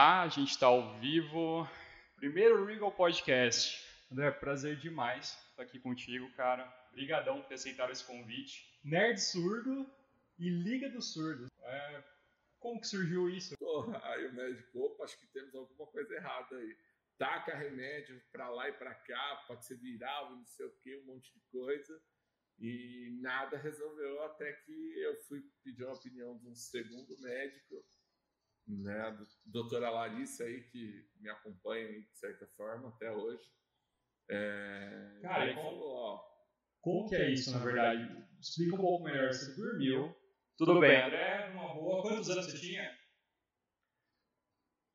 lá, a gente está ao vivo. Primeiro Regal Podcast. André, prazer demais estar aqui contigo, cara. Obrigadão por ter aceitado esse convite. Nerd Surdo e Liga dos Surdos. É, como que surgiu isso? aí o médico, opa, acho que temos alguma coisa errada aí. Taca remédio para lá e para cá, pode ser viral, não sei o que, um monte de coisa. E nada resolveu até que eu fui pedir uma opinião de um segundo médico né, a doutora Larissa aí, que me acompanha aí, de certa forma até hoje. É, Cara, ele falou, ó, como que é isso, na verdade? Explica um pouco melhor. Você dormiu, tudo, tudo bem, André, numa boa. Quantos anos você tinha?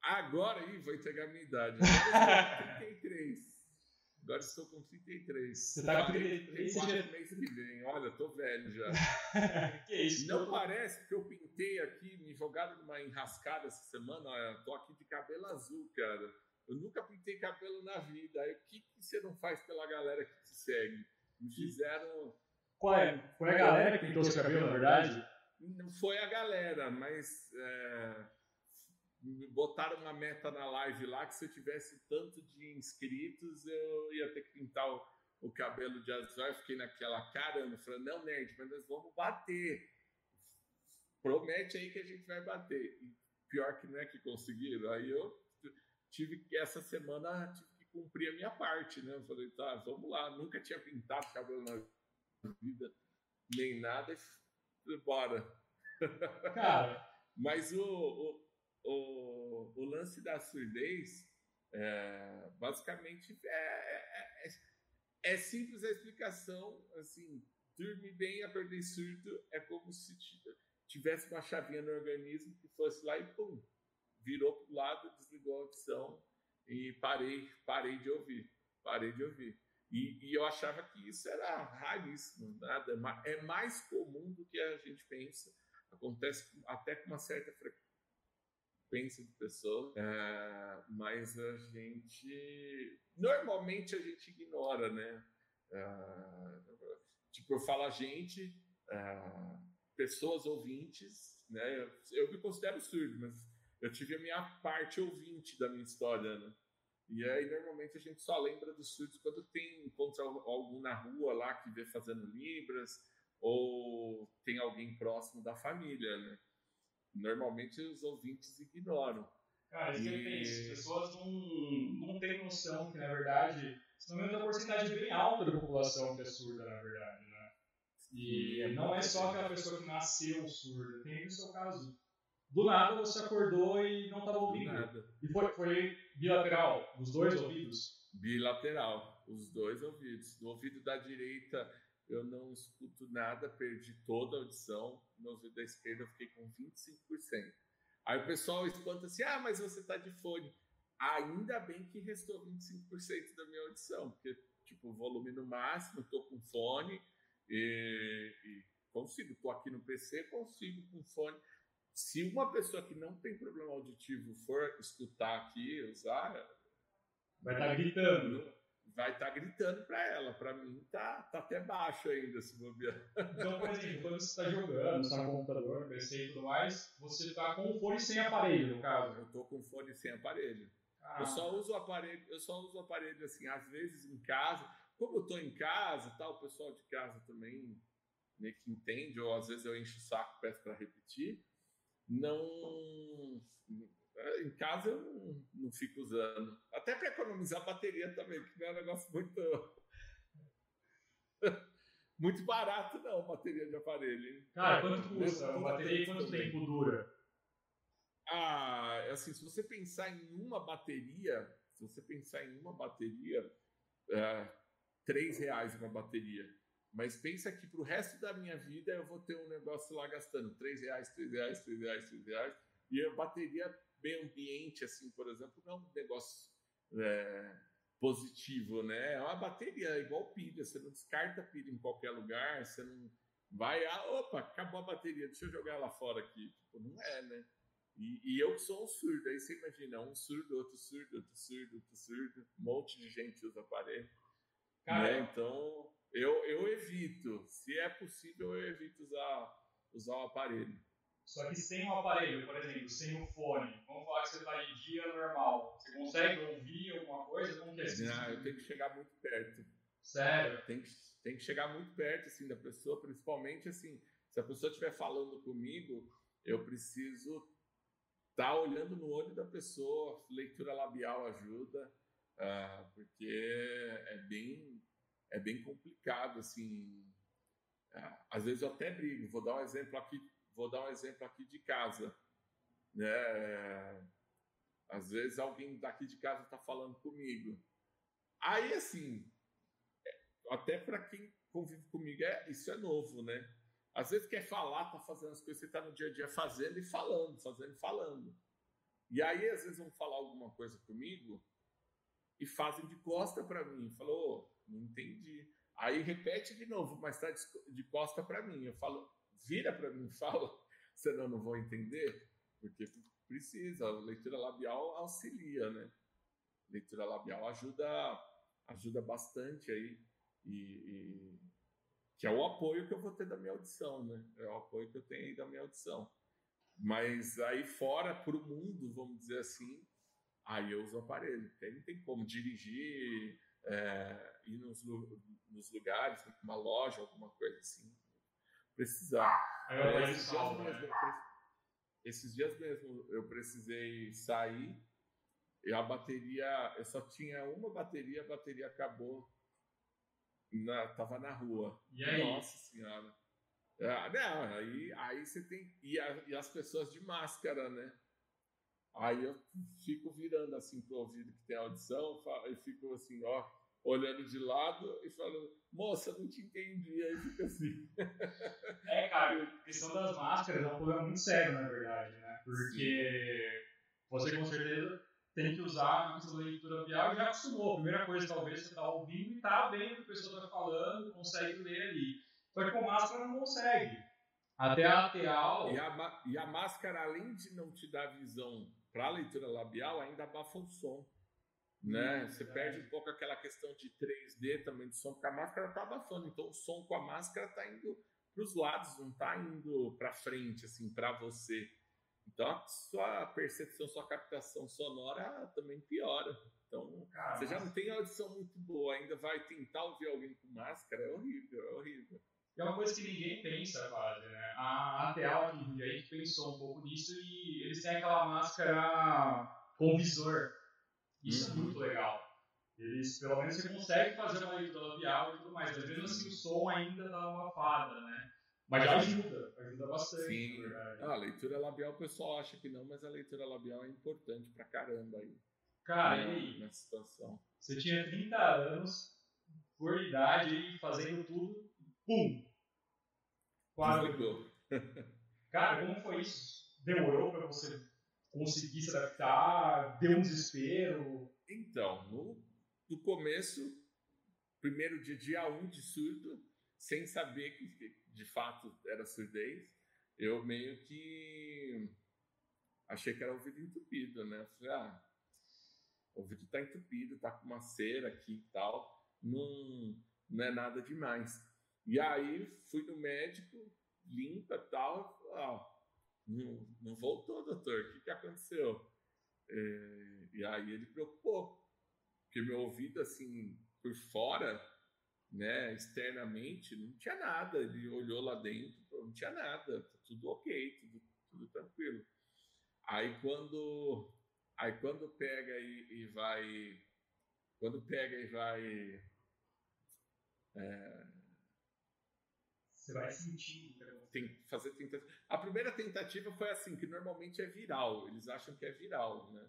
Agora aí vou entregar a minha idade. 33. Agora estou com 33. Você tá com 33? 34 meses que vem. Olha, tô velho já. que isso? Não parece que eu pintei aqui, me jogaram numa enrascada essa semana. Olha, tô aqui de cabelo azul, cara. Eu nunca pintei cabelo na vida. Aí, o que, que você não faz pela galera que te segue? Me fizeram. Qual é? Foi a galera que pintou seu cabelo, na verdade? Não foi a galera, mas. É botaram uma meta na live lá que se eu tivesse tanto de inscritos, eu ia ter que pintar o, o cabelo de azul. Eu fiquei naquela caramba, falando, não, nerd, mas nós vamos bater. Promete aí que a gente vai bater. E pior que não é que conseguiram. Aí eu tive que, essa semana, tive que cumprir a minha parte, né? Eu falei, tá, vamos lá. Nunca tinha pintado cabelo na vida, nem nada, e bora. Cara. Mas o, o o, o lance da surdez, é, basicamente, é, é, é, é, simples a explicação. Assim, dormir bem perder surdo é como se tivesse uma chavinha no organismo que fosse lá e pum, virou para o lado, desligou a opção e parei, parei de ouvir, parei de ouvir. E, e, eu achava que isso era raríssimo, nada, é mais comum do que a gente pensa. Acontece até com uma certa frequência pensa de pessoa, é, mas a gente normalmente a gente ignora, né? É, tipo, eu falo a gente, é, pessoas ouvintes, né? Eu, eu me considero surdo, mas eu tive a minha parte ouvinte da minha história, né? E aí, normalmente, a gente só lembra dos surdos quando tem, encontra algum na rua lá que vê fazendo libras, ou tem alguém próximo da família, né? Normalmente os ouvintes ignoram. Cara, isso e... As pessoas não, não têm noção que, na verdade, pelo menos a porcentagem bem alta da população que é surda, na verdade, né? E é não é só aquela pessoa que nasceu surda, tem o seu caso. Do nada você acordou e não estava ouvindo. Nada. E foi, foi bilateral, os dois ouvidos? Bilateral, os dois ouvidos. Do ouvido da direita eu não escuto nada, perdi toda a audição. No ouvido da esquerda eu fiquei com 25%. Aí o pessoal espanta assim: ah, mas você tá de fone. Ainda bem que restou 25% da minha audição, porque, tipo, volume no máximo, tô com fone e, e consigo. Tô aqui no PC, consigo com fone. Se uma pessoa que não tem problema auditivo for escutar aqui, usar. Vai estar tá gritando vai estar tá gritando para ela. Para mim, tá, tá até baixo ainda se bobear. Então, por exemplo, quando você está jogando, está no computador, PC e tudo mais, você está com o fone sem aparelho, no caso. Eu estou com fone sem aparelho. Ah. Eu só uso o aparelho, eu só uso o aparelho assim, às vezes em casa. Como eu estou em casa, tal, o pessoal de casa também meio que entende, ou às vezes eu encho o saco, peço para repetir. Não em casa eu não, não fico usando. Até para economizar bateria também, que não é um negócio muito. muito barato, não, bateria de aparelho. Cara, quanto custa a bateria e quanto tempo dura? Ah, é assim, se você pensar em uma bateria, se você pensar em uma bateria, é, três reais uma bateria. Mas pensa que para o resto da minha vida eu vou ter um negócio lá gastando três reais, três reais, três reais, três reais, e a bateria meio ambiente, assim, por exemplo, não é um negócio é, positivo, né? É uma bateria, é igual pilha, você não descarta pilha em qualquer lugar, você não vai, ah, opa, acabou a bateria, deixa eu jogar ela fora aqui. Tipo, não é, né? E, e, eu que sou um surdo, aí você imagina, um surdo, outro surdo, outro surdo, outro surdo, um monte de gente usa aparelho. Né? Então, eu, eu evito, se é possível, eu evito usar, usar o aparelho. Só que sem o aparelho, por exemplo, sem o fone, vamos falar que você está em dia normal, você consegue ouvir alguma coisa? Como que é isso? Não, eu tenho que chegar muito perto. Sério? Tem que, tem que chegar muito perto, assim, da pessoa, principalmente, assim, se a pessoa estiver falando comigo, eu preciso estar tá olhando no olho da pessoa, leitura labial ajuda, uh, porque é bem, é bem complicado, assim, uh, às vezes eu até brigo, vou dar um exemplo aqui vou dar um exemplo aqui de casa. Né? Às vezes alguém daqui de casa está falando comigo. Aí, assim, até para quem convive comigo, é, isso é novo, né? Às vezes quer falar, tá fazendo as coisas, você tá no dia a dia fazendo e falando, fazendo e falando. E aí, às vezes, vão falar alguma coisa comigo e fazem de costa para mim. Falou, oh, não entendi. Aí repete de novo, mas tá de costa para mim. Eu falo, vira para mim, fala, senão eu não vou entender, porque precisa, a leitura labial auxilia, né? Leitura labial ajuda, ajuda bastante aí, e, e, que é o apoio que eu vou ter da minha audição, né? É o apoio que eu tenho aí da minha audição. Mas aí fora, para o mundo, vamos dizer assim, aí eu uso o aparelho, porque aí não tem como dirigir, é, ir nos, nos lugares, uma loja, alguma coisa assim precisar. É, esses, dias mesmo, esses dias mesmo eu precisei sair e a bateria, eu só tinha uma bateria, a bateria acabou, na, tava na rua. E aí? Nossa senhora. É, não, aí, aí você tem. E, a, e, as pessoas de máscara, né? Aí eu fico virando assim pro ouvido que tem audição, e fico assim, ó olhando de lado e falando, moça, não te entendi. Aí fica assim. É, cara, a questão das máscaras é um problema muito sério, na verdade, né? Porque Sim. você com certeza tem que usar a sua leitura labial e já acostumou. A primeira coisa, talvez, você está ouvindo e está vendo o que a pessoa está falando, consegue ler ali. Só que com máscara não consegue. Até a lateral. E a, e a máscara, além de não te dar visão para a leitura labial, ainda abafa o som né? Você perde um pouco aquela questão de 3D também de som, porque a máscara está abafando. Então o som com a máscara está indo para os lados, não está indo para frente, assim, para você. Então a sua percepção, sua captação sonora também piora. Então Caramba. você já não tem audição muito boa, ainda vai tentar ouvir alguém com máscara, é horrível, é horrível. É uma coisa que ninguém pensa quase, né? A ATL aqui em Rio pensou um pouco nisso e eles têm aquela máscara com visor. Isso é muito legal. Eles, pelo menos, você consegue fazer uma leitura labial e tudo mais, mas mesmo assim o som ainda dá uma fada, né? Mas já ajuda, ajuda bastante. Sim. Ah, a leitura labial o pessoal acha que não, mas a leitura labial é importante pra caramba aí. Cara, e aí? Nessa situação. Você tinha 30 anos, por idade, aí, fazendo tudo, pum! Parou. Cara, como foi isso? Demorou pra você conseguir se adaptar? Deu um desespero? Então, no, no começo, primeiro dia, dia 1 um de surdo, sem saber que de fato era surdez, eu meio que achei que era ouvido entupido, né? falei, ah, o ouvido tá entupido, tá com uma cera aqui e tal, não, não é nada demais. E aí fui no médico, limpa e tal, ó, não, não voltou, doutor, o que, que aconteceu? É, e aí ele preocupou, porque meu ouvido, assim, por fora, né, externamente, não tinha nada. Ele olhou lá dentro, não tinha nada, tá tudo ok, tudo, tudo tranquilo. Aí quando, aí quando pega e, e vai, quando pega e vai, é, você vai sentir tem fazer tentativa. A primeira tentativa foi assim, que normalmente é viral, eles acham que é viral, né?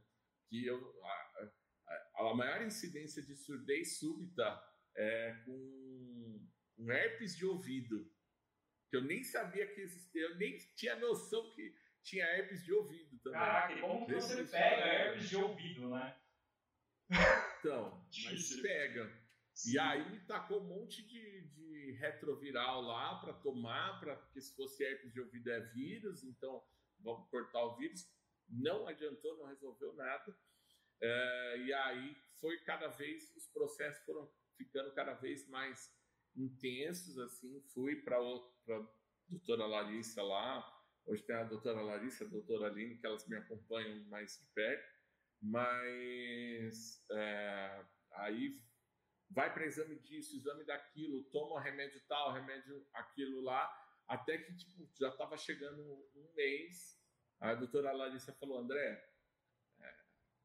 Que eu, a, a, a maior incidência de surdez súbita é com um herpes de ouvido, que eu nem sabia que existia, eu nem tinha noção que tinha herpes de ouvido também. Caraca, como que você pega herpes de ouvido, né? Então, mas pega. Sim. E aí me tacou um monte de, de retroviral lá para tomar, pra, porque se fosse herpes de ouvido é vírus, então vamos cortar o vírus. Não adiantou, não resolveu nada. É, e aí foi cada vez, os processos foram ficando cada vez mais intensos, assim, fui para a doutora Larissa lá, Hoje tem a doutora Larissa, a doutora Aline, que elas me acompanham mais de perto. Mas é, aí vai para exame disso, exame daquilo, toma remédio tal, remédio aquilo lá, até que tipo, já estava chegando um mês. A doutora Larissa falou: André, é,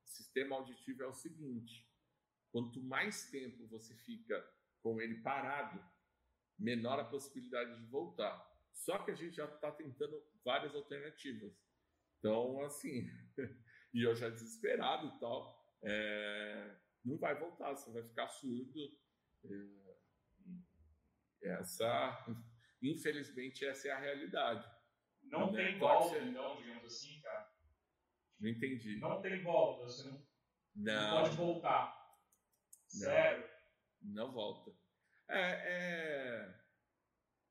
sistema auditivo é o seguinte: quanto mais tempo você fica com ele parado, menor a possibilidade de voltar. Só que a gente já está tentando várias alternativas. Então, assim, e eu já desesperado e tal, é, não vai voltar, você vai ficar surdo. É, essa, infelizmente, essa é a realidade. Não, tem volta, então, digamos assim, cara. Não entendi. Não tem volta, você não, não. não pode voltar. Sério? Não, não volta. É, é,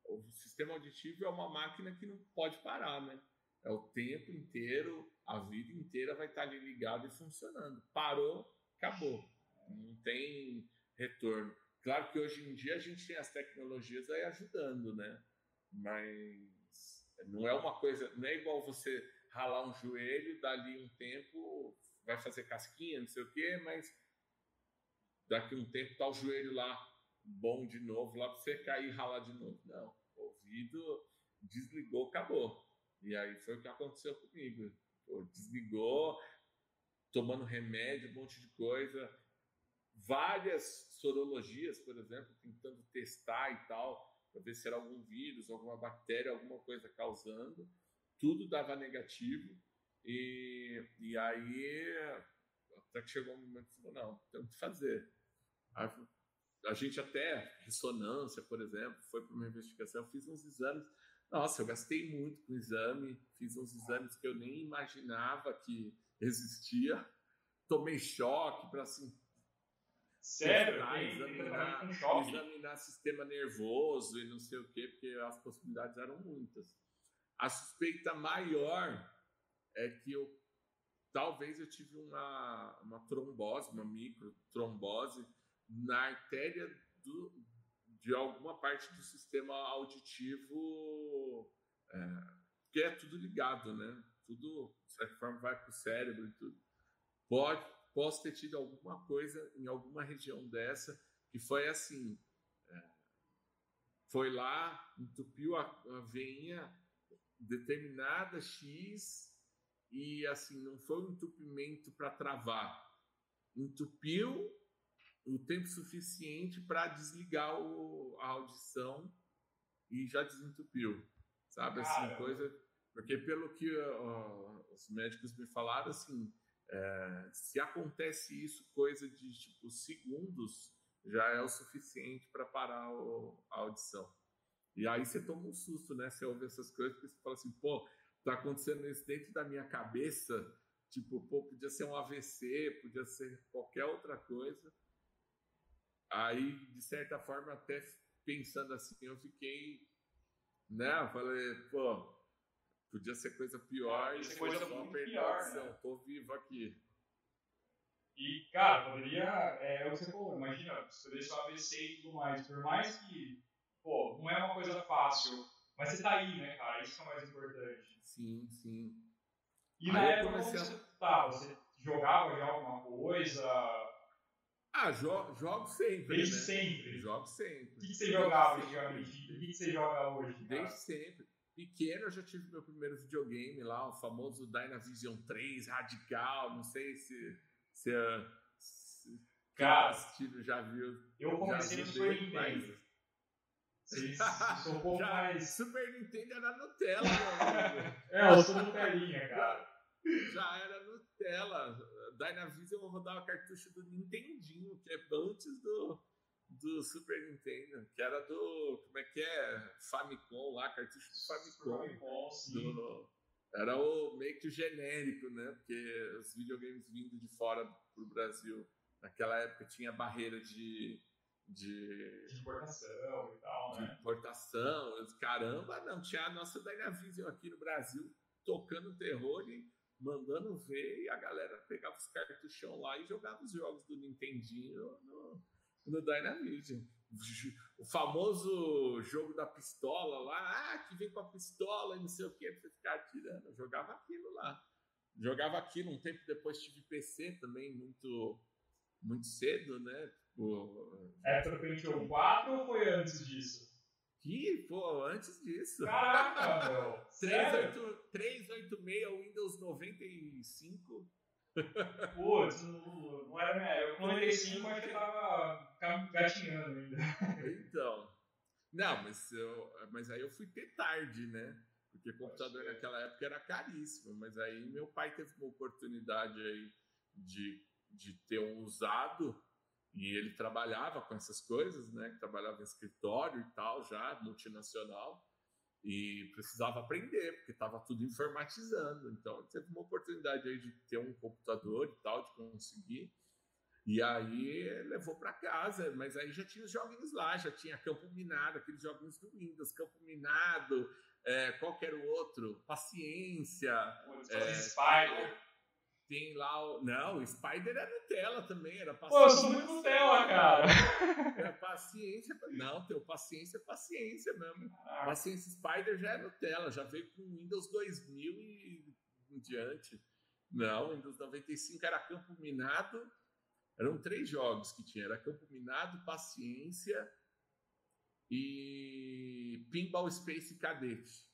o sistema auditivo é uma máquina que não pode parar, né? É o tempo inteiro, a vida inteira vai estar ali ligado e funcionando. Parou, acabou. Não tem retorno. Claro que hoje em dia a gente tem as tecnologias aí ajudando, né? Mas não é uma coisa, não é igual você ralar um joelho, dali um tempo vai fazer casquinha, não sei o quê, mas daqui um tempo tá o joelho lá bom de novo, lá para você cair e ralar de novo. Não, o ouvido desligou, acabou. E aí foi o que aconteceu comigo. Pô, desligou, tomando remédio, um monte de coisa. Várias sorologias, por exemplo, tentando testar e tal, para ver se era algum vírus, alguma bactéria, alguma coisa causando. Tudo dava negativo. E, e aí, até que chegou um momento que falou: não, temos que fazer. Aí, a gente até, ressonância, por exemplo, foi para uma investigação, fiz uns exames nossa, eu gastei muito com o exame, fiz uns exames que eu nem imaginava que existia. Tomei choque para assim. Sério? examinar, examinar sistema nervoso e não sei o quê, porque as possibilidades eram muitas. A suspeita maior é que eu talvez eu tive uma, uma trombose, uma microtrombose na artéria do, de alguma parte do sistema auditivo, é, que é tudo ligado, né? Tudo, de certa forma, vai para o cérebro e tudo. Pode, posso ter tido alguma coisa em alguma região dessa que foi assim, é, foi lá, entupiu a, a veinha determinada X e assim, não foi um entupimento para travar. Entupiu o tempo suficiente para desligar o, a audição e já desentupiu, sabe? Assim, Caramba. coisa. Porque, pelo que os médicos me falaram, assim, é, se acontece isso, coisa de tipo segundos, já é o suficiente para parar o, a audição. E aí você toma um susto, né? Você ouve essas coisas, porque você fala assim, pô, tá acontecendo isso dentro da minha cabeça. Tipo, pô, podia ser um AVC, podia ser qualquer outra coisa. Aí, de certa forma, até pensando assim, eu fiquei, né? falei, pô, podia ser coisa pior e foi só perder pior, né? Tô vivo aqui. E, cara, poderia, é, é o que você falou, imagina, você deixar AVC e tudo mais, por mais que, pô, não é uma coisa fácil, mas você tá aí, né, cara, isso é o mais importante. Sim, sim. E aí na época, comecei... você, tá, você jogava já alguma coisa, ah, jo jogo sempre. Desde né? sempre. Jogo sempre. O que, que você jogava antigamente? O que, que você joga hoje? Cara? Desde sempre. Pequeno eu já tive meu primeiro videogame lá, o famoso Dynavision 3, radical, não sei se. se, se cara, se já viu. Eu comecei no Super Nintendo. Sou um pouco já, mais. Super Nintendo era Nutella, meu amigo. é, eu sou Nutelinha, cara. Já era Nutella Dynavision rodava cartucho do Nintendinho, que é antes do, do Super Nintendo, que era do. Como é que é? Famicom lá, cartucho do Famicom. Famicom, sim. Do, era o meio que o genérico, né? Porque os videogames vindo de fora pro Brasil, naquela época tinha barreira de. De, de importação e tal, de né? importação, caramba, não tinha a nossa Dynavision aqui no Brasil tocando terror e mandando ver, e a galera pegava os cartuchão lá e jogava os jogos do Nintendinho no, no Dynavision. o famoso jogo da pistola lá, ah, que vem com a pistola e não sei o que, pra você ficar atirando. Eu jogava aquilo lá. Jogava aquilo, um tempo depois tive PC também, muito, muito cedo, né? Tipo, é Pentium 4 ou foi antes disso? Que, pô, antes disso. Caraca, meu. 386 Windows 95. Putz, não, era minha. Eu com 95 acho que tava gatinhando ainda. Então. Não, mas, eu, mas aí eu fui ter tarde, né? Porque computador naquela época era caríssimo. Mas aí meu pai teve uma oportunidade aí de, de ter um usado e ele trabalhava com essas coisas, né? Trabalhava em escritório e tal, já multinacional, e precisava aprender, porque estava tudo informatizando. Então, teve uma oportunidade aí de ter um computador e tal, de conseguir. E aí levou para casa, mas aí já tinha os joguinhos lá, já tinha Campo Minado, aqueles joguinhos do Windows, Campo Minado, é, qual que era o outro? Paciência. É, Spider. Tem lá o. Não, o Spider é Nutella também, era paciência. Pô, eu sou muito Nutella, cara. É paciência. Não, teu paciência é paciência mesmo. Ah. Paciência Spider já é Nutella, já veio com Windows 2000 e em diante. Não, Windows 95 era Campo Minado. Eram três jogos que tinha: era Campo Minado, Paciência e Pinball Space Cadete.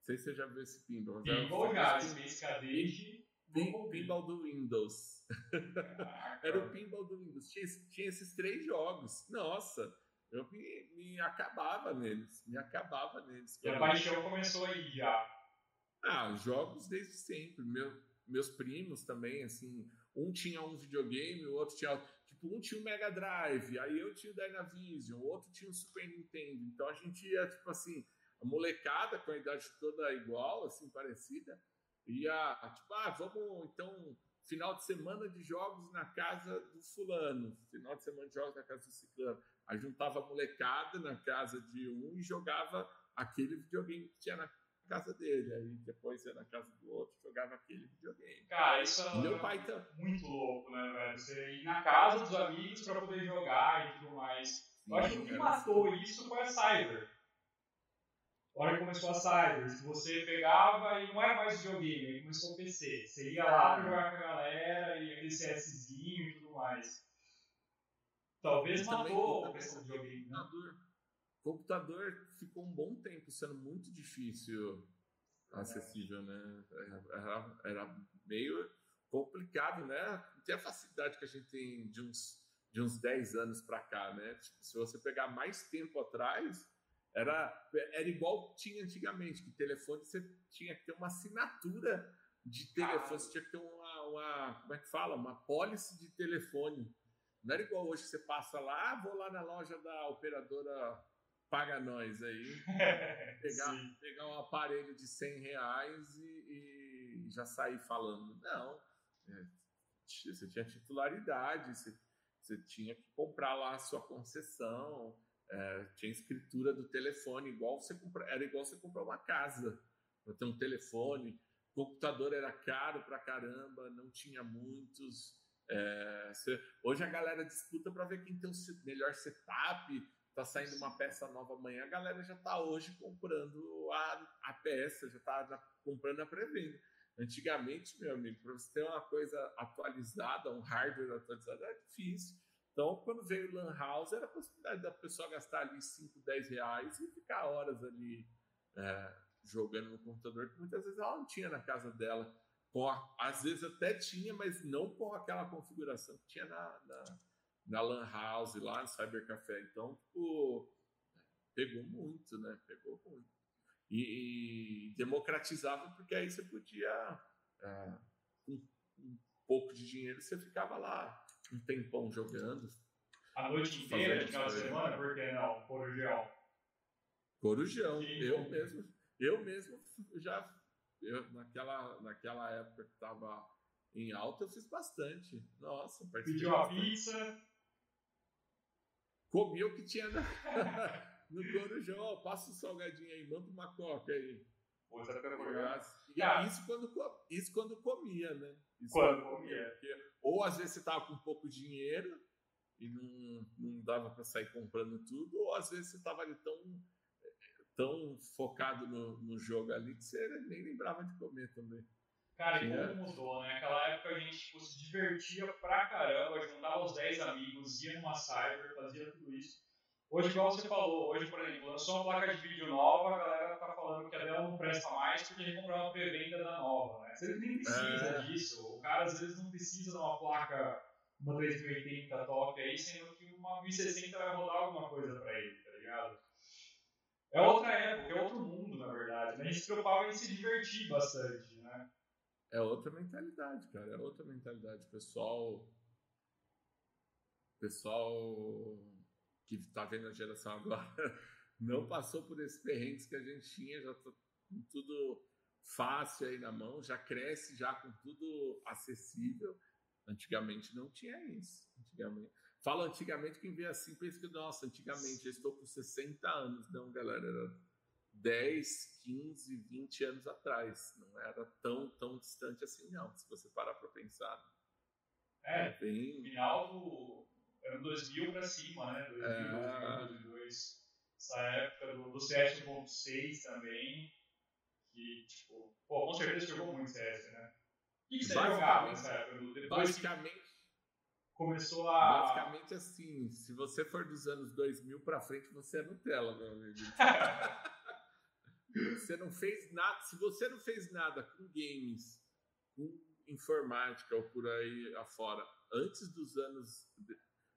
Não sei se você já viu esse Pinball. Pinball já, Space Cadete. Pin, pinball do Windows. Era o pinball do Windows. Tinha, tinha, esses três jogos. Nossa, eu me, me acabava neles. Me acabava neles. E a paixão começou aí já. Ah, jogos desde sempre. Meu, meus primos também, assim. Um tinha um videogame, o outro tinha. Tipo, um tinha o um Mega Drive, aí eu tinha o Dynavision, o outro tinha o Super Nintendo. Então a gente ia, tipo assim, a molecada com a idade toda igual, assim, parecida ia, tipo, ah, vamos então, final de semana de jogos na casa do fulano, final de semana de jogos na casa do ciclano. Aí juntava a molecada na casa de um e jogava aquele videogame que tinha na casa dele. Aí depois ia na casa do outro jogava aquele videogame. Cara, isso é meu pai tá... muito louco, né, velho? Você ir na casa dos amigos para poder jogar e tudo mais. Eu acho que o que matou isso foi a Cyber a hora que começou a Cybers, você pegava e não era mais videogame, aí começou o PC. Você ia lá pra jogar com a galera e aquele CSzinho e tudo mais. Talvez Mas matou a questão do videogame. Né? Computador. computador ficou um bom tempo sendo muito difícil acessível, né? Era, era meio complicado, né? Não tem a facilidade que a gente tem de uns, de uns 10 anos para cá, né? Tipo, se você pegar mais tempo atrás, era, era igual tinha antigamente, que telefone você tinha que ter uma assinatura de telefone, você tinha que ter uma, uma, como é que fala? Uma pólice de telefone. Não era igual hoje que você passa lá, ah, vou lá na loja da operadora Paga Nós aí, pegar, pegar um aparelho de 100 reais e, e já sair falando. Não, é, você tinha titularidade, você, você tinha que comprar lá a sua concessão, é, tinha escritura do telefone, igual você compra, era igual você comprar uma casa para ter um telefone. O computador era caro pra caramba, não tinha muitos. É, você, hoje a galera disputa para ver quem tem o melhor setup. Tá saindo uma peça nova amanhã, a galera já tá hoje comprando a, a peça, já tá comprando a pré-venda. Antigamente, meu amigo, para você ter uma coisa atualizada, um hardware atualizado, era difícil. Então, quando veio o Lan House, era a possibilidade da pessoa gastar ali 5, 10 reais e ficar horas ali é, jogando no computador, que muitas vezes ela não tinha na casa dela. Com a, às vezes até tinha, mas não com aquela configuração que tinha na, na, na Lan House, lá no Cybercafé. Então, tipo, pegou muito, né? Pegou muito. E, e democratizava, porque aí você podia, é, com um pouco de dinheiro, você ficava lá um tempão jogando. A noite inteira de final de semana, por que não? Corujão. Corujão. Eu mesmo, eu mesmo já, eu, naquela, naquela época que estava em alta, eu fiz bastante. Nossa, Pediu a pizza. Comi o que tinha na, no Corujão. Passa o salgadinho aí, manda uma coca aí. Tá e isso quando, isso quando comia, né? Isso quando comia. Porque, ou às vezes você tava com pouco dinheiro, e não, não dava para sair comprando tudo, ou às vezes você estava ali tão, tão focado no, no jogo ali que você nem lembrava de comer também. Cara, e como mudou, né? Naquela época a gente tipo, se divertia pra caramba, juntava os 10 amigos, ia numa cyber, fazia tudo isso. Hoje, igual você falou, hoje, por exemplo, lançou uma placa de vídeo nova, a galera tá falando que a dela não presta mais porque a gente comprou uma pré-venda da nova, né? Você nem precisa é. disso. O cara às vezes não precisa de uma placa, uma 3080 top aí, sendo que uma 1060 vai rodar alguma coisa pra ele, tá ligado? É outra época, é outro mundo, na verdade. A gente se preocupava em se divertir bastante, né? É outra mentalidade, cara. É outra mentalidade. O pessoal. pessoal que está vendo a geração agora não passou por esses perrengues que a gente tinha, já tá com tudo fácil aí na mão, já cresce já com tudo acessível. Antigamente não tinha isso. Antigamente. Fala antigamente, quem vê assim pensa que, nossa, antigamente eu estou com 60 anos. Não, galera, era 10, 15, 20 anos atrás. Não era tão, tão distante assim, não, se você parar para pensar. É, é bem... do era 2000 para cima, né? 2000, é... 2002. Essa época do, do CS 1.6 também, que, tipo, pô, com certeza jogou muito CS, né? O que, que você jogava nessa época? Depois basicamente, começou a. Basicamente assim, se você for dos anos 2000 para frente, você é Nutella, meu amigo. você não fez nada, se você não fez nada com games, com informática ou por aí afora, antes dos anos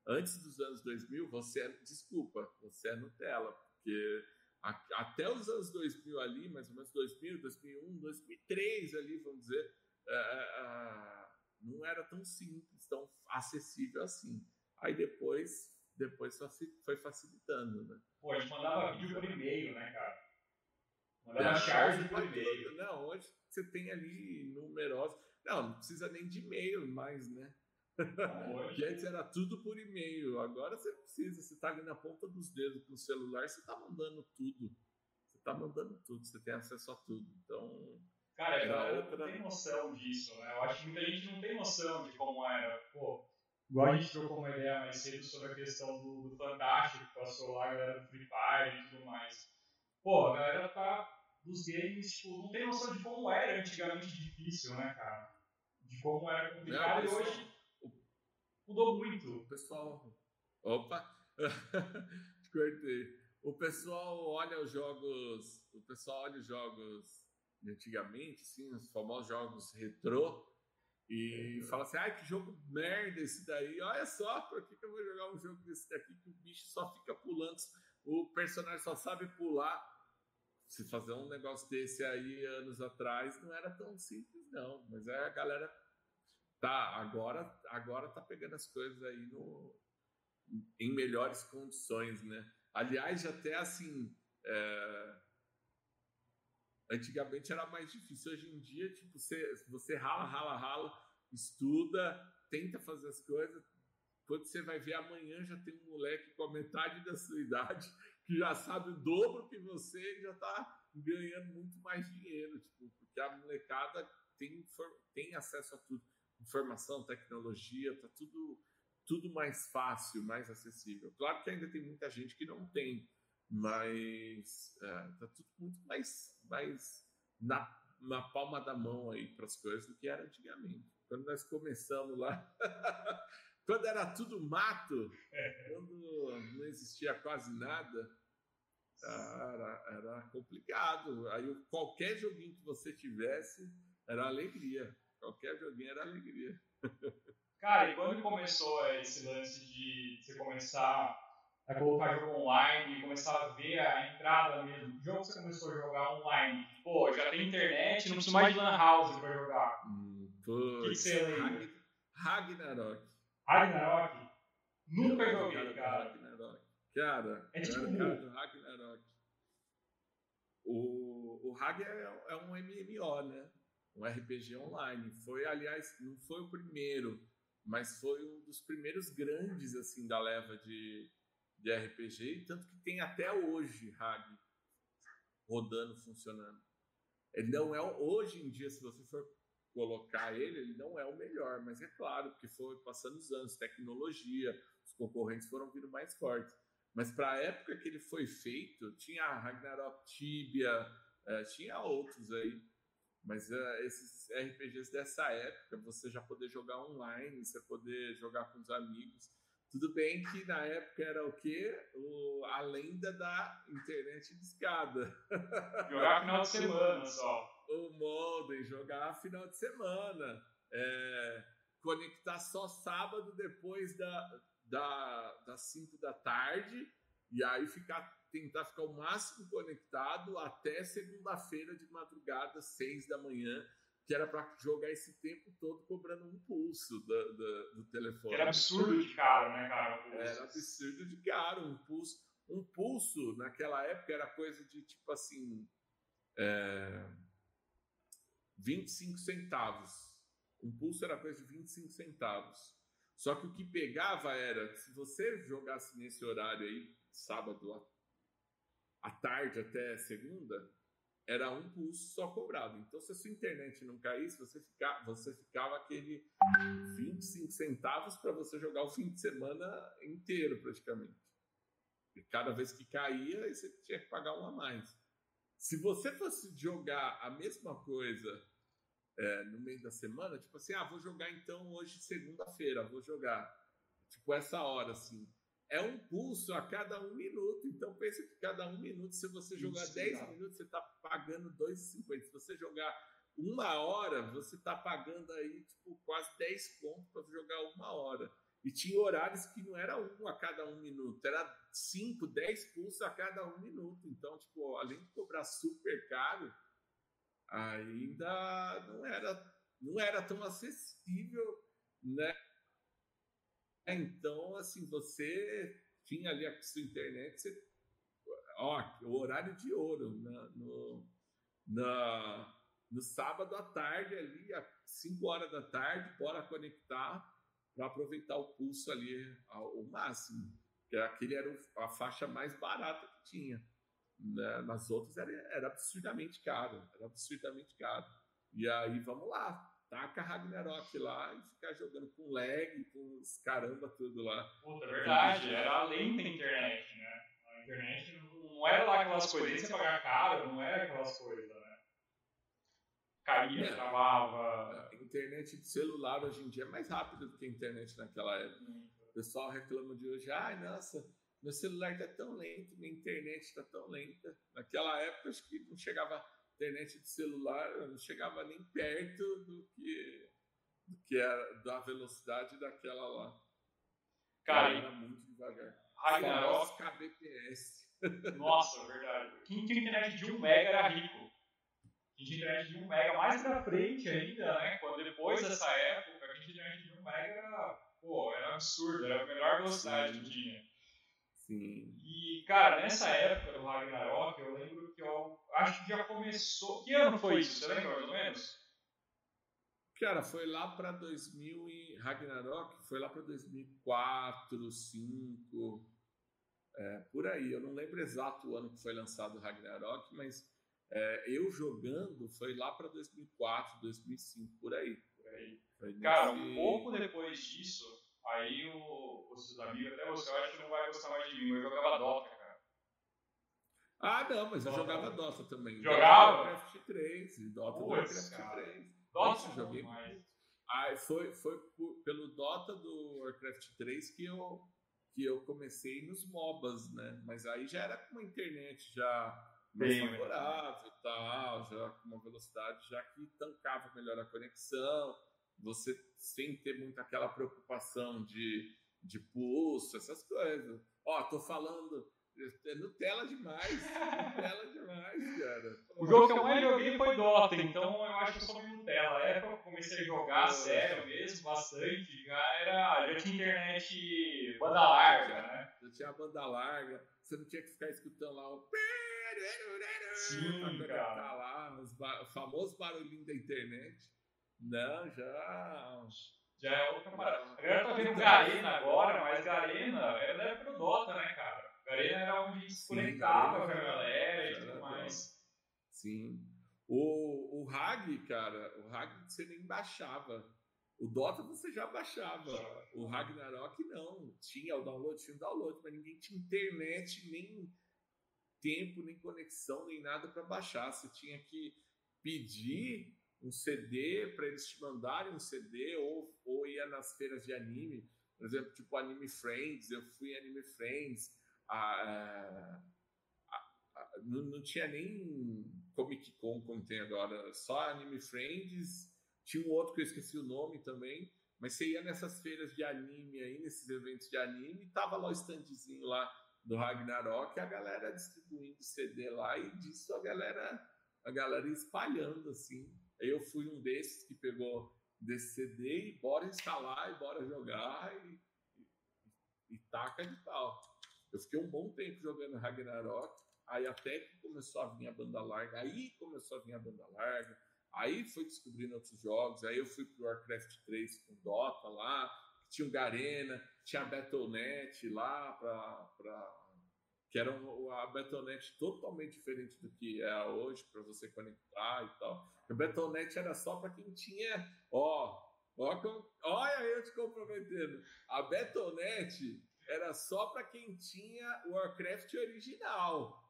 antes dos anos 2000, você é, desculpa, você é Nutella, porque a, até os anos 2000 ali, mais ou menos 2000, 2001, 2003 ali, vamos dizer, é, é, não era tão simples, tão acessível assim. Aí depois, depois foi facilitando, né? Pô, a gente mandava vídeo por e-mail, né, cara? Mandava charge por e-mail. Não, hoje você tem ali numerosos. Não, não precisa nem de e-mail mais, né? Que antes era tudo por e-mail. Agora você precisa, você está ali na ponta dos dedos com o celular, você está mandando tudo. Você está mandando tudo, você tem acesso a tudo. Então. Cara, a galera outra... não tem noção disso, né? Eu acho que muita gente não tem noção de como era. Pô, igual a gente trocou uma ideia mais cedo sobre a questão do, do Fantástico que passou lá, a galera do Free Fire e tudo mais. Pô, a galera tá dos games, tipo, não tem noção de como era antigamente difícil, né, cara? De como era complicado não, e hoje mudou muito. O pessoal. Opa! Cortei. O pessoal olha os jogos. O pessoal olha os jogos de antigamente, sim, os famosos jogos retrô. E é. fala assim, ai, que jogo merda esse daí. Olha só, por que, que eu vou jogar um jogo desse daqui que o bicho só fica pulando, o personagem só sabe pular. Se fazer um negócio desse aí anos atrás não era tão simples, não. Mas é a galera tá agora agora tá pegando as coisas aí no em melhores condições, né? Aliás, até assim, é... antigamente era mais difícil. Hoje em dia, tipo, você, você rala, rala, rala, estuda, tenta fazer as coisas. Quando você vai ver amanhã, já tem um moleque com a metade da sua idade que já sabe o dobro que você e já tá ganhando muito mais dinheiro, tipo, porque a molecada tem, tem acesso a tudo informação, tecnologia, tá tudo, tudo mais fácil, mais acessível. Claro que ainda tem muita gente que não tem, mas é, tá tudo muito mais, mais na, na palma da mão aí para as coisas do que era antigamente. Quando nós começamos lá, quando era tudo mato, é. quando não existia quase nada, era, era complicado. Aí qualquer joguinho que você tivesse era alegria. Qualquer joguinho era alegria. Cara, e quando começou esse lance de você começar a colocar jogo online e começar a ver a entrada mesmo, o jogo que você começou a jogar online, pô, já tem internet, não precisa mais de Lan House pra jogar. Hum, o que, que você lembra? Ragnarok. Ragnarok? Nunca eu joguei, cara. Ragnarok. Cara, é tipo cara do Ragnarok. O, o Rag é, é um MMO, né? Um RPG online. Foi, aliás, não foi o primeiro, mas foi um dos primeiros grandes assim da leva de, de RPG, tanto que tem até hoje Hag rodando, funcionando. Ele não é hoje em dia, se você for colocar ele, ele não é o melhor, mas é claro, porque foi passando os anos, tecnologia, os concorrentes foram vindo mais fortes. Mas para a época que ele foi feito, tinha Ragnarok Tibia, é, tinha outros aí. Mas uh, esses RPGs dessa época, você já poder jogar online, você poder jogar com os amigos. Tudo bem que na época era o quê? O, a lenda da internet de escada. Jogar final de semana só. O modem, jogar final de semana. É, conectar só sábado depois da, da, das 5 da tarde e aí ficar, tentar ficar o máximo conectado até segunda-feira de madrugada, 6 da manhã, que era para jogar esse tempo todo cobrando um pulso do, do, do telefone. Era absurdo de caro, né, cara? Era absurdo de caro, um pulso. Um pulso naquela época era coisa de tipo assim. É, 25 centavos. Um pulso era coisa de 25 centavos. Só que o que pegava era, se você jogasse nesse horário aí, sábado à tarde até segunda, era um pulso só cobrado. Então, se a sua internet não caísse, você, fica, você ficava aquele 25 centavos para você jogar o fim de semana inteiro, praticamente. E cada vez que caía, você tinha que pagar um a mais. Se você fosse jogar a mesma coisa é, no meio da semana, tipo assim, ah, vou jogar então hoje, segunda-feira, vou jogar. Tipo, essa hora, assim. É um pulso a cada um minuto. Então, pensa que cada um minuto, se você jogar Isso, 10 não. minutos, você está pagando 2,50. Se você jogar uma hora, você está pagando aí, tipo, quase 10 pontos para jogar uma hora. E tinha horários que não era um a cada um minuto, era 5, 10 pulsos a cada um minuto. Então, tipo, além de cobrar super caro, ainda não era, não era tão acessível, né? Então, assim, você tinha ali a sua internet, você, ó, o horário de ouro na, no, na, no sábado à tarde ali, às 5 horas da tarde, bora conectar para aproveitar o pulso ali ao, máximo. Que aquele era a faixa mais barata que tinha. Né? Nas outras era, era absurdamente caro, era absurdamente caro. E aí vamos lá, taca Ragnarok lá e ficar jogando com lag, com os caramba tudo lá. Puta, é verdade, era além da internet, né? A internet não era lá aquelas coisas, você pagar caro, não era aquelas coisas, né? Caía, é. travava. A internet de celular hoje em dia é mais rápida do que a internet naquela época. Hum. O pessoal reclama de hoje, ai, nossa, meu celular está tão lento, minha internet está tão lenta. Naquela época, acho que não chegava internet de celular, não chegava nem perto do que, do que era da velocidade daquela lá. Cara, era muito devagar. Ragnarok KBPS. Nossa, verdade. Quem tinha internet de 1 mega era rico. Quem tinha internet de 1 mega mais pra frente ainda, né? Quando depois dessa época, quem tinha internet de 1 mega era, pô, era absurdo, era a melhor velocidade que tinha. Sim. E, cara, nessa época do Ragnarok, eu lembro que eu acho que já começou. Que ano foi isso? Você lembra mais ou menos? Cara, foi lá para 2000 e Ragnarok foi lá para 2004, 2005, é, por aí. Eu não lembro exato o ano que foi lançado o Ragnarok, mas é, eu jogando foi lá para 2004, 2005, por aí. Por aí. Cara, um pouco depois disso, Aí o, os seus amigos, até você, eu acho que não vai gostar mais de mim, eu jogava Dota. Ah, não, mas Dota. eu jogava Dota também. Jogava? Warcraft 3, Dota do Warcraft 3. Dota eu joguei mais. Ah, foi, foi por, pelo Dota do Warcraft 3 que eu, que eu comecei nos MOBAs, né? Mas aí já era com uma internet já mais Bem, favorável e tal, já com uma velocidade já que tancava melhor a conexão você sem ter muito aquela preocupação de, de pulso, essas coisas. Ó, tô falando. É Nutella demais. Nutella demais, cara. O jogo que eu mais joguei foi Dota, então eu acho que eu sou Nutella. Na época eu comecei a jogar sério mesmo, bastante. Já, era, já tinha internet banda larga, né? Já tinha banda larga. Você não tinha que ficar escutando lá o. Sim, cara. Lá, os o famoso barulhinho da internet. Não, já. Já é outra parada. A galera tá vendo Garena agora, mas Garena era da época do Dota, né, cara? Garena era onde se conectava com a galera e tudo mais. Sim. O, o Hag, cara, o Hag você nem baixava. O Dota você já baixava. O Ragnarok não. Tinha o download, tinha o download, mas ninguém tinha internet, nem tempo, nem conexão, nem nada para baixar. Você tinha que pedir um CD para eles te mandarem um CD ou, ou ia nas feiras de anime, por exemplo, tipo Anime Friends. Eu fui Anime Friends. A, a, a, não, não tinha nem Comic Con como tem agora, só Anime Friends tinha um outro que eu esqueci o nome também, mas você ia nessas feiras de anime aí, nesses eventos de anime, tava lá o standzinho lá do Ragnarok, a galera distribuindo CD lá e disso a galera a galera espalhando assim. Eu fui um desses que pegou desse CD e bora instalar e bora jogar e, e, e taca de tal. Eu fiquei um bom tempo jogando Ragnarok, aí até que começou a vir a banda larga, aí começou a vir a banda larga, Aí fui descobrindo outros jogos, aí eu fui pro Warcraft 3 com Dota lá, tinha o Garena, tinha a Battle.net lá pra, pra que era a Battle.net totalmente diferente do que é hoje para você conectar e tal. A Battle.net era só para quem tinha, ó, ó, olha eu te comprometendo. A Battle.net era só para quem tinha o Warcraft original.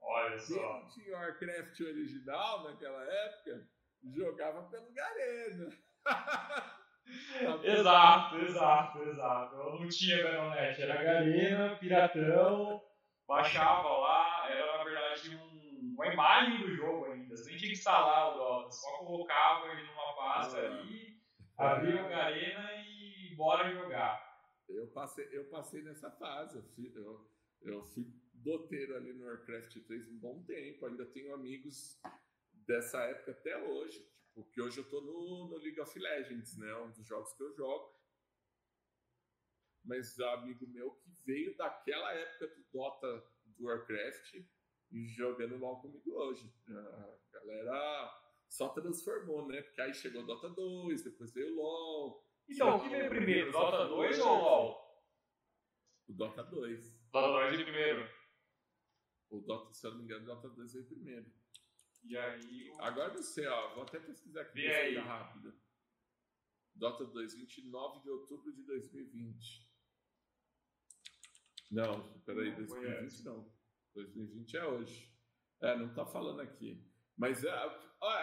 Olha só. Quem tinha Warcraft original naquela época jogava pelo Garena. exato, exato, exato. Eu não tinha Battle.net, era Garena, Piratão, baixava lá, era na verdade um, uma imagem do jogo ainda. Você nem tinha que instalar o Dota, só colocava ele numa pasta ah, ali, abria o Garena e bora jogar. Eu passei, eu passei nessa fase, eu fui, eu, eu fui doteiro ali no Warcraft 3 um bom tempo. Ainda tenho amigos dessa época até hoje. Tipo, que hoje eu tô no, no League of Legends, né? Um dos jogos que eu jogo. Mas amigo meu que veio daquela época do Dota do Warcraft e jogando LOL comigo hoje. A galera só transformou, né? Porque aí chegou Dota 2, depois veio LOL. Então, o que veio primeiro, Dota 2 ou LOL? O Dota 2. Dota 2 veio primeiro. O Dota, se eu não me engano, o Dota 2 veio primeiro. E aí. O... Agora não sei, ó. Vou até pesquisar aqui. Pesquisa rápida. Dota 2, 29 de outubro de 2020. Não, peraí, não 2020 não. 2020 é hoje. É, não tá falando aqui. Mas, é,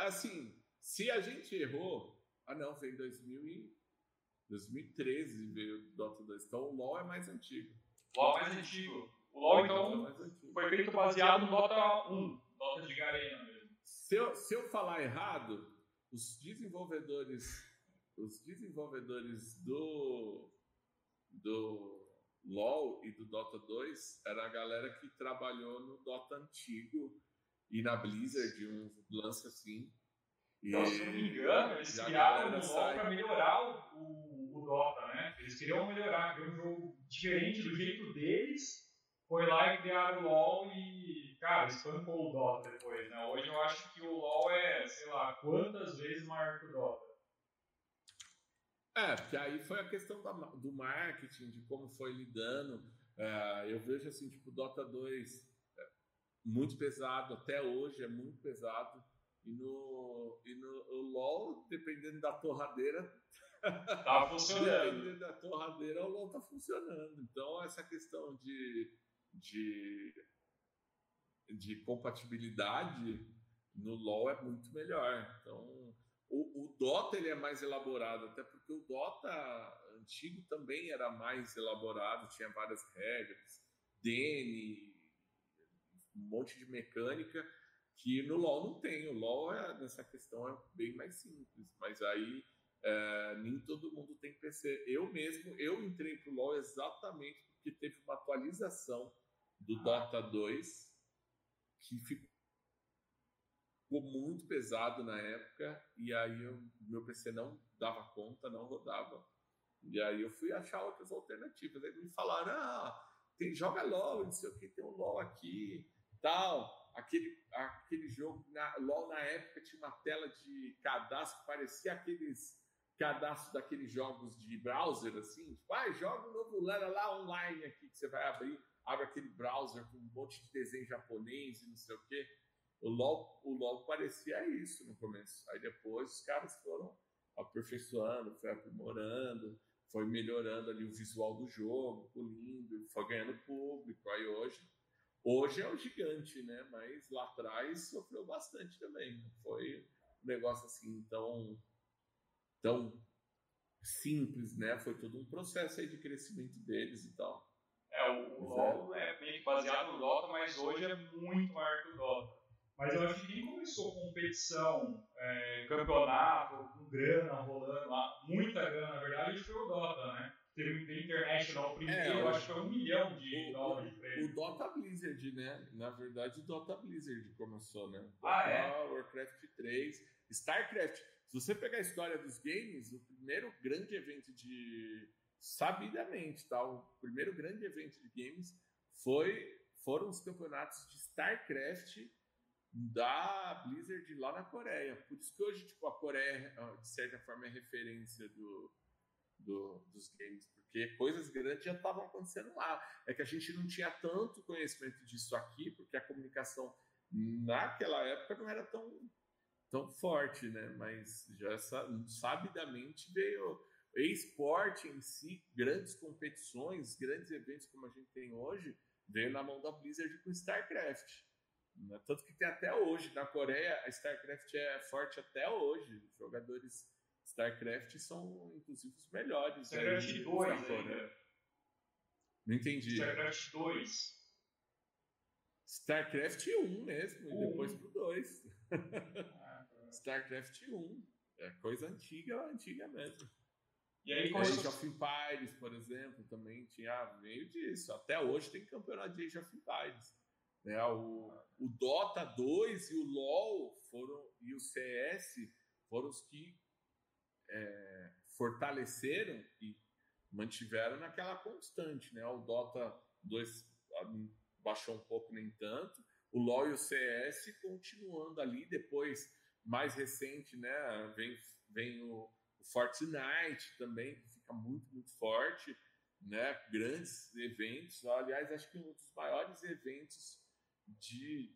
assim, se a gente errou. Ah, não, veio em 2000 e... 2013 veio o Dota 2. Então o LoL é mais antigo. LoL é mais antigo. O LoL, então, foi feito baseado no Dota 1, Dota de Garena mesmo. Se eu, se eu falar errado, os desenvolvedores, os desenvolvedores do, do LoL e do Dota 2 era a galera que trabalhou no Dota antigo e na Blizzard, um lance assim. Então, se não me engano, eles criaram o LoL para melhorar o, o, o, Dota, né? Eles queriam melhorar, queriam um jogo diferente do jeito deles foi lá e criaram o LoL e, cara, espancou o Dota depois, né? Hoje eu acho que o LoL é, sei lá, quantas vezes maior que o Dota. É, porque aí foi a questão da, do marketing, de como foi lidando. É, eu vejo assim, tipo, Dota 2 é muito pesado, até hoje é muito pesado. E no, e no LoL, dependendo da torradeira, tá funcionando. dependendo da torradeira, o LoL tá funcionando. Então, essa questão de de, de compatibilidade no LoL é muito melhor. Então, o, o, Dota ele é mais elaborado, até porque o Dota antigo também era mais elaborado, tinha várias regras, DN, um monte de mecânica que no LoL não tem. O LoL é, nessa questão é bem mais simples, mas aí é, nem todo mundo tem PC. Eu mesmo, eu entrei pro LoL exatamente porque teve uma atualização do Dota 2 que ficou muito pesado na época e aí o meu PC não dava conta, não rodava. E aí eu fui achar outras alternativas. Aí me falaram, ah, tem, joga LOL, não sei o que, tem um LOL aqui, tal. Aquele, aquele jogo, na, na época tinha uma tela de cadastro, parecia aqueles cadastros daqueles jogos de browser, assim, tipo, ah, joga um novo lá, lá online aqui que você vai abrir abre aquele browser com um monte de desenho japonês e não sei o quê. O LoL, o LoL parecia isso no começo. Aí depois os caras foram aperfeiçoando, foi aprimorando, foi melhorando ali o visual do jogo, polindo, foi ganhando público. Aí hoje, hoje é o gigante, né? Mas lá atrás sofreu bastante também. Foi um negócio assim tão, tão simples, né? Foi todo um processo aí de crescimento deles e tal. É, o, o LoL é. é meio que baseado no Dota, mas hoje é muito maior que o Dota. Mas eu acho que quem começou competição, é, campeonato, com grana rolando lá, muita grana na verdade, foi o Dota, né? Teve o International primeiro, é, eu acho que foi um milhão de dólares o, o Dota Blizzard, né? Na verdade, o Dota Blizzard começou, né? Ah, é? Warcraft 3, StarCraft. Se você pegar a história dos games, o primeiro grande evento de. Sabidamente, tá? O primeiro grande evento de games foi, foram os campeonatos de StarCraft da Blizzard lá na Coreia. Por isso que hoje, tipo, a Coreia, de certa forma, é referência do, do, dos games, porque coisas grandes já estavam acontecendo lá. É que a gente não tinha tanto conhecimento disso aqui, porque a comunicação naquela época não era tão, tão forte, né? Mas já sabidamente veio esporte em si, grandes competições, grandes eventos como a gente tem hoje, veio na mão da Blizzard com StarCraft. Né? Tanto que tem até hoje, na Coreia, a StarCraft é forte até hoje. Jogadores StarCraft são, inclusive, os melhores. StarCraft 2 ainda. Não entendi. StarCraft 2. StarCraft 1 mesmo, e depois pro 2. Ah. StarCraft 1. É coisa antiga, antiga mesmo. E aí, Age of Empires, por exemplo, também tinha meio disso. Até hoje tem campeonato de Age of Empires. Né? O, o Dota 2 e o LoL foram, e o CS foram os que é, fortaleceram e mantiveram naquela constante. Né? O Dota 2 baixou um pouco, nem tanto. O LoL e o CS continuando ali. Depois, mais recente, né? vem, vem o, o Fortnite também, que fica muito, muito forte. Né? Grandes eventos. Aliás, acho que um dos maiores eventos de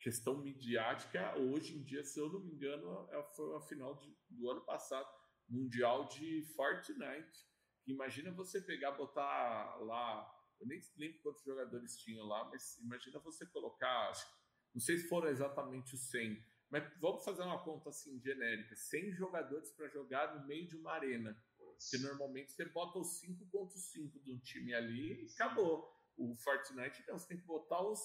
questão midiática, hoje em dia, se eu não me engano, é, foi a final de, do ano passado, mundial de Fortnite. Imagina você pegar, botar lá, eu nem lembro quantos jogadores tinham lá, mas imagina você colocar, não sei se foram exatamente os 100, mas vamos fazer uma conta assim genérica, 100 jogadores para jogar no meio de uma arena. Porque normalmente você bota os 5.5 de um time ali e acabou. O Fortnite não, você tem que botar os,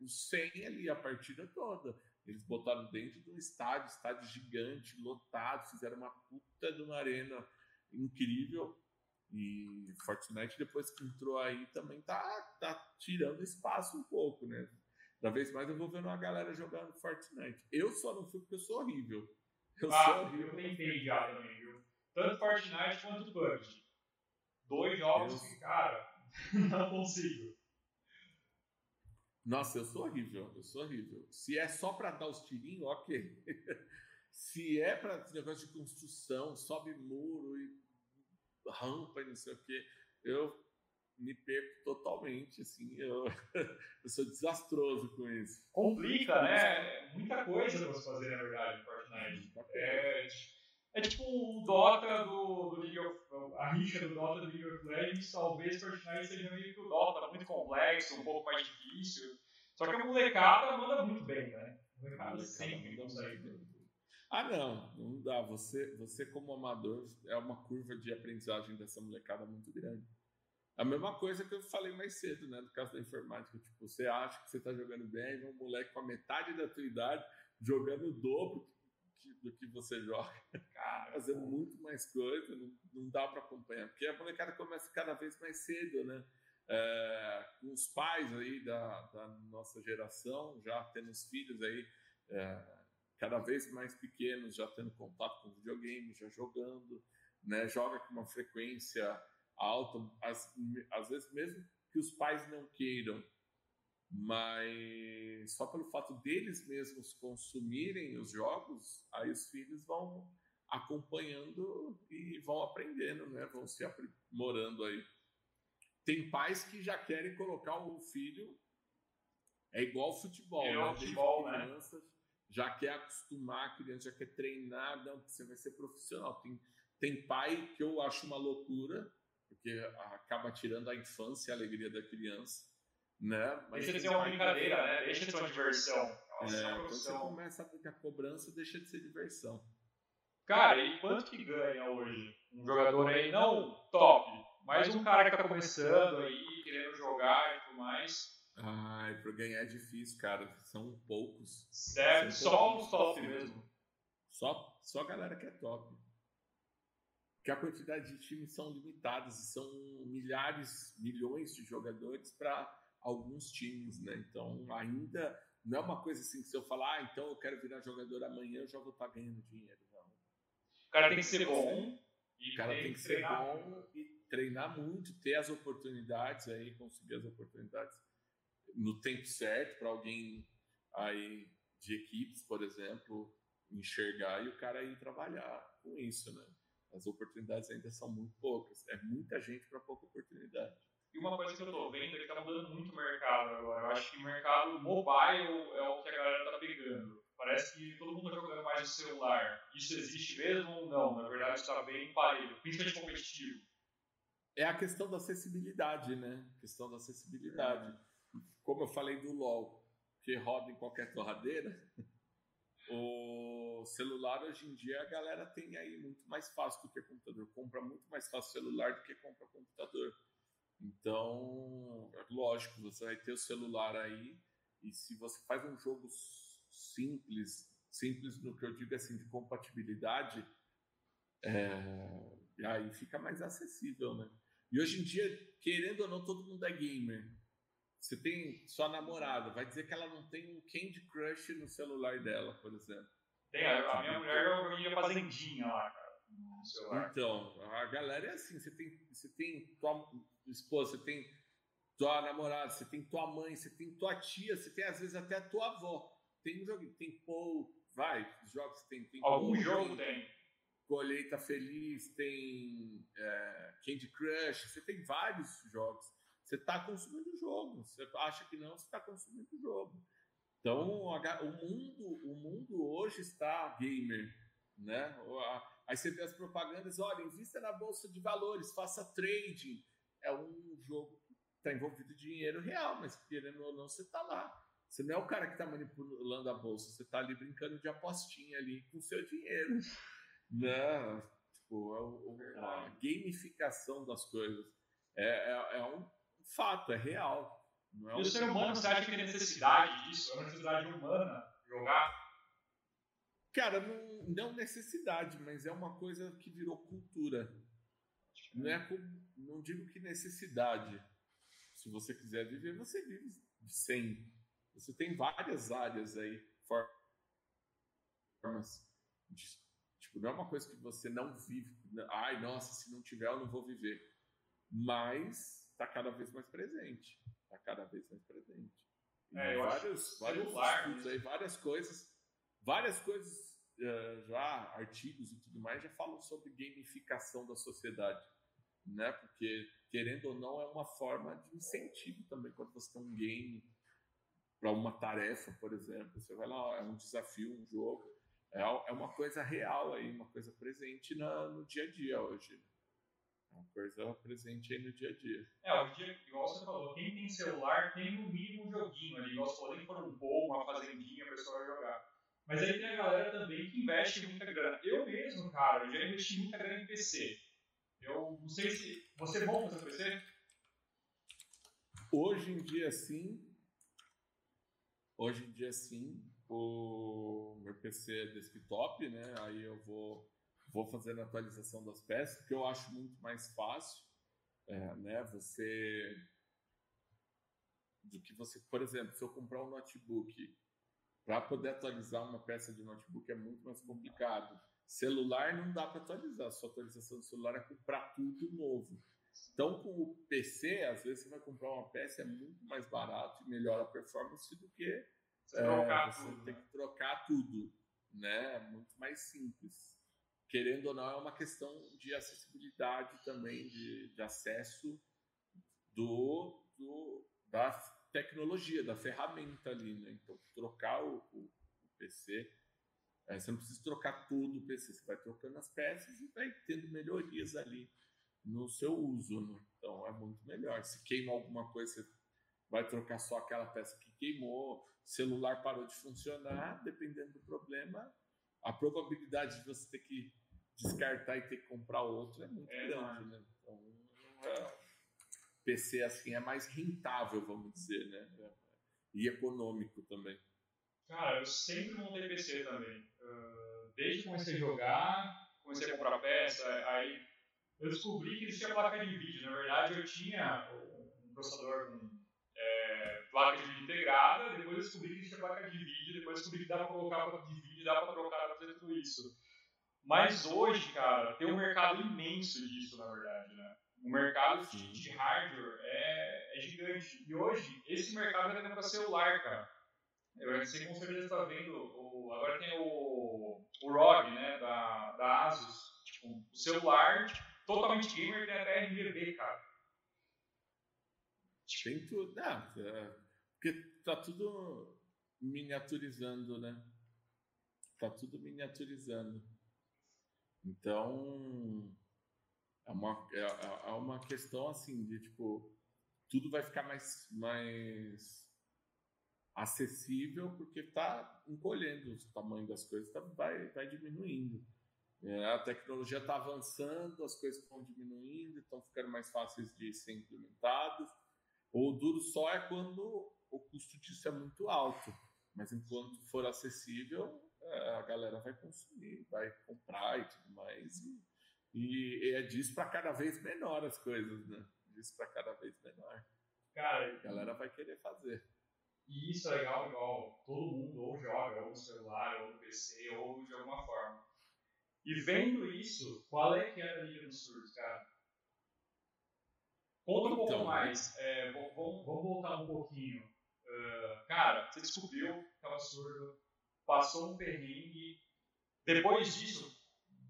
os 100 ali, a partida toda. Eles botaram dentro de um estádio, estádio gigante, lotado, fizeram uma puta de uma arena incrível. E Fortnite, depois que entrou aí, também tá, tá tirando espaço um pouco, né? Da vez mais eu vou vendo uma galera jogando Fortnite. Eu só não fui porque eu sou horrível. Eu ah, sou horrível. Eu tentei já também, viu? Tanto Fortnite quanto PUBG. Dois jogos eu... que, cara, não consigo. Nossa, eu sou horrível, eu sou horrível. Se é só para dar os tirinhos, ok. Se é para negócio de construção, sobe muro e rampa e não sei o que, eu me perco totalmente, assim, eu, eu sou desastroso com isso. Complica, né? Muita coisa pra você fazer, na verdade, Fortnite. É, é tipo o Dota do, do League of a rixa do Dota do League of Legends, talvez Fortnite seja meio que o Dota, muito complexo, um pouco mais difícil. Só que a molecada manda muito bem, né? A molecada sempre consegue. Ah, não, não dá. Você, você, como amador, é uma curva de aprendizagem dessa molecada muito grande. A mesma coisa que eu falei mais cedo, né? Do caso da informática. Tipo, você acha que você tá jogando bem, um moleque com a metade da tua idade jogando o dobro do que você joga, cara, fazendo muito mais coisa, não, não dá para acompanhar, porque a molecada começa cada vez mais cedo, né? É, com os pais aí da, da, nossa geração, já tendo os filhos aí é, cada vez mais pequenos, já tendo contato com videogame, já jogando, né? Joga com uma frequência alta, às, às vezes mesmo que os pais não queiram, mas só pelo fato deles mesmos consumirem os jogos, aí os filhos vão acompanhando e vão aprendendo, né? Vão se aprimorando aí. Tem pais que já querem colocar o filho é igual futebol, é né? futebol, né? já quer acostumar a criança, já quer treinar, não, você vai ser profissional. Tem, tem pai que eu acho uma loucura, porque acaba tirando a infância e a alegria da criança, né? Mas deixa de ser uma brincadeira, né? Deixa de ser uma diversão. É, então você começa a ficar cobrando, deixa de ser diversão. Cara, e quanto que ganha hoje? Um jogador aí, não top, mas um cara que tá começando aí, querendo jogar e tudo mais. Ai, pra ganhar é difícil, cara. São poucos. Sério, só os top mesmo. Só, só a galera que é top. Porque a quantidade de times são limitadas e são milhares, milhões de jogadores para alguns times, né? Então ainda não é uma coisa assim que se eu falar, ah, então eu quero virar jogador amanhã, eu já vou estar ganhando dinheiro. Não. O cara tem que ser bom. O cara tem que ser bom e treinar muito, ter as oportunidades aí, conseguir as oportunidades no tempo certo para alguém aí de equipes, por exemplo, enxergar e o cara ir trabalhar com isso, né? As oportunidades ainda são muito poucas. É muita gente para pouca oportunidade. E uma coisa que eu tô vendo é que tá mudando muito o mercado agora. Eu acho que o mercado mobile é o que a galera tá pegando. Parece que todo mundo tá jogando mais no celular. Isso existe mesmo ou não? Na verdade está bem parelho, principalmente competitivo. É a questão da acessibilidade, né? A questão da acessibilidade. Como eu falei do LoL, que roda em qualquer torradeira, o celular hoje em dia a galera tem aí muito mais fácil do que computador. Compra muito mais fácil celular do que compra computador. Então, é lógico, você vai ter o celular aí e se você faz um jogo simples, simples no que eu digo assim, de compatibilidade, é, aí fica mais acessível, né? E hoje em dia, querendo ou não, todo mundo é gamer. Você tem sua namorada, vai dizer que ela não tem um Candy Crush no celular dela, por exemplo. Tem, a, minha mulher joguinha fazendinha lá, cara, celular. Então, a galera é assim, você tem, você tem tua esposa, você tem tua namorada, você tem tua mãe, você tem tua tia, você tem às vezes até a tua avó. Tem um joguinho, tem Pou, vai, jogos tem. tem Algum Pou, jogo tem. tem. Colheita Feliz, tem é, Candy Crush, você tem vários jogos. Você está consumindo o jogo. Você acha que não, você está consumindo o jogo. Então, o mundo, o mundo hoje está gamer, né? Aí você vê as propagandas, olha, invista na bolsa de valores, faça trading. É um jogo que está envolvido dinheiro real, mas querendo ou não, você está lá. Você não é o cara que está manipulando a bolsa, você está ali brincando de apostinha ali com o seu dinheiro. Não, tipo, é a gamificação das coisas. É, é, é um fato, é real. É e o ser humano, você acha que tem necessidade disso? É uma necessidade humana jogar? Cara, não, não necessidade, mas é uma coisa que virou cultura. Não, é não digo que necessidade. Se você quiser viver, você vive sem. Você tem várias áreas aí, formas. De, tipo, não é uma coisa que você não vive. Ai, nossa, se não tiver, eu não vou viver. Mas está cada vez mais presente. Está cada vez mais presente. É, vários, vários celular, estudos aí, várias coisas, várias coisas uh, já, artigos e tudo mais, já falam sobre gamificação da sociedade. Né? Porque, querendo ou não, é uma forma de incentivo também quando você tem um game para uma tarefa, por exemplo. Você vai lá, é um desafio, um jogo. É, é uma coisa real aí, uma coisa presente na, no dia a dia hoje uma coisa presente aí no dia a dia. É, hoje dia, igual você falou, quem tem celular tem no mínimo um joguinho ali, falou, nem for um bom, uma fazendinha, a pessoa vai jogar. Mas aí tem a galera também que investe muita grana. Eu mesmo, cara, eu já investi muita grana em PC. Eu não sei se. Você é bom seu PC? Hoje em dia, sim. Hoje em dia, sim. O meu PC é desktop, né? Aí eu vou vou fazendo a atualização das peças, que eu acho muito mais fácil, é, né? Você do que você, por exemplo, se eu comprar um notebook para poder atualizar uma peça de notebook é muito mais complicado. Celular não dá para atualizar, sua atualização do celular é comprar tudo novo. Então, com o PC, às vezes você vai comprar uma peça é muito mais barato e melhora a performance do que você, é, você tudo, tem né? que trocar tudo, né? É muito mais simples querendo ou não, é uma questão de acessibilidade também, de, de acesso do, do, da tecnologia, da ferramenta ali, né? Então, trocar o, o PC. Aí você não precisa trocar tudo o PC, você vai trocando as peças e vai tendo melhorias ali no seu uso. Né? Então é muito melhor. Se queima alguma coisa, você vai trocar só aquela peça que queimou, celular parou de funcionar, dependendo do problema, a probabilidade de você ter que descartar e ter que comprar outro é muito é, grande, né? Então, é, PC assim é mais rentável, vamos dizer, né? E econômico também. Cara, eu sempre montei PC também. Uh, desde que comecei a jogar, comecei a comprar peça, aí eu descobri que existia placa de vídeo. Na verdade, eu tinha um processador com é, placa de vídeo integrada, depois descobri que existia placa de vídeo, depois descobri que dava para colocar placa de vídeo, dava para trocar, fazer tudo isso. Mas hoje, cara, tem um mercado imenso disso, na verdade, né? O mercado de, de hardware é, é, gigante. E hoje, esse mercado está tendo para celular, cara. Eu sei com certeza está vendo, o, agora tem o, o ROG, né, da, da Asus. Tipo, o celular tipo, totalmente gamer tem até RGB, cara. Tem tudo. Não, é, porque tá tudo miniaturizando, né? Tá tudo miniaturizando. Então, é uma, é, é, é uma questão assim de tipo, tudo vai ficar mais, mais acessível porque está encolhendo o tamanho das coisas, tá, vai, vai diminuindo. É, a tecnologia está avançando, as coisas estão diminuindo, estão ficando mais fáceis de ser implementados. O duro só é quando o custo disso é muito alto, mas enquanto for acessível, é, a galera vai consumir, vai comprar e tudo mais. E, e é disso para cada vez menor as coisas, né? Disso para cada vez menor. Cara, a galera vai querer fazer. E isso é legal, igual todo mundo ou joga, ou no celular, ou no PC, ou de alguma forma. E vendo isso, qual é que é a Liga dos Surdos, cara? Conta um pouco então, mais. É, vamos, vamos, voltar um pouquinho. Uh, cara, você descobriu que estava surdo, passou um perrengue. Depois disso,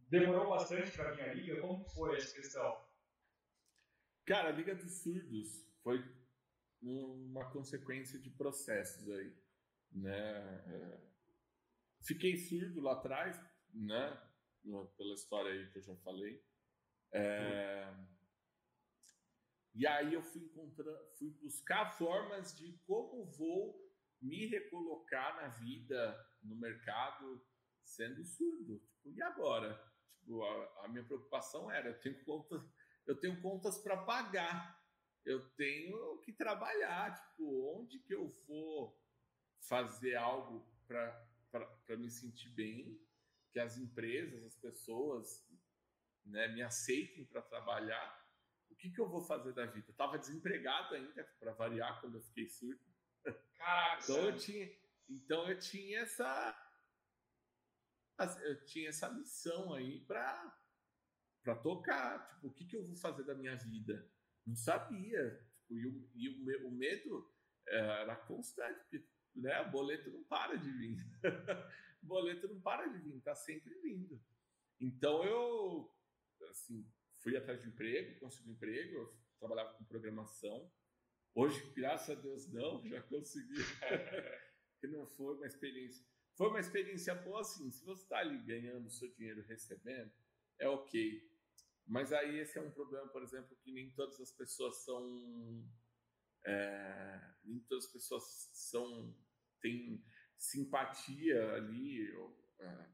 demorou bastante para vir a liga? Como foi essa questão? Cara, a Liga dos Surdos foi uma consequência de processos aí, né? É, fiquei surdo lá atrás, né? Pela história aí que eu já falei. É, e aí eu fui encontrar, fui buscar formas de como vou me recolocar na vida, no mercado, sendo surdo. Tipo, e agora? A, minha preocupação era, eu tenho contas, eu tenho contas para pagar, eu tenho que trabalhar. Tipo, onde que eu vou fazer algo para me sentir bem, que as empresas, as pessoas, né, me aceitem para trabalhar? O que, que eu vou fazer da vida? Eu estava desempregado ainda, para variar, quando eu fiquei surdo. Caraca! então, eu tinha, então eu tinha essa. Eu tinha essa missão aí para para tocar. Tipo, o que, que eu vou fazer da minha vida? Não sabia. Tipo, e o, e o, o medo é, era constante, porque né, o boleto não para de vir. o boleto não para de vir, tá sempre vindo. Então eu assim, fui atrás de emprego, consegui emprego, trabalhava com programação. Hoje, graças a Deus, não, já consegui. que não foi uma experiência. Foi uma experiência boa, assim. Se você está ali ganhando seu dinheiro, recebendo, é ok. Mas aí esse é um problema, por exemplo, que nem todas as pessoas são. É, nem todas as pessoas são. têm simpatia ali, ou, é,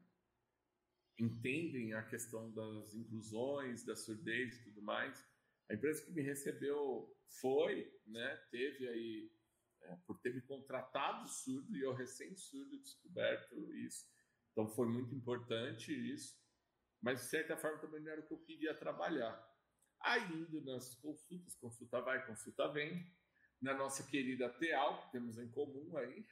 entendem a questão das inclusões, da surdez e tudo mais. A empresa que me recebeu foi, né, teve aí, é, por ter me contratado surdo e eu recém-surdo descoberto isso. Então foi muito importante isso, mas de certa forma também não era o que eu queria trabalhar. Aí indo nas consultas, consulta vai, consulta vem, na nossa querida Teal, que temos em comum aí.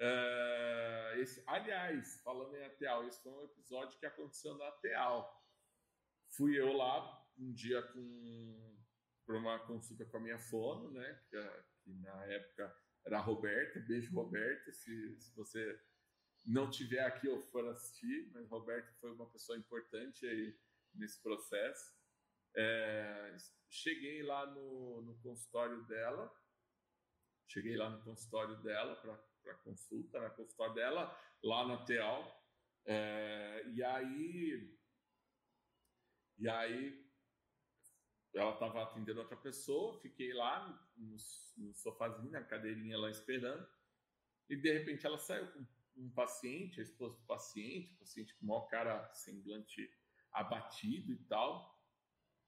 uh, esse, aliás, falando em Ateal, esse foi um episódio que aconteceu na Ateal. Fui eu lá um dia com para uma consulta com a minha fono, né? Que, que, na época era a Roberta. Beijo, Roberta. Se, se você não tiver aqui ou for assistir, mas Roberta foi uma pessoa importante aí nesse processo. É, cheguei lá no, no consultório dela, Cheguei lá no consultório dela para consulta, na consultório dela, lá na TEAL. É, e aí. E aí ela estava atendendo outra pessoa, fiquei lá no, no sofazinho, na cadeirinha lá esperando, e de repente ela saiu com um paciente, a esposa do paciente, o paciente com o maior cara semblante abatido e tal.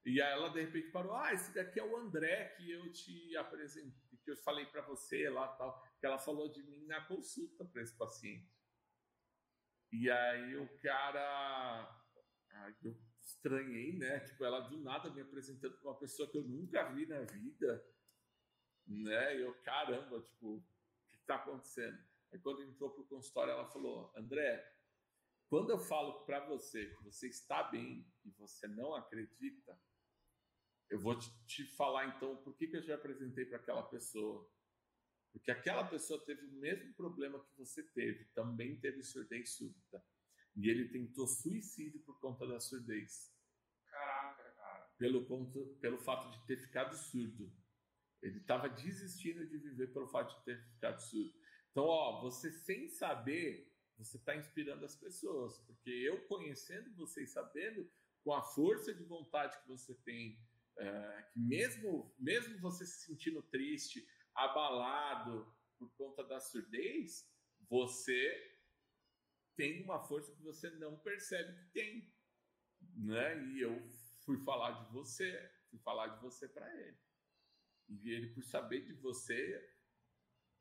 E aí ela de repente parou, ah, esse daqui é o André que eu te apresentei, que eu falei para você lá tal, que ela falou de mim na consulta para esse paciente. E aí o cara, eu estranhei, né? Tipo, ela do nada me apresentando para uma pessoa que eu nunca vi na vida, né? E eu, caramba, tipo, o que está acontecendo? Aí quando entrou pro consultório, ela falou, André, quando eu falo para você que você está bem e você não acredita, eu vou te, te falar então por que, que eu já apresentei para aquela pessoa. Porque aquela pessoa teve o mesmo problema que você teve, também teve surdez súbita. E ele tentou suicídio por conta da surdez. Caraca, cara. Pelo, ponto, pelo fato de ter ficado surdo. Ele estava desistindo de viver pelo fato de ter ficado surdo. Então, ó, você sem saber, você está inspirando as pessoas. Porque eu conhecendo você e sabendo, com a força de vontade que você tem, é, que mesmo, mesmo você se sentindo triste, abalado por conta da surdez, você tem uma força que você não percebe que tem, né? E eu fui falar de você, fui falar de você para ele. E ele, por saber de você,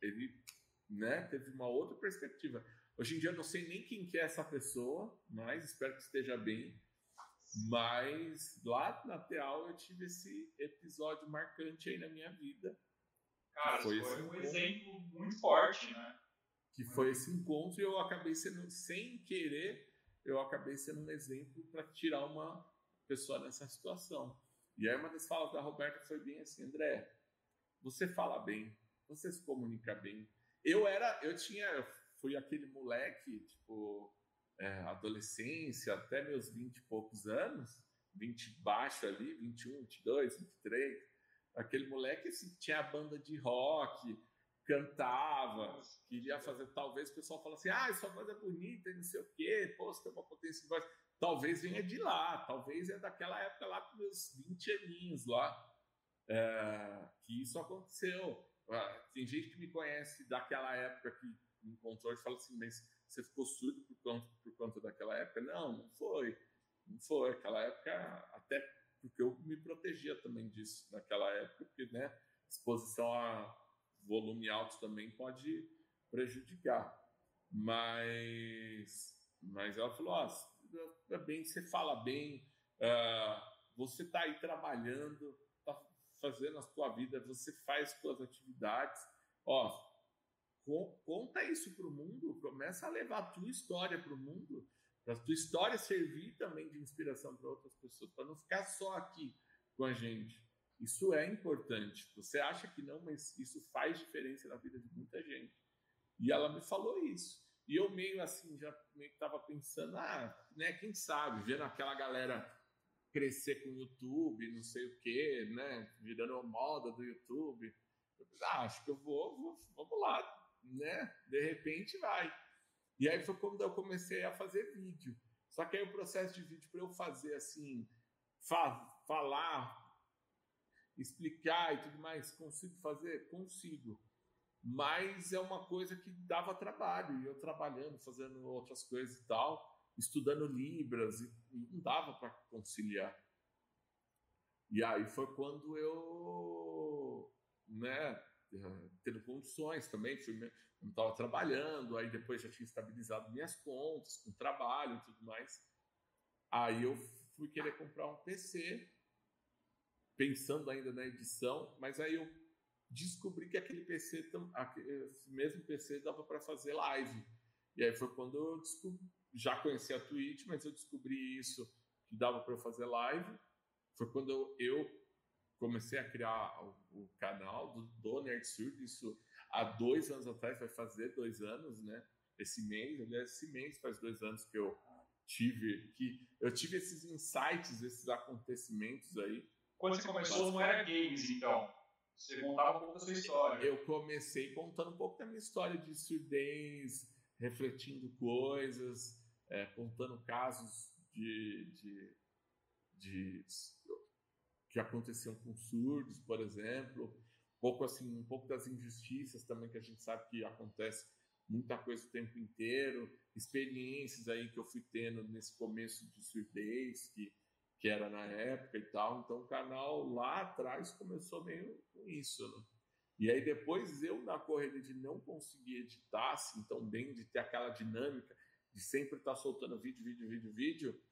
ele, né, teve uma outra perspectiva. Hoje em dia eu não sei nem quem que é essa pessoa, mas espero que esteja bem. Mas lá na Teal eu tive esse episódio marcante aí na minha vida. Cara, foi, foi um exemplo muito forte, né? que foi esse encontro e eu acabei sendo, sem querer, eu acabei sendo um exemplo para tirar uma pessoa nessa situação. E aí uma das falas da Roberta foi bem assim, André, você fala bem, você se comunica bem. Eu era, eu tinha, eu fui aquele moleque, tipo, é, adolescência, até meus 20 e poucos anos, 20 baixo ali, 21, 22, 23, aquele moleque assim, tinha a banda de rock, cantava, queria fazer. Talvez o pessoal fala assim: ah, sua voz é bonita e não sei o quê, pô, você tem uma potência de voz. Talvez venha de lá, talvez é daquela época lá com meus 20 aninhos lá, é, que isso aconteceu. Ah, tem gente que me conhece daquela época que me encontrou e fala assim: mas você ficou surdo por conta, por conta daquela época? Não, não foi. Não foi. Aquela época, até porque eu me protegia também disso naquela época, porque, né, exposição a volume alto também pode prejudicar. Mas, mas ela falou: ó, oh, bem, você fala bem, uh, você está aí trabalhando, está fazendo a sua vida, você faz suas atividades, ó, conta isso para o mundo, começa a levar a tua história para o mundo, para a tua história servir também de inspiração para outras pessoas, para não ficar só aqui com a gente. Isso é importante. Você acha que não, mas isso faz diferença na vida de muita gente. E ela me falou isso. E eu meio assim, já meio que tava pensando, ah, né, quem sabe, vendo aquela galera crescer com o YouTube, não sei o quê, né, virando a moda do YouTube. Eu pensei, ah, acho que eu vou, vou, vamos lá, né, de repente vai. E aí foi quando eu comecei a fazer vídeo. Só que aí o processo de vídeo para eu fazer assim, fa falar explicar e tudo mais, consigo fazer? Consigo. Mas é uma coisa que dava trabalho, e eu trabalhando, fazendo outras coisas e tal, estudando Libras, e não dava para conciliar. E aí foi quando eu, né, tendo condições também, fui, não estava trabalhando, aí depois já tinha estabilizado minhas contas com trabalho e tudo mais. Aí eu fui querer comprar um PC pensando ainda na edição, mas aí eu descobri que aquele PC, esse mesmo PC dava para fazer live. E aí foi quando eu descobri, já conhecia a Twitch, mas eu descobri isso que dava para fazer live. Foi quando eu, eu comecei a criar o, o, canal do, do Nerd Surdo, isso há dois anos atrás, vai fazer dois anos, né? Esse mês, aliás, esse mês faz dois anos que eu tive que eu tive esses insights, esses acontecimentos aí quando você começou não era games, então. Você contava um pouco da sua história. Eu comecei contando um pouco da minha história de surdez, refletindo coisas, é, contando casos de, de, de, que aconteciam com surdos, por exemplo, um pouco assim, um pouco das injustiças também que a gente sabe que acontece muita coisa o tempo inteiro, experiências aí que eu fui tendo nesse começo de surdez que que era na época e tal. Então o canal lá atrás começou meio com isso, né? E aí depois eu na corrida de não conseguir editar assim tão bem, de ter aquela dinâmica de sempre estar soltando vídeo, vídeo, vídeo, vídeo,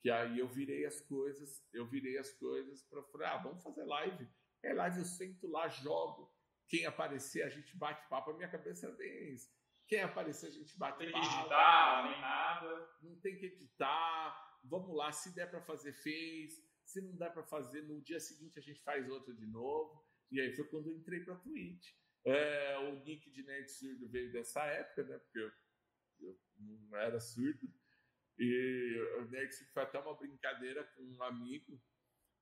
que aí eu virei as coisas, eu virei as coisas para falar, ah, vamos fazer live. É live, eu sento lá, jogo. Quem aparecer, a gente bate papo. A minha cabeça é bem isso. Quem aparecer, a gente bate papo. Não tem que editar, nem nada. Não tem que editar vamos lá, se der para fazer, fez. Se não der para fazer, no dia seguinte a gente faz outro de novo. E aí foi quando eu entrei para Twitch. É, o nick de Nerd Surdo veio dessa época, né? Porque eu, eu não era surdo. E o Nerd Surdo foi até uma brincadeira com um amigo,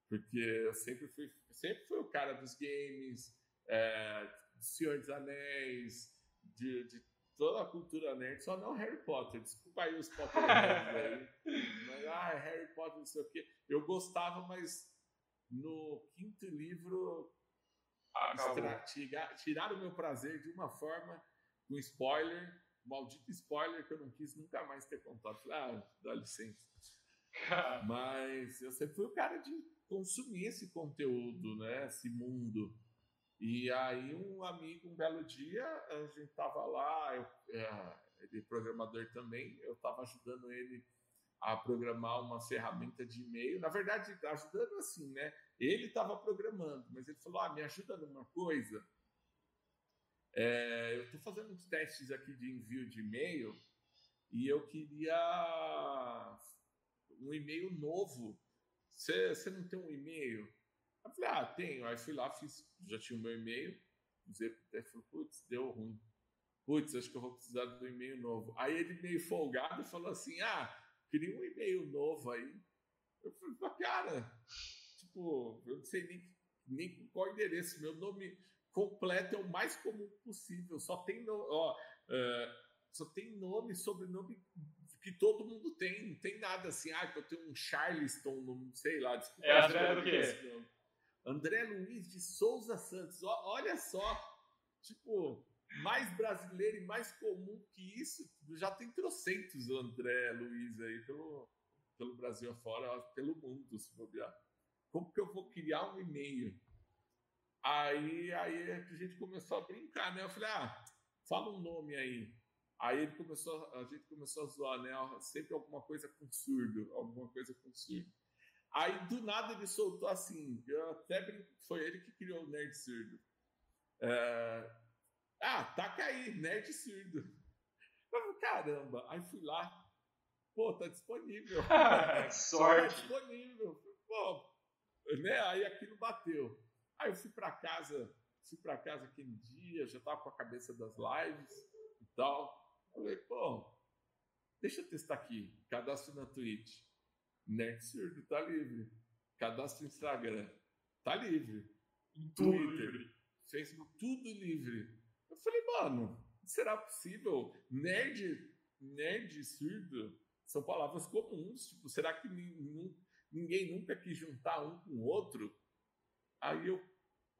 porque eu sempre fui, sempre fui o cara dos games, é, do Senhor dos Anéis, de, de toda a cultura nerd, só não Harry Potter. Desculpa aí os Potterheads aí. Mas, ah, Harry Potter, não sei o quê. Eu gostava, mas no quinto livro ah, tiraram o meu prazer de uma forma, com spoiler, maldito spoiler que eu não quis nunca mais ter contato. Ah, dá licença. Mas eu sempre fui o cara de consumir esse conteúdo, né? Esse mundo. E aí um amigo, um belo dia, a gente estava lá, eu, é, ele é programador também, eu estava ajudando ele a programar uma ferramenta de e-mail. Na verdade, ajudando assim, né? Ele estava programando, mas ele falou: ah, me ajuda numa coisa. É, eu estou fazendo uns testes aqui de envio de e-mail e eu queria um e-mail novo. Você não tem um e-mail? Eu falei, ah, tenho. Aí fui lá, fiz, já tinha o meu e-mail, usei pro teste, falei, putz, deu ruim. Putz, acho que eu vou precisar do e-mail novo. Aí ele meio folgado falou assim, ah, queria um e-mail novo aí. Eu falei, cara, tipo, eu não sei nem, nem qual endereço, meu nome completo é o mais comum possível, só tem, no, ó, uh, só tem nome, sobrenome que todo mundo tem, não tem nada assim, ah, que eu tenho um Charleston, não sei lá, desculpa. É, André do quê? André Luiz de Souza Santos. olha só, tipo, mais brasileiro e mais comum que isso, já tem trocentos André Luiz aí pelo, pelo Brasil afora, pelo mundo, se bobear. Como que eu vou criar um e-mail? Aí, aí a gente começou a brincar, né? Eu falei, ah, fala um nome aí. Aí ele começou, a gente começou a zoar, né? Sempre alguma coisa com surdo, alguma coisa com surdo. Aí do nada ele soltou assim, eu até brinco, foi ele que criou o Nerd Surdo. É, ah, taca aí, Nerd Surdo. Eu, caramba, aí fui lá, pô, tá disponível. Sorte. Tá disponível. Pô, né? Aí aquilo bateu. Aí eu fui para casa, fui para casa aquele dia, já tava com a cabeça das lives e tal. Eu falei, pô, deixa eu testar aqui, cadastro na Twitch. Nerd Surdo tá livre. Cadastro Instagram. Tá livre. Tudo Twitter, livre. Facebook, tudo livre. Eu falei, mano, será possível? Nerd, nerd surdo são palavras comuns. Tipo, será que ninguém nunca quis juntar um com o outro? Aí eu,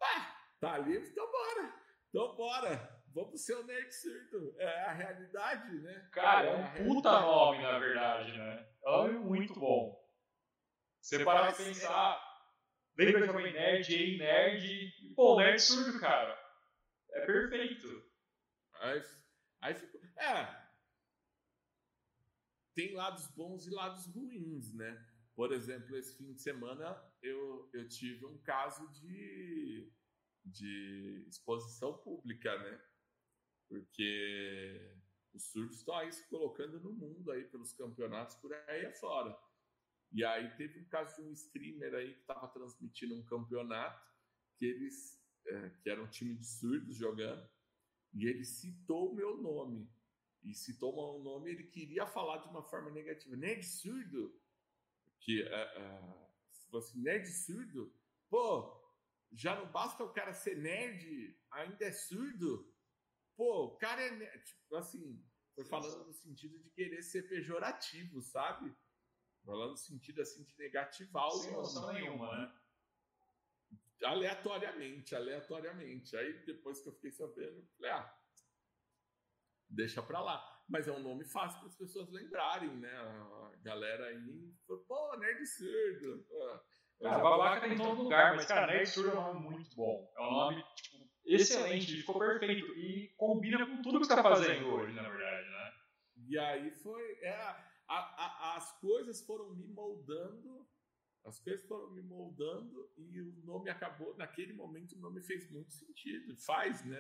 ah, tá livre, então bora. Então bora. Vamos ser o nerd surdo. É a realidade, né? Cara, é um é puta nome, na verdade, né? É um muito bom. Você para pra pensar, lembra eu falei nerd, ei, nerd, e, pô, nerd surdo, cara. É perfeito. Aí, aí ficou. É. Tem lados bons e lados ruins, né? Por exemplo, esse fim de semana eu, eu tive um caso de, de exposição pública, né? Porque os surdos estão aí se colocando no mundo aí pelos campeonatos por aí afora. E aí teve um caso de um streamer aí que estava transmitindo um campeonato que eles é, que era um time de surdos jogando e ele citou o meu nome. E citou o meu nome ele queria falar de uma forma negativa. Nerd surdo? Que é, é, assim nerd surdo? Pô já não basta o cara ser nerd, ainda é surdo. Pô, o cara é nerd, tipo assim, foi falando no sentido de querer ser pejorativo, sabe? Falando no sentido assim de negativar Sem noção nenhuma, né? Aleatoriamente, aleatoriamente. Aí depois que eu fiquei sabendo, falei, ah, deixa pra lá. Mas é um nome fácil para as pessoas lembrarem, né? A galera aí, pô, nerd surdo. Cara, babaca tem em todo lugar, mas, cara, nerd surdo é um nome muito bom. É um nome, tipo, excelente, ficou perfeito. E combina com tudo que você tá fazendo hoje, na verdade, né? E aí foi. É, a, a, as coisas foram me moldando. As coisas foram me moldando e o nome acabou. Naquele momento, o nome fez muito sentido. Faz, né?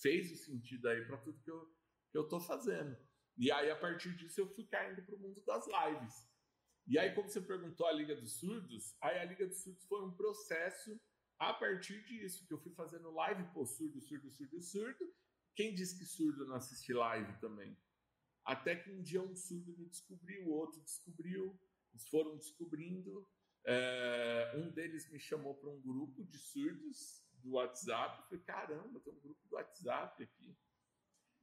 Fez o sentido aí para tudo que eu, que eu tô fazendo. E aí, a partir disso, eu fui caindo para o mundo das lives. E aí, como você perguntou a Liga dos Surdos, aí a Liga dos Surdos foi um processo a partir disso, que eu fui fazendo live, pô, surdo, surdo, surdo, surdo. Quem disse que surdo não assiste live também? Até que um dia um surdo me descobriu, o outro descobriu, eles foram descobrindo. É, um deles me chamou para um grupo de surdos do WhatsApp. Eu falei, caramba, tem um grupo do WhatsApp aqui.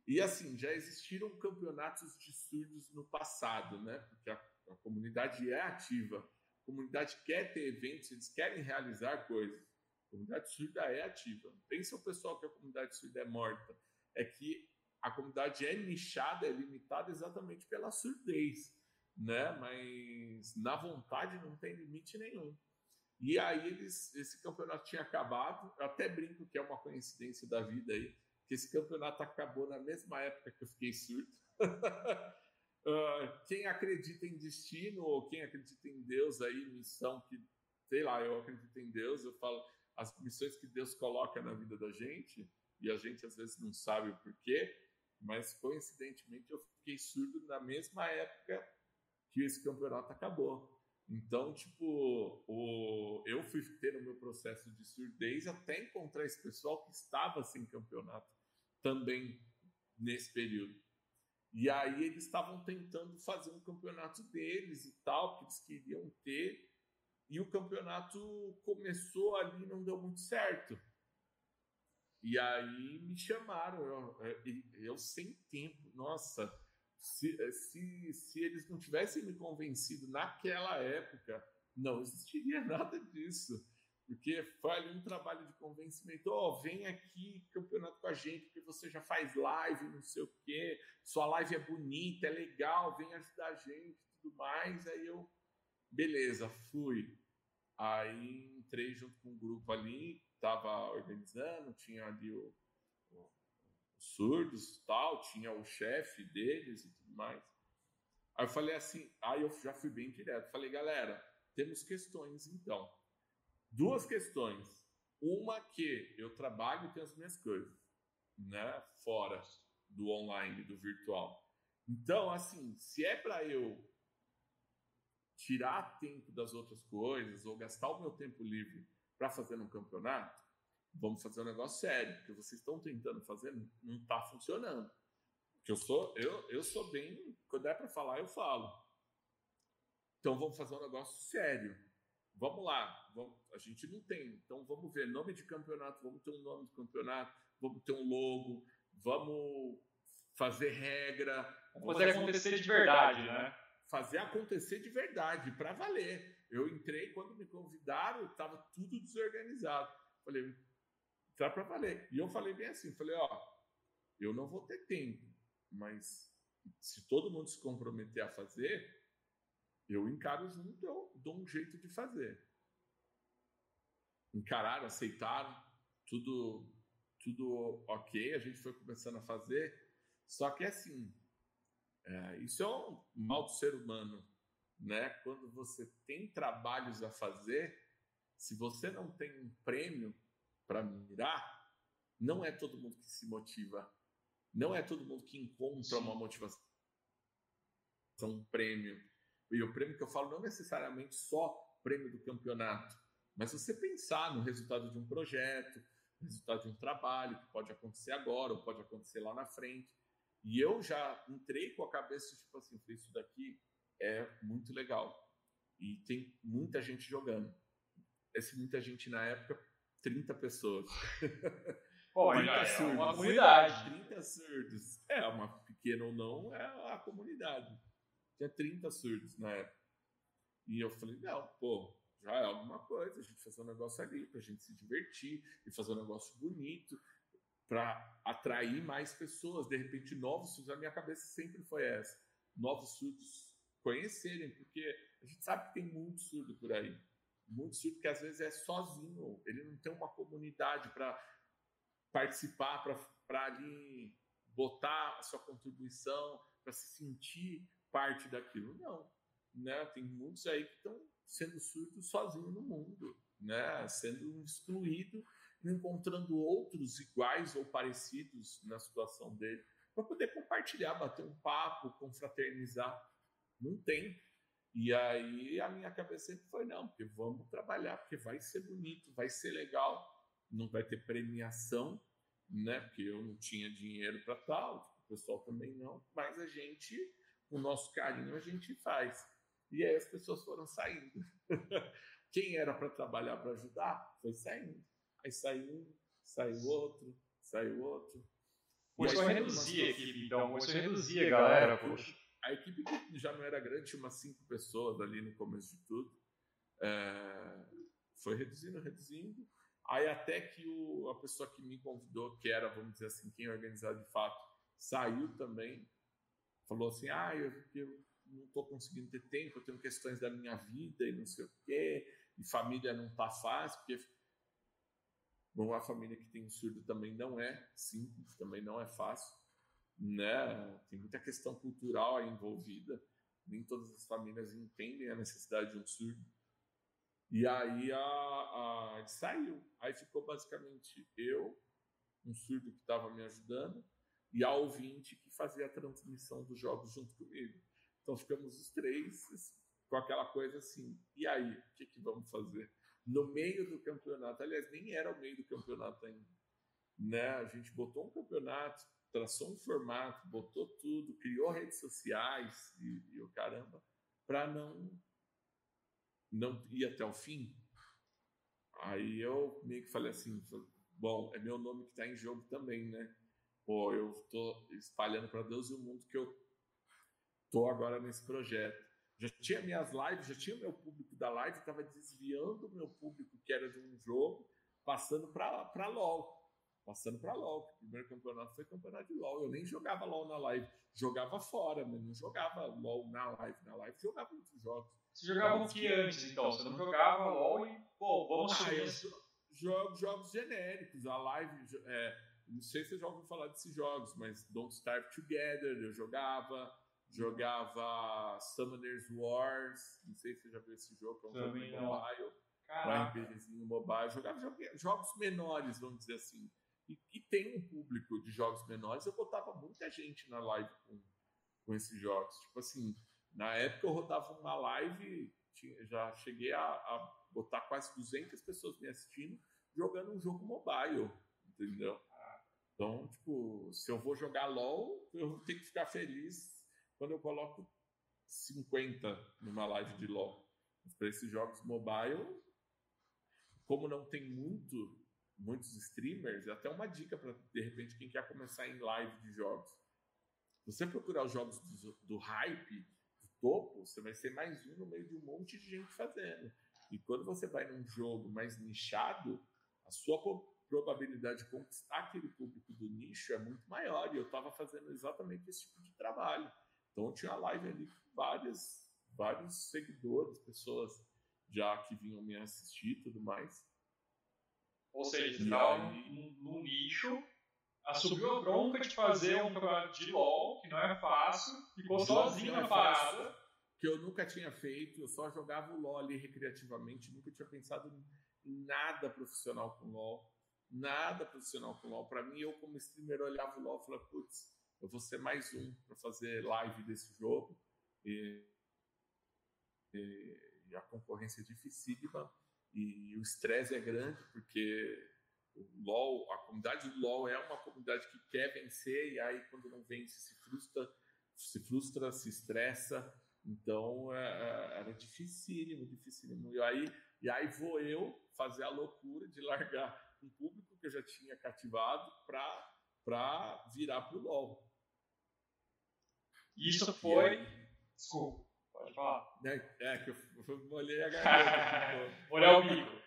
E assim, já existiram campeonatos de surdos no passado, né? Porque a, a comunidade é ativa, a comunidade quer ter eventos, eles querem realizar coisas. A comunidade surda é ativa. Pensa o pessoal que a comunidade surda é morta. É que a comunidade é nichada, é limitada exatamente pela surdez, né? Mas na vontade não tem limite nenhum. E aí eles, esse campeonato tinha acabado. Eu até brinco que é uma coincidência da vida aí que esse campeonato acabou na mesma época que eu fiquei surdo. uh, quem acredita em destino ou quem acredita em Deus aí, missão que, sei lá, eu acredito em Deus, eu falo as missões que Deus coloca na vida da gente, e a gente às vezes não sabe o porquê, mas coincidentemente eu fiquei surdo na mesma época que esse campeonato acabou. Então, tipo, o, eu fui ter o meu processo de surdez até encontrar esse pessoal que estava sem campeonato também nesse período. E aí eles estavam tentando fazer um campeonato deles e tal, que eles queriam ter, e o campeonato começou ali e não deu muito certo. E aí me chamaram, eu, eu, eu sem tempo, nossa, se, eh, se, se eles não tivessem me convencido naquela época, não existiria nada disso. Porque ali um trabalho de convencimento. Ó, oh, vem aqui campeonato com a gente, porque você já faz live, não sei o quê, sua live é bonita, é legal, vem ajudar a gente tudo mais. Aí eu, beleza, fui. Aí entrei junto com um grupo ali, tava organizando, tinha ali o, surdos tal, tinha o chefe deles e tudo mais. Aí eu falei assim, aí eu já fui bem direto, falei, galera, temos questões então. Duas questões. Uma que eu trabalho e tenho as minhas coisas, né, fora do online, do virtual. Então, assim, se é para eu tirar tempo das outras coisas ou gastar o meu tempo livre para fazer um campeonato, vamos fazer um negócio sério, porque vocês estão tentando fazer, não está funcionando. Porque eu sou, eu, eu sou bem, quando é para falar, eu falo. Então vamos fazer um negócio sério. Vamos lá, vamos, a gente não tem, então vamos ver nome de campeonato, vamos ter um nome de campeonato, vamos ter um logo, vamos fazer regra, vamos fazer acontecer de verdade, né? Fazer acontecer de verdade, para valer. Eu entrei quando me convidaram, estava tudo desorganizado. Falei, Tá para valer. E eu falei bem assim, falei, ó, eu não vou ter tempo, mas se todo mundo se comprometer a fazer, eu encaro junto, eu dou um jeito de fazer. Encararam, aceitaram, tudo, tudo ok, a gente foi começando a fazer. Só que assim, é, isso é um mal do ser humano, né? Quando você tem trabalhos a fazer, se você não tem um prêmio, para mirar, não é todo mundo que se motiva. Não é todo mundo que encontra uma motivação, um prêmio. E o prêmio que eu falo não necessariamente só prêmio do campeonato, mas você pensar no resultado de um projeto, resultado de um trabalho que pode acontecer agora ou pode acontecer lá na frente. E eu já entrei com a cabeça tipo assim, isso daqui é muito legal. E tem muita gente jogando. Esse muita gente na época 30 pessoas. Pô, 30 é surdos. uma comunidade. 30 surdos. É, uma pequena ou não, é a comunidade. Tinha 30 surdos na época. E eu falei, não, pô, já é alguma coisa, a gente fazer um negócio ali pra gente se divertir e fazer um negócio bonito para atrair mais pessoas, de repente novos surdos. A minha cabeça sempre foi essa: novos surdos conhecerem, porque a gente sabe que tem muito surdo por aí. Muito surdo que às vezes é sozinho, ele não tem uma comunidade para participar, para ali botar a sua contribuição, para se sentir parte daquilo. Não. Né? Tem muitos aí que estão sendo surdos sozinhos no mundo, né? sendo excluído, encontrando outros iguais ou parecidos na situação dele, para poder compartilhar, bater um papo, confraternizar. Não tem. E aí a minha cabeça sempre foi: não, porque vamos trabalhar, porque vai ser bonito, vai ser legal, não vai ter premiação, né? Porque eu não tinha dinheiro para tal, o pessoal também não, mas a gente, o nosso carinho, a gente faz. E aí as pessoas foram saindo. Quem era para trabalhar para ajudar foi saindo. Aí saiu um, saiu outro, saiu outro. Pois foi reduzir a equipe, então. Pois foi reduzir a galera, poxa. A equipe já não era grande, tinha umas cinco pessoas ali no começo de tudo. É, foi reduzindo, reduzindo. Aí até que o, a pessoa que me convidou, que era, vamos dizer assim, quem organizava de fato, saiu também. Falou assim, ah, eu, eu não estou conseguindo ter tempo, eu tenho questões da minha vida e não sei o quê, e família não está fácil, porque uma família que tem um surdo também não é simples, também não é fácil, né? Tem muita questão cultural envolvida. Nem todas as famílias entendem a necessidade de um surdo. E aí a, a saiu. Aí ficou basicamente eu, um surdo que estava me ajudando, e a ouvinte que fazia a transmissão dos jogos junto comigo. Então ficamos os três com aquela coisa assim. E aí, o que, que vamos fazer? no meio do campeonato. Aliás, nem era o meio do campeonato ainda. Né? A gente botou um campeonato, traçou um formato, botou tudo, criou redes sociais e, e o caramba, para não, não ir até o fim. Aí eu meio que falei assim: bom, é meu nome que está em jogo também, né? Pô, eu tô espalhando para Deus e o mundo que eu tô agora nesse projeto. Já tinha minhas lives, já tinha meu público da live, estava desviando o meu público que era de um jogo, passando para LOL. Passando para LOL. O primeiro campeonato foi campeonato de LOL. Eu nem jogava LOL na live. Jogava fora, mas não jogava LOL na live. Na live jogava outros jogos. Você jogava o que antes, então? Você não jogava LOL e, pô, vamos ah, eu jogo jogos genéricos. A live. É, não sei se você já ouviu falar desses jogos, mas Don't Starve Together eu jogava jogava Summoners Wars, não sei se você já viu esse jogo, que é um Também jogo mobile, um RPGzinho mobile, jogava jogos menores, vamos dizer assim. E, tem um público de jogos menores, eu botava muita gente na live com, com esses jogos. Tipo assim, na época eu rodava uma live, tinha, já cheguei a, a botar quase 200 pessoas me assistindo jogando um jogo mobile, entendeu? Então, tipo, se eu vou jogar LOL, eu tenho que ficar feliz quando eu coloco 50 numa live de LoL. Para esses jogos mobile, como não tem muito, muitos streamers, até uma dica para, de repente, quem quer começar em live de jogos. Você procurar os jogos do, do hype, do topo, você vai ser mais um no meio de um monte de gente fazendo. E quando você vai num jogo mais nichado, a sua probabilidade de conquistar aquele público do nicho é muito maior. E eu estava fazendo exatamente esse tipo de trabalho. Então tinha live ali com várias, vários seguidores, pessoas já que vinham me assistir e tudo mais. Ou seja, você estava no nicho, assumiu a bronca de fazer um campeonato de LOL, que não é fácil, ficou sozinho na parada. Que eu nunca tinha feito, eu só jogava o LOL ali recreativamente, nunca tinha pensado em nada profissional com LOL. Nada profissional com LOL. Para mim, eu como streamer olhava o LOL e falava, putz, eu vou ser mais um para fazer live desse jogo. E, e, e, a concorrência é dificílima e o estresse é grande, porque o LoL, a comunidade do LoL é uma comunidade que quer vencer e aí quando não vence se frustra, se frustra, se estressa. Então é, é, era dificílimo, dificílimo. E aí, e aí vou eu fazer a loucura de largar um público que eu já tinha cativado para virar para o LOL. Isso foi. Desculpa, pode falar. É, é que eu, eu molhei a garganta. Molhar o bico.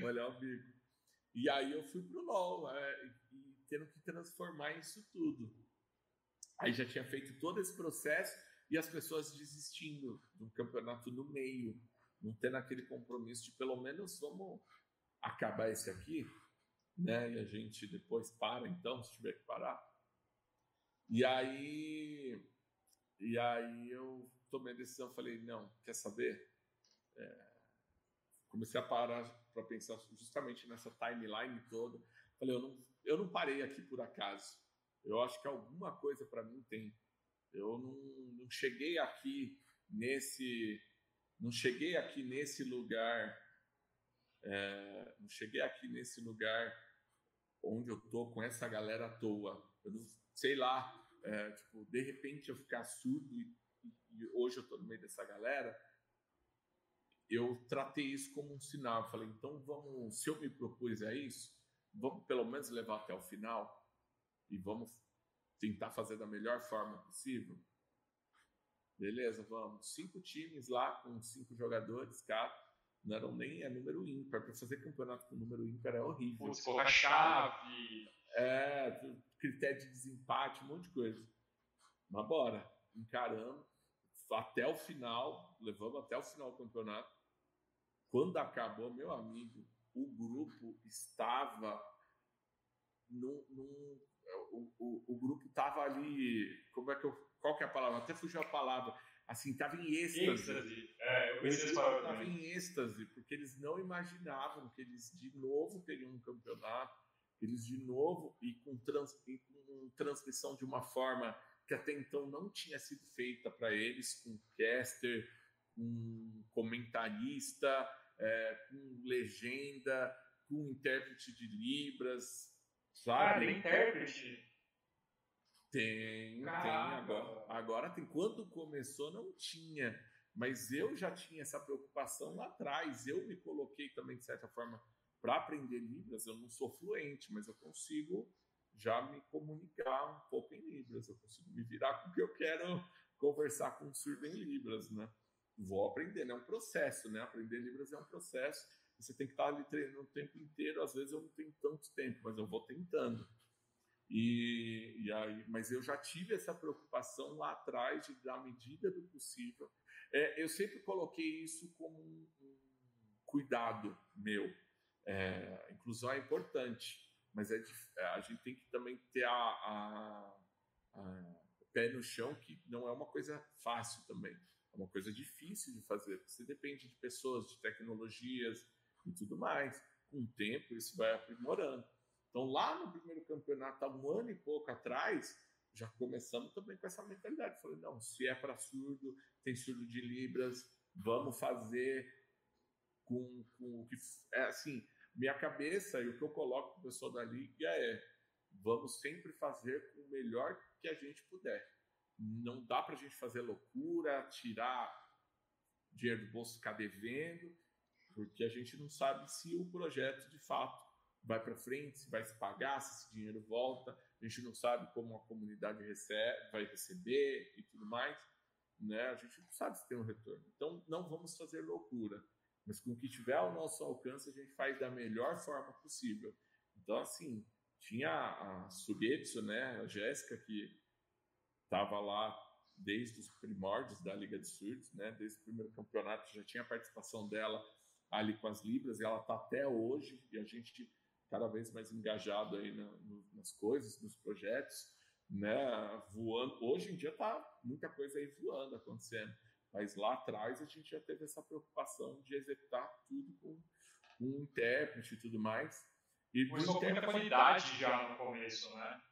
Molhar o bico. E aí eu fui pro LOL é, e tendo que transformar isso tudo. Aí já tinha feito todo esse processo e as pessoas desistindo do campeonato no meio, não tendo aquele compromisso de pelo menos vamos acabar esse aqui, né? E a gente depois para, então, se tiver que parar. E aí, e aí eu tomei a decisão, falei, não, quer saber? É, comecei a parar para pensar justamente nessa timeline toda. Falei, eu não, eu não parei aqui por acaso. Eu acho que alguma coisa para mim tem. Eu não, não cheguei aqui nesse, não cheguei aqui nesse lugar, é, não cheguei aqui nesse lugar onde eu tô com essa galera à toa. Eu não sei lá, é, tipo, de repente eu ficar surdo e, e, hoje eu tô no meio dessa galera. Eu tratei isso como um sinal. Eu falei, então vamos, se eu me propus a isso, vamos pelo menos levar até o final e vamos tentar fazer da melhor forma possível. Beleza, vamos. Cinco times lá com cinco jogadores, cara. Não eram nem é número ímpar. Para fazer campeonato com número ímpar é horrível. Putz, colocar chave. É, critério de desempate, um monte de coisa. Mas bora, encarando até o final, levamos até o final do campeonato. Quando acabou, meu amigo, o grupo estava num, num o, o, o, grupo estava ali, como é que eu, qual que é a palavra? Até fugiu a palavra. Assim, estava em êxtase. êxtase. É, eu estava em êxtase, porque eles não imaginavam que eles de novo teriam um campeonato, eles de novo, e com, trans, e com transmissão de uma forma que até então não tinha sido feita para eles, com caster, com comentarista, é, com legenda, com intérprete de Libras, Sabe? Ah, tem intérprete? Tem, Caraca. tem agora. Agora tem. Quando começou, não tinha. Mas eu já tinha essa preocupação lá atrás. Eu me coloquei também, de certa forma, para aprender Libras. Eu não sou fluente, mas eu consigo já me comunicar um pouco em Libras. Eu consigo me virar com que eu quero conversar com o surdo em Libras, né? Vou aprender, né? É um processo, né? Aprender Libras é um processo. Você tem que estar ali treinando o tempo inteiro. Às vezes eu não tenho tanto tempo, mas eu vou tentando. E, e aí, mas eu já tive essa preocupação lá atrás de, da medida do possível. É, eu sempre coloquei isso como um, um cuidado meu. É, inclusão é importante, mas é, a gente tem que também ter a, a, a, pé no chão, que não é uma coisa fácil também. É uma coisa difícil de fazer. Você depende de pessoas, de tecnologias, e tudo mais. Com o tempo, isso vai aprimorando. Então, lá no primeiro campeonato, há um ano e pouco atrás, já começamos também com essa mentalidade. Falei, não, se é para surdo, tem surdo de Libras, vamos fazer com, com o que. É assim, minha cabeça e o que eu coloco para o pessoal da liga é: vamos sempre fazer com o melhor que a gente puder. Não dá para a gente fazer loucura, tirar dinheiro do bolso, ficar devendo porque a gente não sabe se o projeto de fato vai para frente, se vai se pagar, se esse dinheiro volta, a gente não sabe como a comunidade recebe, vai receber e tudo mais, né? A gente não sabe se tem um retorno. Então, não vamos fazer loucura, mas com o que tiver ao nosso alcance, a gente faz da melhor forma possível. Então, assim, tinha a Sugetsu, né, a Jéssica, que estava lá desde os primórdios da Liga de Surdos, né, desde o primeiro campeonato, já tinha a participação dela ali com as Libras, e ela está até hoje, e a gente cada vez mais engajado aí na, no, nas coisas, nos projetos, né, voando. Hoje em dia está muita coisa aí voando, acontecendo, mas lá atrás a gente já teve essa preocupação de executar tudo com, um intérprete e tudo mais. E Começou com muita qualidade já no começo, né?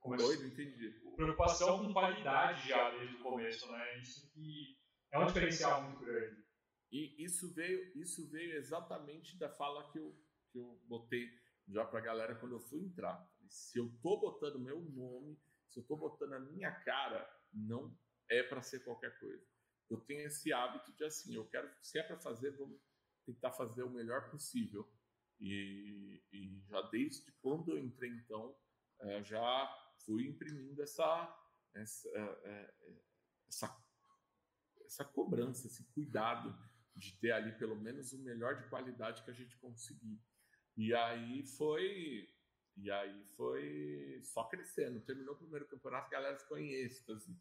Começou... Oi, não entendi. Preocupação com qualidade já desde o começo, né? Isso que é um diferencial muito grande. E isso veio, isso veio exatamente da fala que eu, que eu botei já para a galera quando eu fui entrar. Se eu tô botando meu nome, se eu tô botando a minha cara, não é para ser qualquer coisa. Eu tenho esse hábito de assim, eu quero, se é para fazer, vamos tentar fazer o melhor possível. E, e já desde quando eu entrei, então, é, já fui imprimindo essa, essa, é, essa, essa cobrança, esse cuidado de ter ali pelo menos o melhor de qualidade que a gente conseguir. E aí foi e aí foi só crescendo. Terminou o primeiro campeonato, a galera ficou em êxtase.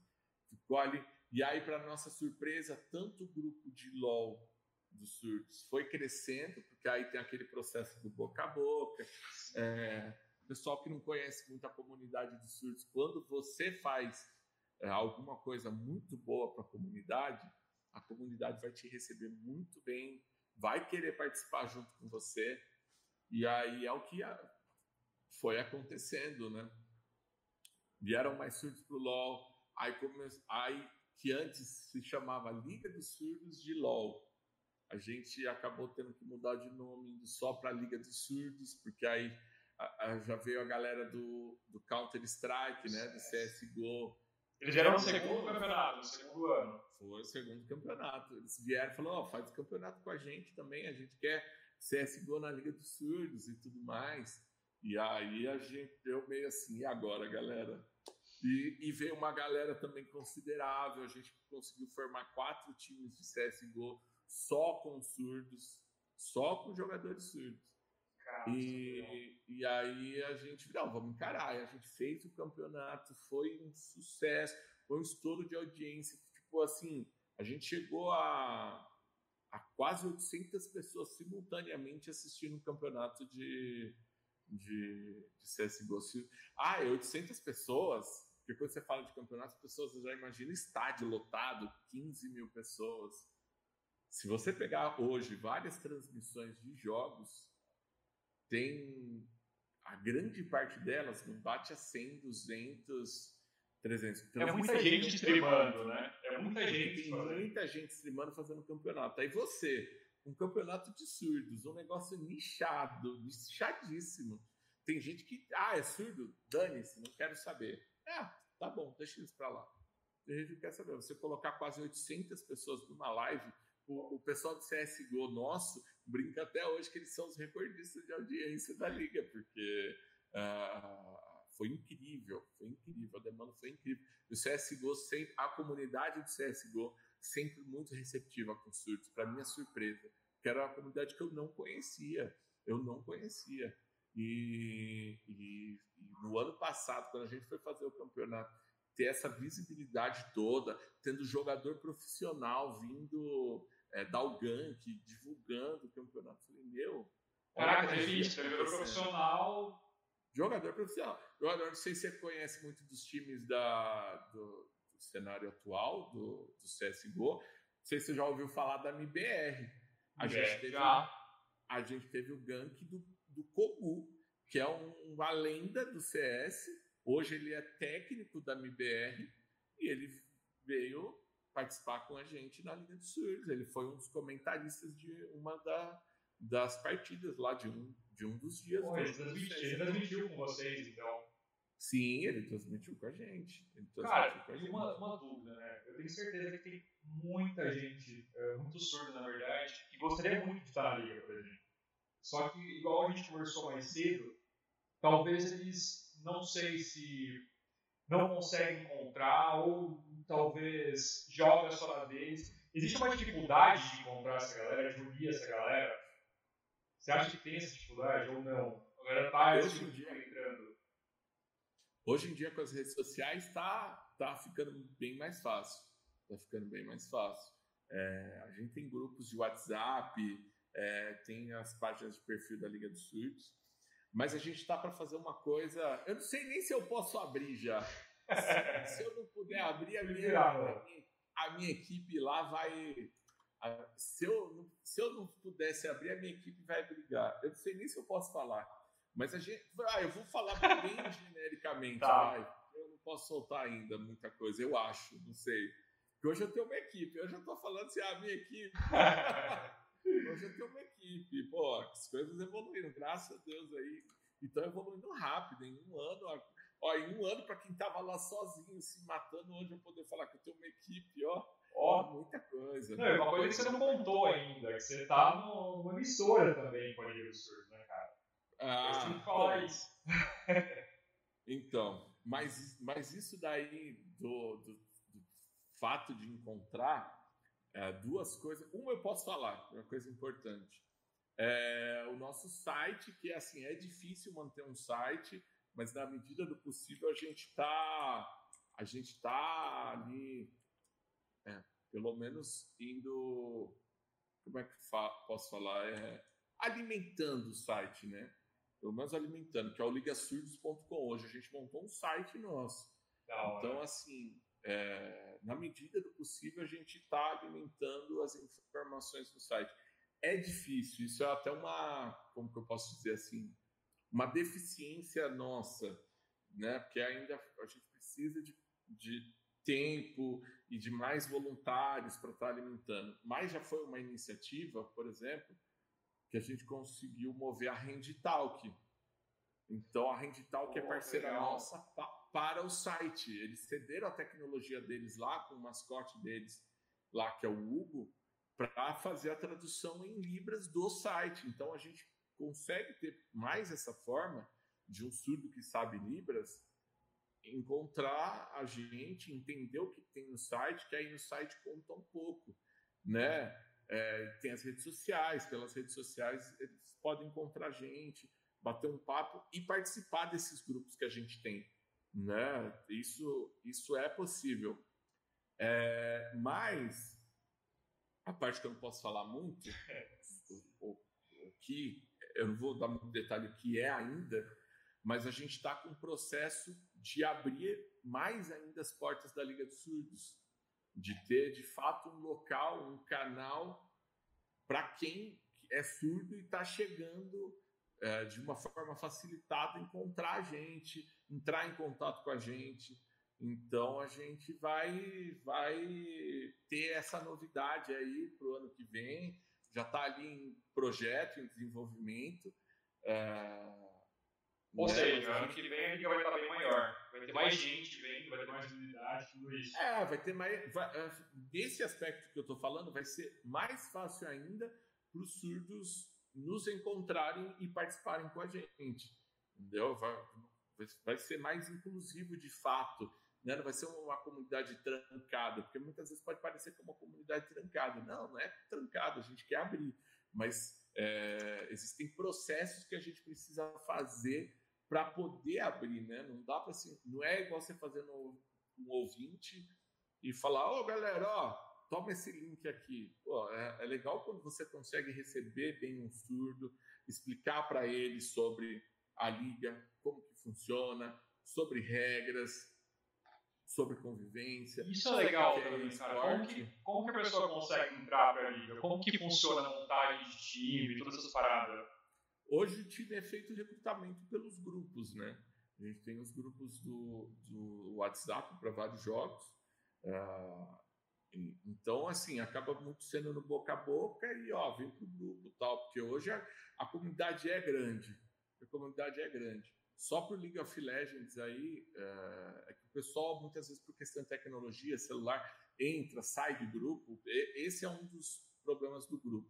Ficou ali. E aí, para nossa surpresa, tanto o grupo de LOL dos surdos foi crescendo, porque aí tem aquele processo do boca a boca. É, pessoal que não conhece muito a comunidade de surdos, quando você faz é, alguma coisa muito boa para a comunidade, a comunidade vai te receber muito bem, vai querer participar junto com você. E aí é o que foi acontecendo, né? Vieram mais surdos para o LOL, aí, come... aí que antes se chamava Liga dos Surdos de LOL. A gente acabou tendo que mudar de nome só para Liga dos Surdos, porque aí a, a, já veio a galera do, do Counter-Strike, né? Do CSGO. Eles vieram no segundo campeonato, no segundo ano. Foi o segundo campeonato. Eles vieram e falaram: oh, faz o campeonato com a gente também, a gente quer CSGO na Liga dos Surdos e tudo mais. E aí a gente deu meio assim, e agora, galera? E, e, veio uma galera também considerável. A gente conseguiu formar quatro times de CSGO só com surdos, só com jogadores surdos. e, e aí a gente, não, vamos encarar. E a gente fez o campeonato, foi um sucesso, foi um estouro de audiência. Tipo assim, a gente chegou a, a quase 800 pessoas simultaneamente assistindo um campeonato de, de, de CSGO. Ah, é 800 pessoas? Porque quando você fala de campeonato, as pessoas já imaginam estádio lotado, 15 mil pessoas. Se você pegar hoje várias transmissões de jogos, tem a grande parte delas não bate a 100, 200, 300. Então, é muita gente streamando, né? É muita gente. Tem muita gente streamando fazendo campeonato. Aí você, um campeonato de surdos, um negócio nichado, nichadíssimo. Tem gente que, ah, é surdo? Dane-se, não quero saber. É, tá bom, deixa isso pra lá. Tem gente que quer saber. Você colocar quase 800 pessoas numa live, o, o pessoal do CSGO nosso brinca até hoje que eles são os recordistas de audiência da liga, porque uh, foi incrível, foi incrível, a demanda foi incrível. O CSGO, sempre, a comunidade do CSGO sempre muito receptiva com surtos, para minha surpresa, que era uma comunidade que eu não conhecia, eu não conhecia. E, e, e, no ano passado, quando a gente foi fazer o campeonato, ter essa visibilidade toda, tendo jogador profissional vindo é, dar o gank, divulgando o campeonato, eu falei, meu. Caraca, é difícil, jogador profissional. Jogador profissional. Jogador, não sei se você conhece muito dos times da, do, cenário atual do, do CSGO. Não sei se você já ouviu falar da MBR. A, gente, teve, já. a gente teve o gank do, do Kogu, que é um, uma lenda do CS. Hoje ele é técnico da MBR e ele veio participar com a gente na Liga dos Surdos. Ele foi um dos comentaristas de uma da, das partidas lá, de um, de um dos dias. Pô, ele, transmitiu, ele transmitiu com vocês, então. Sim, ele transmitiu com a gente. Cara, a gente. Uma, uma dúvida, né? Eu tenho certeza que tem muita gente, é, muito surdo na verdade, que gostaria muito de estar liga, por exemplo. Só que, igual a gente conversou mais cedo, talvez eles, não sei se não conseguem encontrar ou talvez joga só na vez. Existe uma dificuldade de encontrar essa galera, de unir essa galera? Você acha que tem essa dificuldade ou não? A galera tá esse dia entrando. Hoje em dia, com as redes sociais, está tá ficando bem mais fácil. Está ficando bem mais fácil. É, a gente tem grupos de WhatsApp, é, tem as páginas de perfil da Liga dos Surdos, mas a gente está para fazer uma coisa. Eu não sei nem se eu posso abrir já. se, se eu não puder abrir, a minha, a minha, a minha equipe lá vai. Se eu, se eu não pudesse abrir, a minha equipe vai brigar. Eu não sei nem se eu posso falar. Mas a gente. Ah, eu vou falar bem genericamente. Tá. Eu não posso soltar ainda muita coisa, eu acho, não sei. Porque hoje eu tenho uma equipe, eu já estou falando assim, ah, a minha equipe. hoje eu tenho uma equipe. Pô, as coisas evoluíram, graças a Deus aí. Então evoluindo rápido, em um ano. Ó, em um ano, para quem estava lá sozinho, se matando, hoje eu poder falar que eu tenho uma equipe, ó. Ó, muita coisa. Não, é uma coisa que você não contou ainda, que você tá numa emissora também com a Surdo, né, cara? Ah, tem que falar então, isso. então, mas, mas isso daí do, do, do fato de encontrar é, duas coisas. Uma eu posso falar, uma coisa importante. É, o nosso site, que é assim, é difícil manter um site, mas na medida do possível a gente está a gente está ali, é, pelo menos indo, como é que fa posso falar, é, alimentando o site, né? Pelo menos alimentando, que é o ligasurdos.com. Hoje a gente montou um site nosso. Então, assim, é, na medida do possível, a gente está alimentando as informações do site. É difícil, isso é até uma, como que eu posso dizer assim, uma deficiência nossa, né? Porque ainda a gente precisa de, de tempo e de mais voluntários para estar tá alimentando. Mas já foi uma iniciativa, por exemplo, que a gente conseguiu mover a Renditalk. Então a Renditalk oh, é parceira legal. nossa para o site. Eles cederam a tecnologia deles lá, com o mascote deles lá, que é o Hugo, para fazer a tradução em Libras do site. Então a gente consegue ter mais essa forma de um surdo que sabe Libras encontrar a gente, entender o que tem no site, que aí no site conta um pouco, né? É, tem as redes sociais, pelas redes sociais eles podem encontrar a gente, bater um papo e participar desses grupos que a gente tem né? Isso, isso é possível. É, mas a parte que eu não posso falar muito, o, o, o, que eu não vou dar muito detalhe o que é ainda, mas a gente está com um processo de abrir mais ainda as portas da Liga dos Surdos, de ter de fato um local, um canal para quem é surdo e está chegando é, de uma forma facilitada encontrar a gente, entrar em contato com a gente. Então a gente vai, vai ter essa novidade aí para o ano que vem. Já está ali em projeto, em desenvolvimento. É... Ou né? seja, ano que vem a liga vai estar bem maior. Vai ter mais gente vendo, vai ter mais unidade, tudo isso. É, vai ter mais. Vai, é, nesse aspecto que eu estou falando, vai ser mais fácil ainda para os surdos nos encontrarem e participarem com a gente. Entendeu? Vai, vai ser mais inclusivo de fato. Né? Não vai ser uma comunidade trancada, porque muitas vezes pode parecer como uma comunidade trancada. Não, não é trancada, a gente quer abrir. Mas é, existem processos que a gente precisa fazer para poder abrir, né? Não dá para assim, não é igual você fazendo um ouvinte e falar, ô oh, galera, ó, toma esse link aqui. Pô, é, é, legal quando você consegue receber bem um surdo, explicar para ele sobre a liga, como que funciona, sobre regras, sobre convivência. Isso é legal também, cara. Como que, como que a pessoa consegue entrar para a liga? Como que funciona a montagem de time, todas essas paradas? Hoje o time é feito recrutamento pelos grupos, né? A gente tem os grupos do, do WhatsApp para vários jogos. Uh, então, assim, acaba muito sendo no boca a boca e, ó, vem pro grupo tal, porque hoje a, a comunidade é grande. A comunidade é grande. Só pro League of Legends aí, é, é que o pessoal, muitas vezes, por questão de tecnologia, celular, entra, sai do grupo. E, esse é um dos problemas do grupo,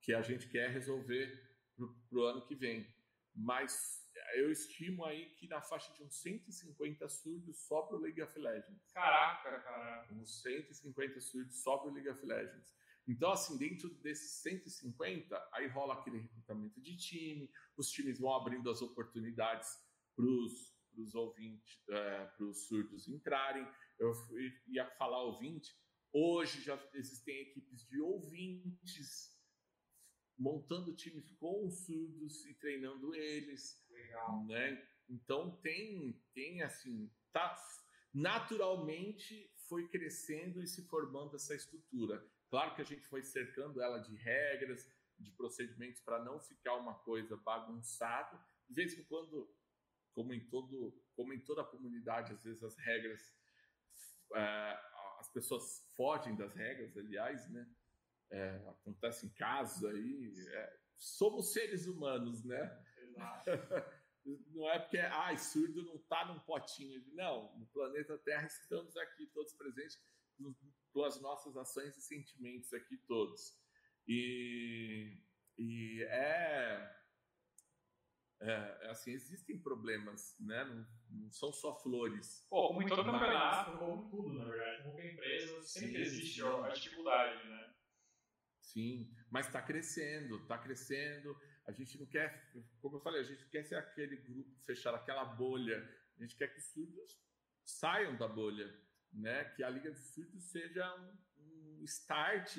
que a gente quer resolver pro, pro ano que vem. Mas eu estimo aí que na faixa de uns 150 surdos só pro League of Legends. Caraca, cara. Uns 150 surdos só pro League of Legends. Então, assim, dentro desses 150, aí rola aquele recrutamento de time, os times vão abrindo as oportunidades para os ouvintes, é, para os surdos entrarem. Eu ia falar ouvinte, hoje já existem equipes de ouvintes montando times com os surdos e treinando eles. Legal. Né? Então tem, tem assim, tá, naturalmente foi crescendo e se formando essa estrutura. Claro que a gente foi cercando ela de regras, de procedimentos para não ficar uma coisa bagunçada. De vez em quando, como em todo, como em toda a comunidade, às vezes as regras, é, as pessoas fogem das regras, aliás, né? É, acontecem casos aí. É, somos seres humanos, né? não é porque ah, surdo não está num potinho. Não, no planeta Terra estamos aqui todos presentes. No com as nossas ações e sentimentos aqui todos. E, e é, é, assim, existem problemas, né? Não, não, são só flores. Pô, como em todo campeonato, como em tudo, na verdade, como empresa, sempre sim, existe a dificuldade, né? Sim, mas está crescendo, está crescendo. A gente não quer, como eu falei, a gente quer ser aquele grupo fechado, aquela bolha. A gente quer que os surdos saiam da bolha, né? Que a Liga dos Surdos seja um, um start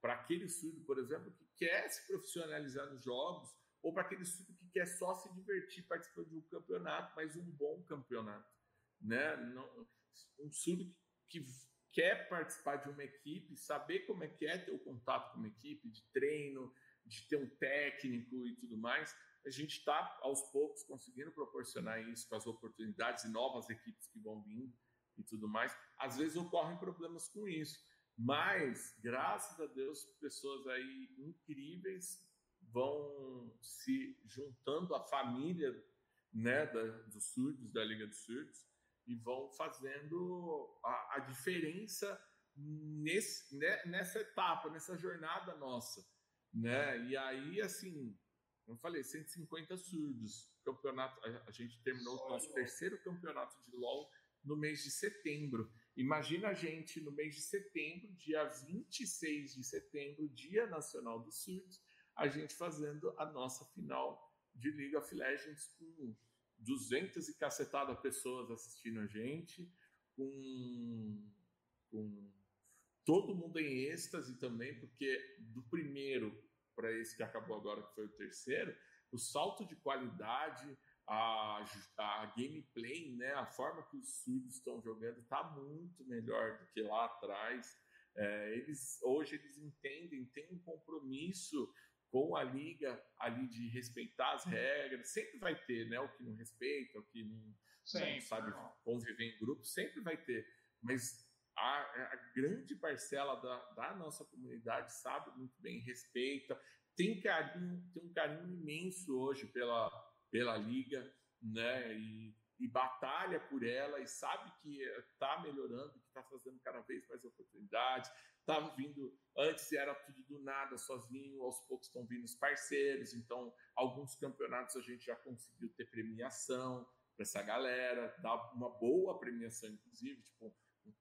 para aquele surdo, por exemplo, que quer se profissionalizar nos jogos, ou para aquele surdo que quer só se divertir participando de um campeonato, mas um bom campeonato, né? Não, um surdo que, que quer participar de uma equipe, saber como é que é ter o contato com uma equipe, de treino, de ter um técnico e tudo mais, a gente está aos poucos conseguindo proporcionar isso com as oportunidades e novas equipes que vão vir e tudo mais. Às vezes ocorrem problemas com isso, mas graças a Deus pessoas aí incríveis vão se juntando à família né, da, dos surdos, da Liga dos Surdos, e vão fazendo a, a diferença nesse, né, nessa etapa, nessa jornada nossa né? E aí, assim, eu falei, 150 surdos. Campeonato, a, a gente terminou o nosso terceiro campeonato de LoL no mês de setembro. Imagina a gente no mês de setembro, dia 26 de setembro, Dia Nacional dos Surdos, a gente fazendo a nossa final de League of Legends com 200 e cacetada pessoas assistindo a gente, com, com todo mundo em êxtase também, porque do primeiro para esse que acabou agora, que foi o terceiro, o salto de qualidade, a, a gameplay, né, a forma que os surdos estão jogando está muito melhor do que lá atrás. É, eles hoje eles entendem, têm um compromisso com a liga ali de respeitar as regras. Sempre vai ter, né, o que não respeita, o que não, não sabe conviver em grupo, sempre vai ter. Mas a, a grande parcela da, da, nossa comunidade sabe muito bem, respeita, tem carinho, tem um carinho imenso hoje pela, pela liga, né? E, e batalha por ela e sabe que está melhorando, que está fazendo cada vez mais oportunidades. Estava tá vindo, antes era tudo do nada, sozinho, aos poucos estão vindo os parceiros. Então, alguns campeonatos a gente já conseguiu ter premiação para essa galera, dar uma boa premiação, inclusive, tipo um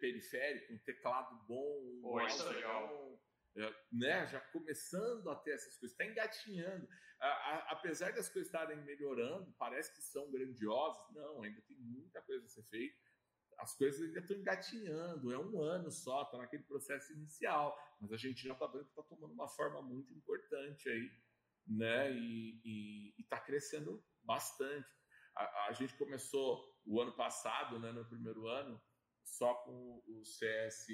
periférico, um teclado bom, um Pô, é legal. Bom, é, né, já começando a ter essas coisas, está engatinhando. A, a, apesar das coisas estarem melhorando, parece que são grandiosas, não, ainda tem muita coisa a ser feita. As coisas ainda estão engatinhando, é um ano só, está naquele processo inicial, mas a gente já está vendo que está tomando uma forma muito importante aí, né? E está crescendo bastante. A, a gente começou o ano passado, né, no primeiro ano, só com o CS,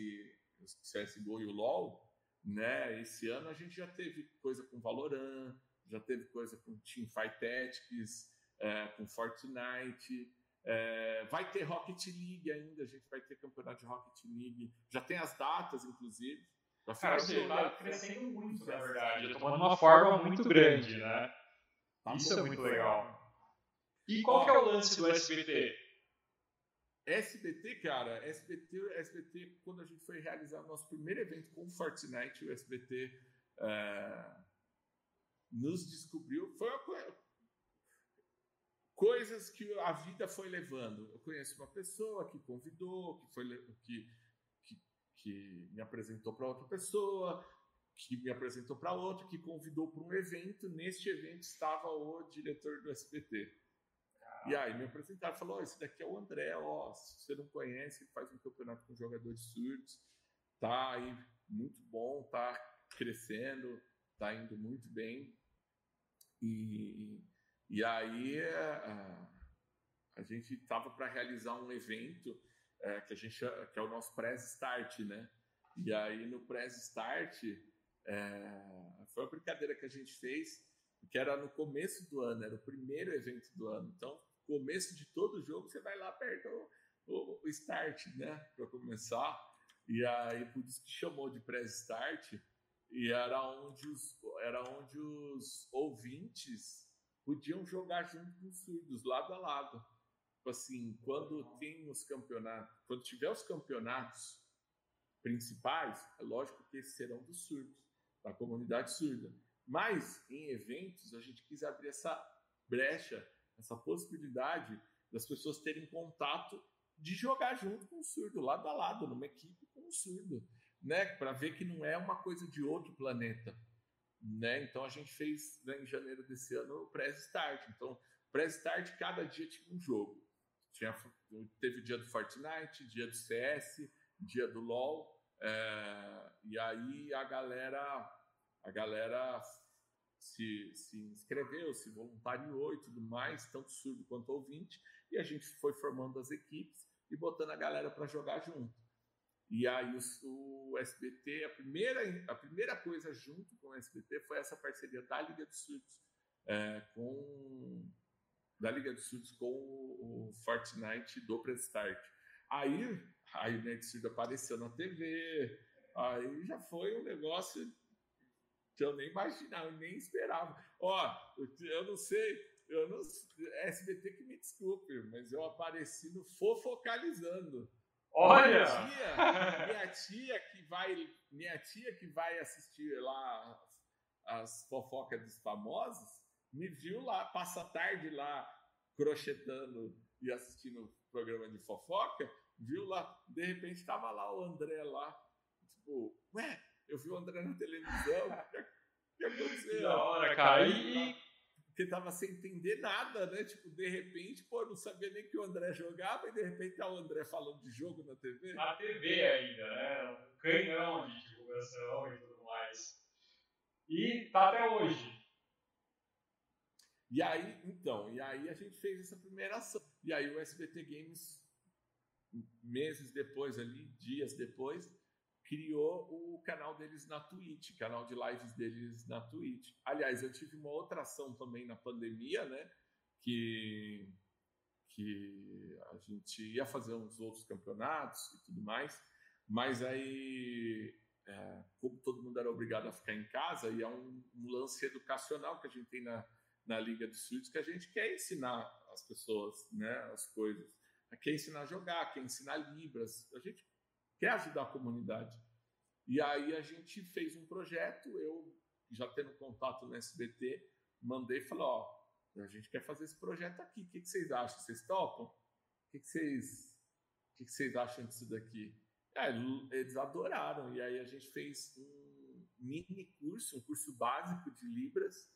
o CSGO e o LoL, né? Esse ano a gente já teve coisa com Valorant, já teve coisa com Teamfight Tactics, é, com Fortnite, é, vai ter Rocket League ainda, a gente vai ter campeonato de Rocket League, já tem as datas, inclusive. Cara, você está crescendo muito, na verdade, está tomando uma forma muito grande, né? Tá Isso é muito legal. E qual que é o lance do SBT? SBT, cara, SBT, SBT, quando a gente foi realizar o nosso primeiro evento com o Fortnite, o SBT é, nos descobriu. Foi coisas que a vida foi levando. Eu conheço uma pessoa que convidou, que foi que, que, que me apresentou para outra pessoa, que me apresentou para outra, que convidou para um evento. Neste evento estava o diretor do SBT. E aí me apresentaram, falou, oh, esse daqui é o André, ó, se você não conhece, faz um campeonato com jogadores surdos, tá aí muito bom, tá crescendo, tá indo muito bem. E, e aí a, a gente tava para realizar um evento é, que a gente que é o nosso press start, né? E aí no press start é, foi uma brincadeira que a gente fez, que era no começo do ano, era o primeiro evento do ano. Então começo de todo jogo, você vai lá, aperta o, o start, né? Para começar. E aí, por isso que chamou de pré-start. E era onde, os, era onde os ouvintes podiam jogar junto com os surdos, lado a lado. Tipo assim, quando tem os campeonatos, quando tiver os campeonatos principais, é lógico que serão dos surdos, da comunidade surda. Mas em eventos a gente quis abrir essa brecha, essa possibilidade das pessoas terem contato de jogar junto com o surdo, lado a lado, numa equipe com o surdo, né? Para ver que não é uma coisa de outro planeta, né? Então a gente fez né, em janeiro desse ano o pré-start. Então, pré-start cada dia tinha um jogo. Tinha, teve o dia do Fortnite, dia do CS, dia do LoL, é, e aí a galera a galera se, se inscreveu, se voluntariou e tudo mais, tanto surdo quanto ouvinte, e a gente foi formando as equipes e botando a galera para jogar junto. E aí o, o, SBT, a primeira, a primeira coisa junto com o SBT foi essa parceria da Liga dos Surdos é, com da Liga dos Surdos com o, o Fortnite do Prestart. Aí, aí o Nerd Surdo apareceu na TV, aí já foi um negócio que eu nem imaginava, nem esperava. Ó, eu não sei, eu não, SBT que me desculpe, mas eu apareci no Fofocalizando. Olha! Minha tia, minha tia que vai, minha tia que vai assistir lá as, as fofocas dos famosos, me viu lá, passa a tarde lá crochetando e assistindo o programa de fofoca, viu lá, de repente estava lá o André lá, tipo, ué, eu vi o André na televisão, o que, aconteceu? Da hora, cara. E, porque tava sem entender nada, né? Tipo, de repente, pô, não sabia nem que o André jogava e de repente tá o André falando de jogo na TV. Na TV ainda, né? Um canhão de divulgação e tudo mais. E tá até hoje. E aí, então, e aí a gente fez essa primeira ação. E aí o SBT Games, meses depois ali, dias depois, criou o canal deles na Twitch, canal de lives deles na Twitch. Aliás, eu tive uma outra ação também na pandemia, né? Que, que a gente ia fazer uns outros campeonatos e tudo mais, mas aí, é, como todo mundo era obrigado a ficar em casa, e é um, um lance educacional que a gente tem na, na Liga de Surdos, que a gente quer ensinar as pessoas né, as coisas. Quer ensinar a jogar, quer ensinar Libras. A gente quer ajudar a comunidade. E aí a gente fez um projeto, eu já tendo contato no SBT, mandei e falei, ó, a gente quer fazer esse projeto aqui, o que, que vocês acham? Vocês topam? O que, que, vocês, o que, que vocês acham disso daqui? É, eles adoraram, e aí a gente fez um mini curso, um curso básico de Libras,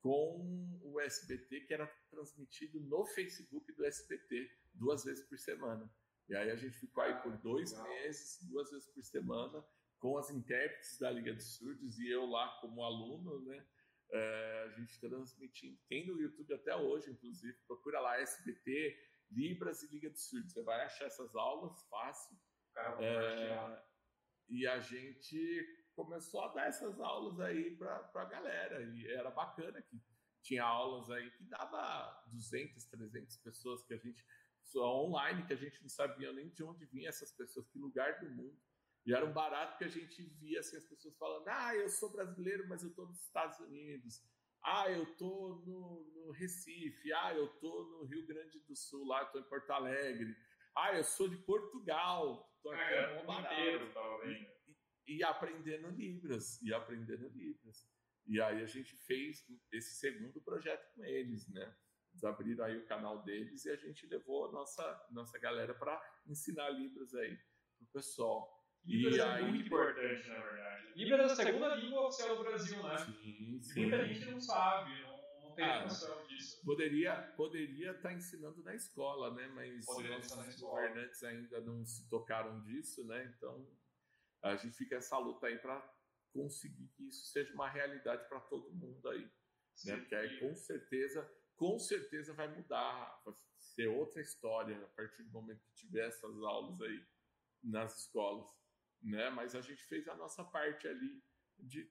com o SBT, que era transmitido no Facebook do SBT, duas vezes por semana. E aí a gente ficou aí por dois meses, duas vezes por semana, com as intérpretes da Liga de Surdos e eu lá como aluno, né? É, a gente transmitindo, tem no YouTube até hoje, inclusive, procura lá SBT, Libras e Liga de Surdos, você vai achar essas aulas fácil. É, e a gente começou a dar essas aulas aí para a galera, e era bacana que tinha aulas aí que dava 200, 300 pessoas que a gente online, que a gente não sabia nem de onde vinham essas pessoas, que lugar do mundo. E era um barato que a gente via assim, as pessoas falando: ah, eu sou brasileiro, mas eu estou nos Estados Unidos. Ah, eu estou no, no, Recife. Ah, eu estou no Rio Grande do Sul, lá estou em Porto Alegre. Ah, eu sou de Portugal. Estou aqui é, no inteiro, e, e, e aprendendo Libras, e aprendendo Libras. E aí a gente fez esse segundo projeto com eles, né? Eles abriram aí o canal deles e a gente levou a nossa, nossa galera para ensinar Libras aí pro pessoal. Libras e é aí... muito importante, na verdade. Libras é a segunda língua oficial do Brasil, né? Sim, sim. Muita gente não sabe, não, não tem ah, noção disso. Poderia poderia estar tá ensinando na escola, né? Mas os governantes ainda não se tocaram disso, né? Então a gente fica essa luta aí para conseguir que isso seja uma realidade para todo mundo aí, né? sim, né? Porque aí com certeza, com certeza vai mudar, vai ser outra história a partir do momento que tiver essas aulas aí nas escolas né? Mas a gente fez a nossa parte ali de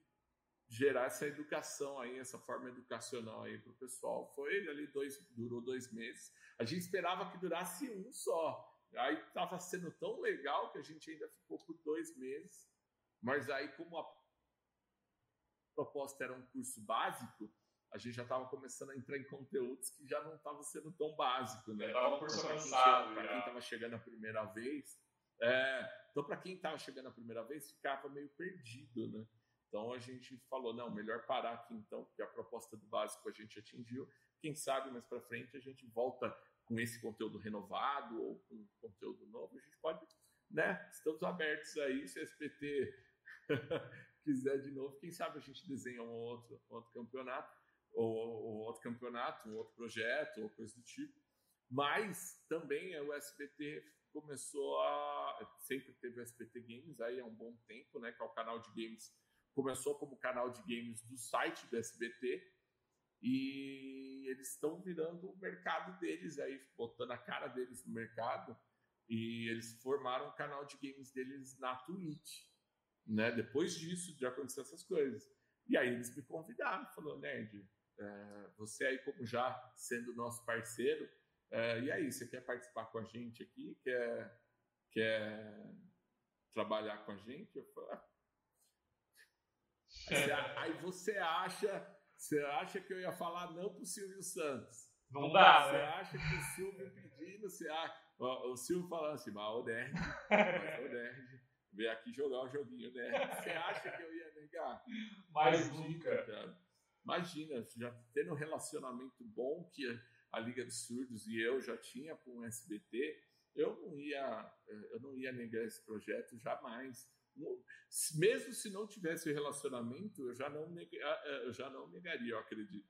gerar essa educação aí, essa forma educacional aí para o pessoal. Foi ali dois, durou dois meses. A gente esperava que durasse um só. Aí estava sendo tão legal que a gente ainda ficou por dois meses. Mas aí, como a proposta era um curso básico, a gente já estava começando a entrar em conteúdos que já não estavam sendo tão básico, né? Estava avançado. Para quem estava chegando a primeira vez, É, então, para quem estava chegando a primeira vez, ficava meio perdido, né? Então a gente falou, não, melhor parar aqui então, porque a proposta do básico a gente atingiu. Quem sabe mais para frente a gente volta com esse conteúdo renovado ou com conteúdo novo, a gente pode, né? Estamos abertos aí, se a SPT quiser de novo, quem sabe a gente desenha um outro, outro campeonato, ou, ou outro campeonato, um outro projeto, ou coisa do tipo. Mas também o SBT começou a. Sempre teve o SBT Games aí há um bom tempo, né? Que é o canal de games. Começou como canal de games do site do SBT. E eles estão virando o mercado deles aí, botando a cara deles no mercado. E eles formaram o canal de games deles na Twitch. Né? Depois disso, de acontecer essas coisas. E aí eles me convidaram, falou, Nerd, é, você aí como já sendo nosso parceiro, é, e aí, você quer participar com a gente aqui? Quer, quer trabalhar com a gente? Eu falo, ah. aí, aí você acha, você acha que eu ia falar não pro Silvio Santos? Não dá, Você né? acha que o Silvio pedindo, você acha, o, o Silvio falando assim, mas o Nerd, mas o Nerd, veio aqui jogar o joguinho, né? Você acha que eu ia negar? Mais nunca. Cara. Imagina, já tendo um relacionamento bom que a Liga dos Surdos e eu já tinha com o SBT, eu não ia, eu não ia negar esse projeto jamais. Mesmo se não tivesse relacionamento, eu já não, nega, eu já não negaria, eu acredito.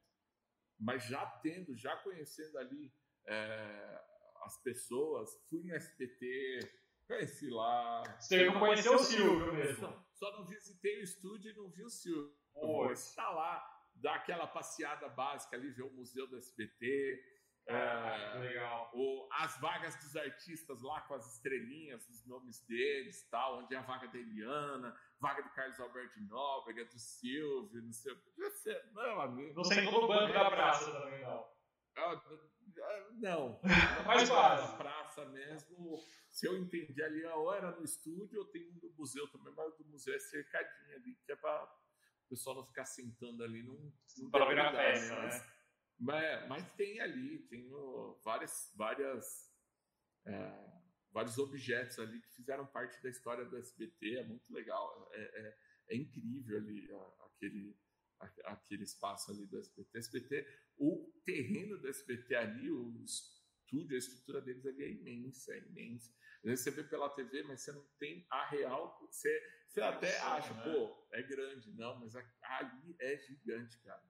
Mas já tendo, já conhecendo ali é, as pessoas, fui no SBT, conheci lá. Você não conheceu o Silvio mesmo? Só, só não visitei o estúdio e não vi o Silvio. Oi. Está lá, dá aquela passeada básica ali, ver o museu do SBT. Ah, legal. O, as vagas dos artistas lá com as estrelinhas, os nomes deles, tal, onde é a vaga da Eliana, vaga do Carlos Alberto de Nóbrega, do Silvio, não sei o que. Meu amigo. Não sei todo banco da praça também, não. Ah, Não. Mais quase. praça mesmo. Se eu entendi ali, ou era no estúdio ou tem um do museu também, mas o do museu é cercadinho ali, que é para o pessoal não ficar sentando ali num. num Para virar mas- né? mas, mas tem ali, tem várias, várias, é, vários objetos ali que fizeram parte da história do SBT, é muito legal, é, é, é incrível ali a- aquele, a- aquele espaço ali do SBT. SBT. O terreno do SBT ali, o estúdio, a estrutura deles ali é imensa, é imensa. Você vê pela TV, mas você não tem a real. Você, você até acha, né? pô, é grande. Não, mas ali é gigante, cara.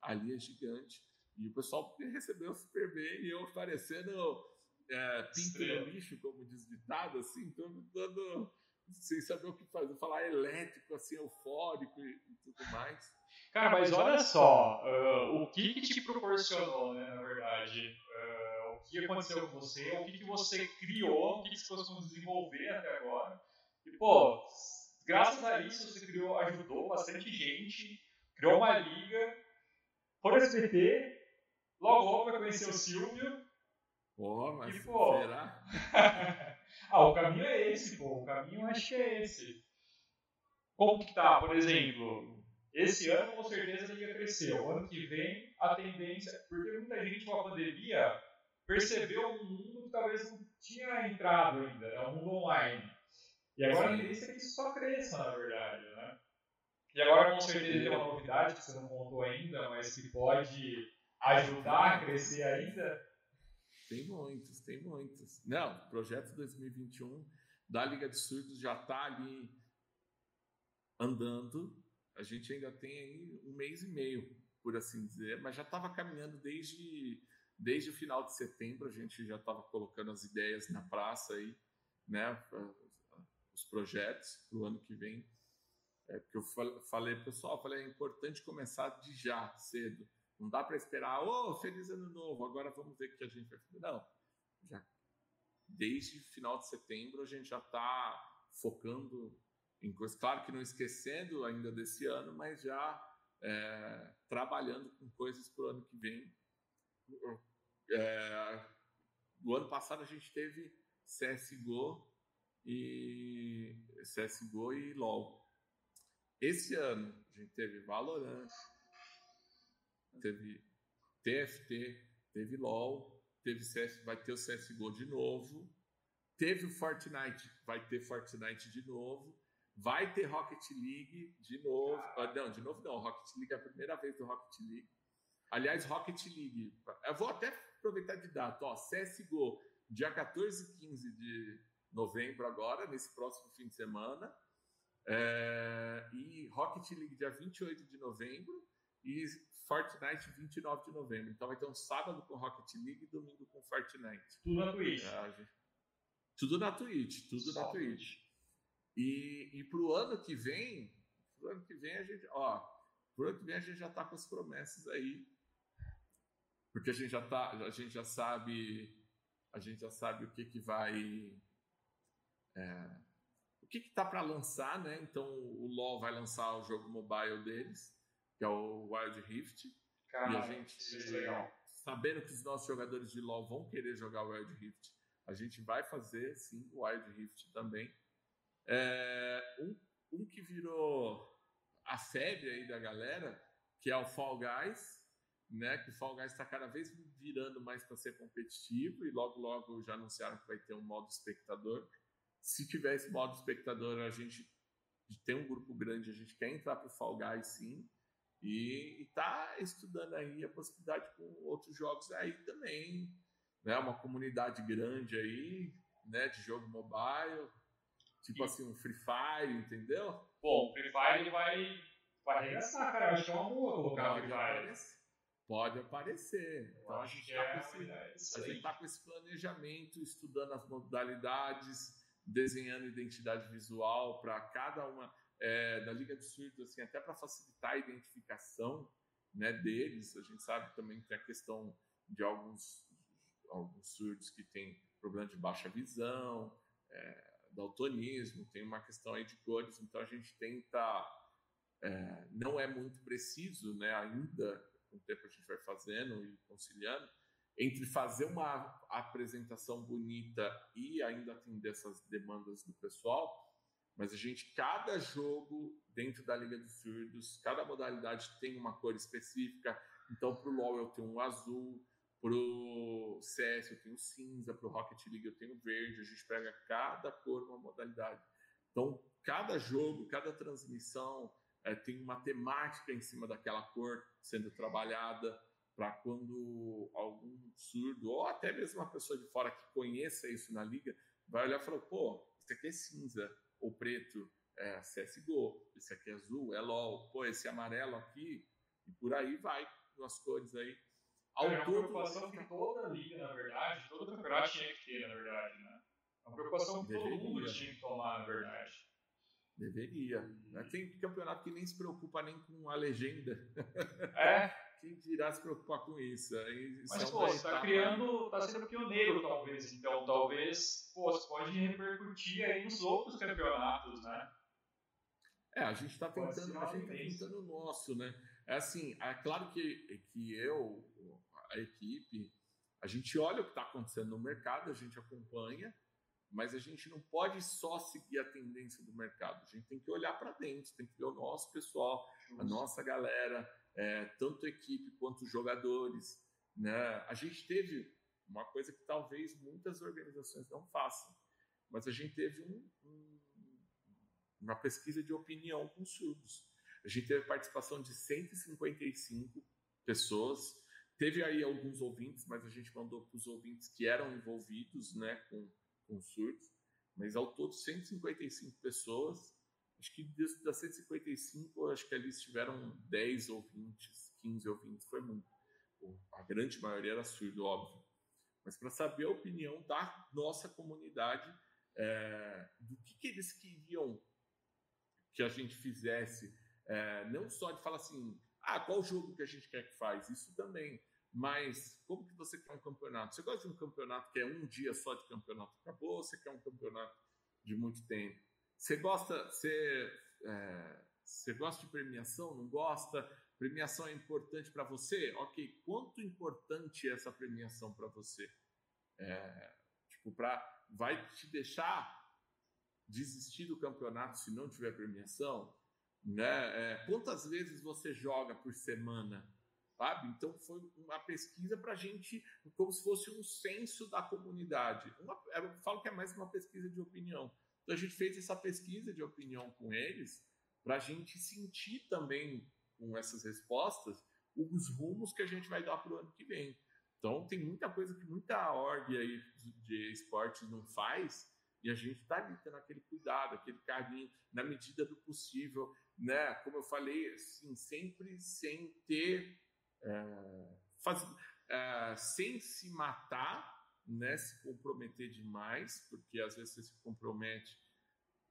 Ali é gigante. E o pessoal recebeu super bem e eu parecendo é, pinto no lixo, como diz ditado, assim, todo dando sem saber o que fazer, falar elétrico, assim, eufórico e, e tudo mais. Cara, mas olha só, ah, o que, que te proporcionou, né, na verdade? O que aconteceu com você, o que, que você criou, o que, que você conseguiu desenvolver até agora. E, pô, graças a isso você criou, ajudou bastante gente, criou uma liga, foi no SBT, logo logo vai conhecer o Silvio. Pô, mas E, pô, será? ah, o caminho é esse, pô, o caminho acho que é esse. Como que tá, por exemplo, esse ano com certeza a liga cresceu. Ano que vem a tendência, porque muita gente com a pandemia percebeu um mundo que talvez não tinha entrado ainda, é um mundo online. E agora a tendência é que isso só cresça, na verdade, né? E agora com certeza tem uma novidade que você não contou ainda, mas que pode ajudar a crescer ainda. Tem muitos, tem muitos. Não, projeto 2021 da Liga de Surdos já está ali andando. A gente ainda tem aí um mês e meio, por assim dizer, mas já estava caminhando desde, desde o final de setembro. A gente já estava colocando as ideias na praça aí, né? Os projetos para o ano que vem. É, porque eu fal- falei, pessoal, falei, é importante começar de já, cedo. Não dá para esperar, ô, feliz ano novo, agora vamos ver o que a gente vai fazer. Não. Já, desde final de setembro a gente já está focando em coisas. Claro que não esquecendo ainda desse ano, mas já é, trabalhando com coisas para o ano que vem. É, no ano passado a gente teve CSGO e CSGO e LoL. Esse ano a gente teve Valorant, teve TFT, teve LoL, teve CS, vai ter o CSGO de novo, teve o Fortnite, vai ter Fortnite de novo. Vai ter Rocket League de novo. Ah, não, de novo não. Rocket League é a primeira vez do Rocket League. Aliás, Rocket League. Eu vou até aproveitar de data. Ó, CSGO, dia 14 e 15 de novembro agora, nesse próximo fim de semana. É, e Rocket League dia 28 de novembro e Fortnite 29 de novembro. Então vai ter um sábado com Rocket League e domingo com Fortnite. Tudo na Twitch. É, tudo na Twitch, tudo Só na Twitch. E, e pro ano que vem, pro ano que vem a gente, ó, pro ano que vem a gente já tá com as promessas aí. Porque a gente já tá, a gente já sabe, a gente já sabe o que que vai é, o que está para lançar, né? Então o LoL vai lançar o jogo mobile deles, que é o Wild Rift. E a gente, sabendo que os nossos jogadores de LoL vão querer jogar o Wild Rift, a gente vai fazer sim o Wild Rift também. É, um, um que virou a febre aí da galera, que é o Fall Guys, né? Que o Fall Guys está cada vez virando mais para ser competitivo e logo logo já anunciaram que vai ter um modo espectador. Se tiver esse modo espectador, a gente tem um grupo grande, a gente quer entrar para o Fall Guys sim. E está estudando aí a possibilidade com outros jogos aí também. Né? Uma comunidade grande aí, né? De jogo mobile. Tipo e... assim, um Free Fire, entendeu? Bom, o Free Fire ele vai, vai arregaçar, cara. Eu acho que é uma boa colocar o Free Fire. Pode aparecer. Então a gente está é com, tá com esse planejamento, estudando as modalidades desenhando identidade visual para cada uma é, da Liga de Surdos, assim, até para facilitar a identificação né, deles. A gente sabe também que tem a questão de alguns, alguns surdos que têm problema de baixa visão, é, daltonismo, tem uma questão aí de cores, então a gente tenta. É, não é muito preciso né, ainda, com o tempo a gente vai fazendo e conciliando, entre fazer uma apresentação bonita e ainda atender essas demandas do pessoal, mas a gente, cada jogo dentro da Liga dos Surdos, cada modalidade tem uma cor específica. Então, para o LoL eu tenho um azul, para o CS eu tenho cinza, para o Rocket League eu tenho verde. A gente pega cada cor uma modalidade. Então, cada jogo, cada transmissão é, tem uma temática em cima daquela cor sendo trabalhada para quando algum surdo, ou até mesmo uma pessoa de fora que conheça isso na liga, vai olhar e falar: pô, esse aqui é cinza ou preto, é CSGO, esse aqui é azul, é LOL, pô, esse amarelo aqui, e por aí vai, as cores aí. Ao é uma todo, preocupação que toda liga, na verdade, todo campeonato tinha que ter, na verdade, né? É uma preocupação que todo mundo tinha que tomar, na verdade. Deveria. Tem campeonato que nem se preocupa nem com a legenda. É, quem dirá se preocupar com isso? isso Mas, é pô, você está criando, está sendo pioneiro, talvez. Então, talvez, pô, você pode repercutir aí nos outros campeonatos, né? É, a gente está tentando, a gente tá tentando o nosso, né? É assim, é claro que, que eu, a equipe, a gente olha o que está acontecendo no mercado, a gente acompanha, mas a gente não pode só seguir a tendência do mercado. A gente tem que olhar para dentro, tem que ver o nosso pessoal, a nossa galera, é, tanto equipe quanto jogadores. Né? A gente teve uma coisa que talvez muitas organizações não façam, mas a gente teve um, um, uma pesquisa de opinião com surdos. A gente teve participação de 155 pessoas. Teve aí alguns ouvintes, mas a gente mandou para os ouvintes que eram envolvidos né, com, com. Mas ao todo, 155 pessoas Acho que das 155, acho que ali estiveram 10 ouvintes, 15 ouvintes, foi muito. A grande maioria era surdo, óbvio. Mas para saber a opinião da nossa comunidade, é, do que, que, eles queriam que a gente fizesse, é, não só de falar assim, ah, qual jogo que a gente quer que faz, isso também, mas como que você quer um campeonato? Você gosta de um campeonato que é um dia só de campeonato acabou, ou você quer um campeonato de muito tempo? Você gosta, você, é, você gosta de premiação? Não gosta? Premiação é importante para você? Ok, quanto importante é essa premiação para você? É, tipo, pra, vai te deixar desistir do campeonato se não tiver premiação? Né? É, quantas vezes você joga por semana? Sabe? Então foi uma pesquisa para a gente, como se fosse um censo da comunidade. Uma, eu falo que é mais uma pesquisa de opinião. Então a gente fez essa pesquisa de opinião com eles para a gente sentir também com essas respostas os rumos que a gente vai dar para o ano que vem. Então tem muita coisa que muita org aí de esportes não faz e a gente está ali tendo aquele cuidado, aquele carinho, na medida do possível, né? Como eu falei, assim, sempre sem ter, é, faz, é, sem se matar, né? Se comprometer demais, porque às vezes você se compromete,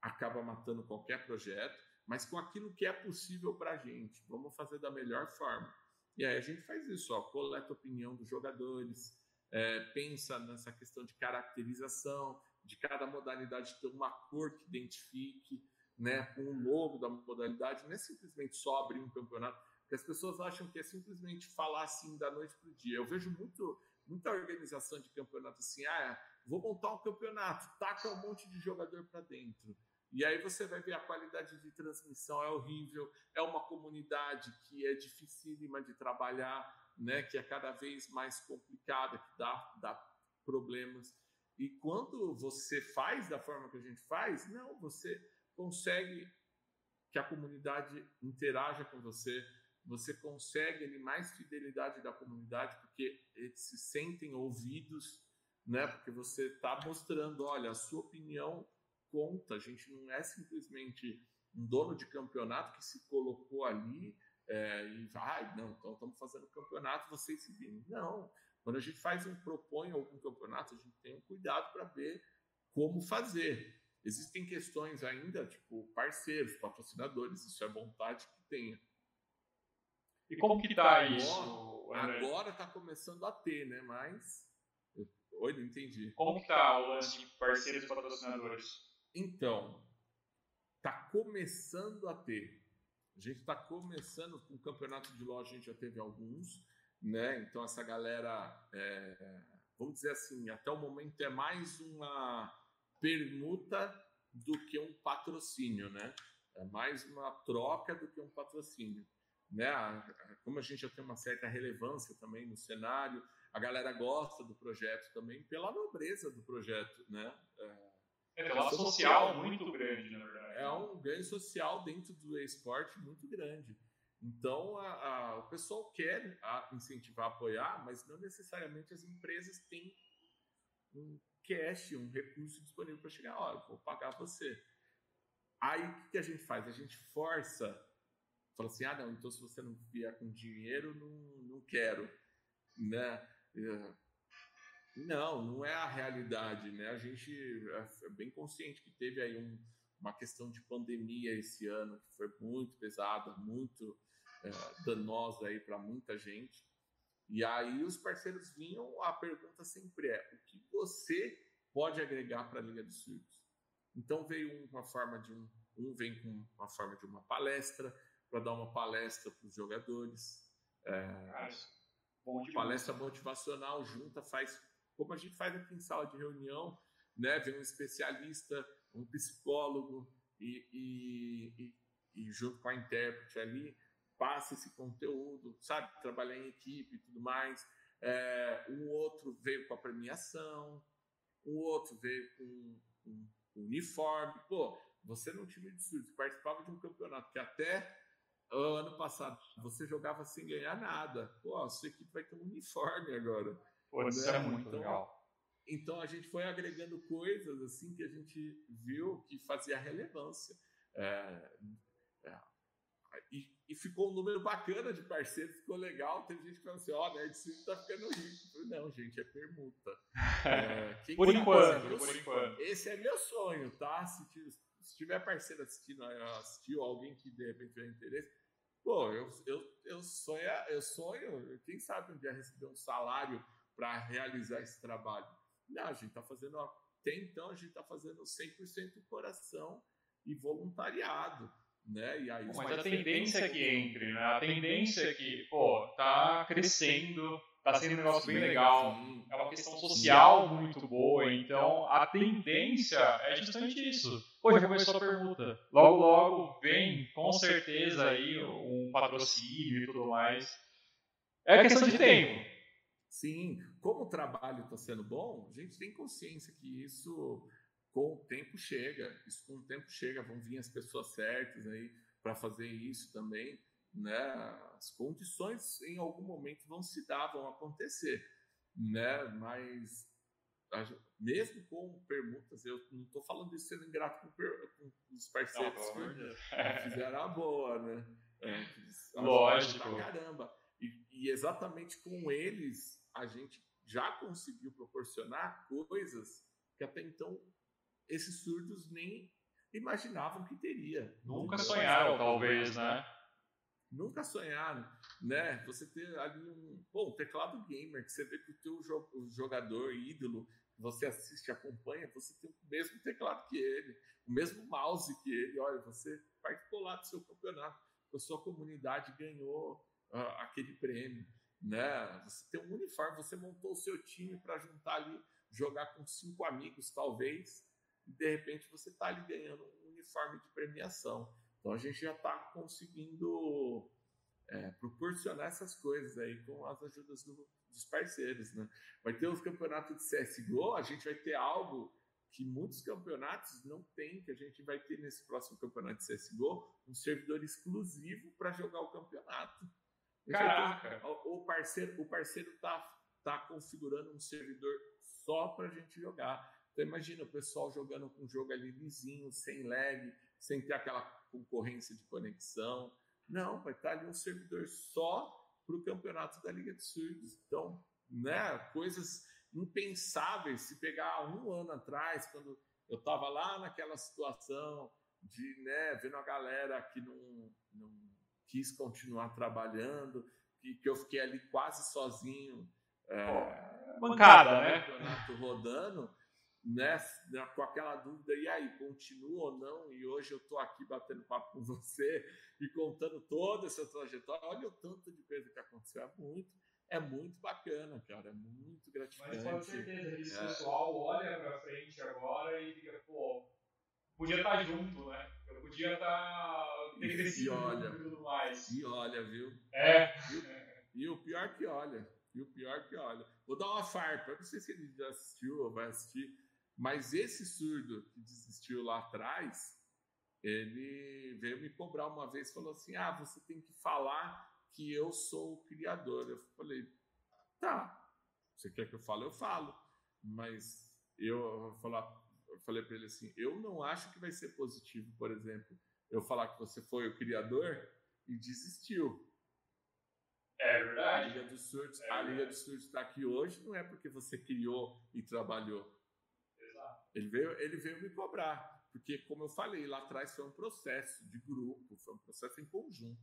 acaba matando qualquer projeto, mas com aquilo que é possível para a gente, vamos fazer da melhor forma. E aí a gente faz isso, ó, coleta opinião dos jogadores, é, pensa nessa questão de caracterização, de cada modalidade ter uma cor que identifique, né, com o logo da modalidade, não é simplesmente só abrir um campeonato, porque as pessoas acham que é simplesmente falar assim da noite para o dia. Eu vejo muito, muita organização de campeonato assim, ah, vou montar um campeonato, taca um monte de jogador para dentro. E aí você vai ver a qualidade de transmissão é horrível, é uma comunidade que é dificílima de trabalhar, né, que é cada vez mais complicada, que dá, dá problemas. E quando você faz da forma que a gente faz, não, você consegue que a comunidade interaja com você, você consegue ali, mais fidelidade da comunidade, porque eles se sentem ouvidos, né? Porque você está mostrando, olha, a sua opinião conta. A gente não é simplesmente um dono de campeonato que se colocou ali é, e vai, não, então estamos fazendo campeonato, vocês se virem. Não, quando a gente faz um propõe algum campeonato, a gente tem um cuidado para ver como fazer. Existem questões ainda, tipo parceiros, patrocinadores, isso é vontade que tenha. E como que está isso? Agora está começando a ter, né? Mas. Oi, não entendi. Como que está o lance de parceiros e patrocinadores? Então, está começando a ter. A gente está começando com o campeonato de loja, a gente já teve alguns né? Então essa galera, é, vamos dizer assim, até o momento é mais uma permuta do que um patrocínio, né? É mais uma troca do que um patrocínio, né? Como a gente já tem uma certa relevância também no cenário, a galera gosta do projeto também pela nobreza do projeto, né? É, é tem uma social muito grande, na verdade. É um ganho social dentro do esporte muito grande. Então, a, a, o pessoal quer a, incentivar, apoiar, mas não necessariamente as empresas têm um cash, um recurso disponível para chegar. Olha, vou pagar você. Aí, o que a gente faz? A gente força, fala assim, ah, não, então se você não vier com dinheiro, não, não quero. Né? É, não, não é a realidade, né? A gente é bem consciente que teve aí um, uma questão de pandemia esse ano que foi muito pesada, muito é, danosa aí para muita gente. E aí os parceiros vinham, a pergunta sempre é: o que você pode agregar para a Liga dos Surdos? Então veio uma forma de um, um vem com uma forma de uma palestra para dar uma palestra para os jogadores. É, palestra motivacional junta, faz como a gente faz aqui em sala de reunião, né? Vem um especialista, um psicólogo e, e, e, e junto com a intérprete ali passa esse conteúdo, sabe? Trabalhar em equipe e tudo mais. É, um outro veio com a premiação, um outro veio com um, uniforme. Pô, você não time de surdo, participava de um campeonato que até ano passado você jogava sem ganhar nada. Pô, a sua equipe vai ter um uniforme agora. Pô, isso é muito então, legal. Então a gente foi agregando coisas assim que a gente viu que fazia relevância. É, é, e, e, ficou um número bacana de parceiros, ficou legal. Tem gente que fala assim: ó, oh, Nerd City tá ficando rico. Falei, não, gente, é permuta. É, por enquanto, por enquanto. Esse é meu sonho, tá? Se, se tiver parceiro assistindo, assistiu, alguém que de repente tiver interesse, pô, eu, eu, eu, sonho, eu sonho, quem sabe um dia receber um salário para realizar esse trabalho. Não, a gente tá fazendo, até então, a gente tá fazendo 100% coração e voluntariado né? E aí, mas a tendência é que entre, né? A tendência é que, pô, tá crescendo, tá sendo um negócio bem legal, é uma questão social muito boa, então a tendência é justamente isso. Pô, já começou a permuta. Logo, logo vem, com certeza, aí um patrocínio e tudo mais. É questão de tempo. Sim, como o trabalho está sendo bom, a gente tem consciência que isso com o tempo chega. Isso com o tempo chega, vão vir as pessoas certas aí para fazer isso também, né? As condições em algum momento vão se dar, vão acontecer, né? Mas mesmo com permutas, eu não estou falando isso sendo ingrato com, com os parceiros não, que fizeram a boa, né? É, Lógico. caramba. E, e exatamente com eles a gente já conseguiu proporcionar coisas que até então esses surdos nem imaginavam que teria. Nunca sonharam, talvez, né? Nunca sonharam, né? Você ter ali um, bom, teclado gamer, que você vê que o teu jogador ídolo, você assiste, acompanha, você tem o mesmo teclado que ele, o mesmo mouse que ele. Olha, você participou lá do seu campeonato, a sua comunidade ganhou uh, aquele prêmio, né? Você tem um uniforme, você montou o seu time para juntar ali, jogar com cinco amigos, talvez, e de repente você está ali ganhando um uniforme de premiação. Então a gente já está conseguindo é, proporcionar essas coisas aí com as ajudas do, dos parceiros. Né? Vai ter os campeonatos de CSGO, a gente vai ter algo que muitos campeonatos não tem, que a gente vai ter nesse próximo campeonato de CSGO, um servidor exclusivo para jogar o campeonato. Caraca! O parceiro o parceiro tá, tá configurando um servidor só para a gente jogar. Então imagina o pessoal jogando com um jogo ali lisinho, sem lag, sem ter aquela concorrência de conexão. Não, vai estar ali um servidor só para o campeonato da Liga de Surdos. Então, né, coisas impensáveis. Se pegar um ano atrás, quando eu estava lá naquela situação de né, vendo a galera que não, não quis continuar trabalhando, que, que eu fiquei ali quase sozinho. É, bancada, né? Campeonato rodando né, com aquela dúvida, e aí, continua ou não? E hoje eu estou aqui batendo papo com você e contando toda essa trajetória. Olha o tanto de coisa que aconteceu, é muito, é muito bacana, cara, é muito gratificante. Mas com certeza esse é. pessoal olha para frente agora e fica, pô, podia estar tá junto, né? Eu podia estar tá, ter crescido e tudo mais. E olha, viu? É. E, e o pior que olha. E o pior que olha. Vou dar uma farpa. Eu não sei se ele já assistiu ou vai assistir mas esse surdo que desistiu lá atrás, ele veio me cobrar uma vez e falou assim: Ah, você tem que falar que eu sou o criador. Eu falei: Tá, você quer que eu fale? Eu falo. Mas eu, falar, eu falei para ele assim: Eu não acho que vai ser positivo, por exemplo, eu falar que você foi o criador e desistiu. É verdade. A Liga dos Surdos, é a Liga dos Surdos está aqui hoje não é porque você criou e trabalhou ele veio, ele veio me cobrar, porque, como eu falei, lá atrás foi um processo de grupo, foi um processo em conjunto.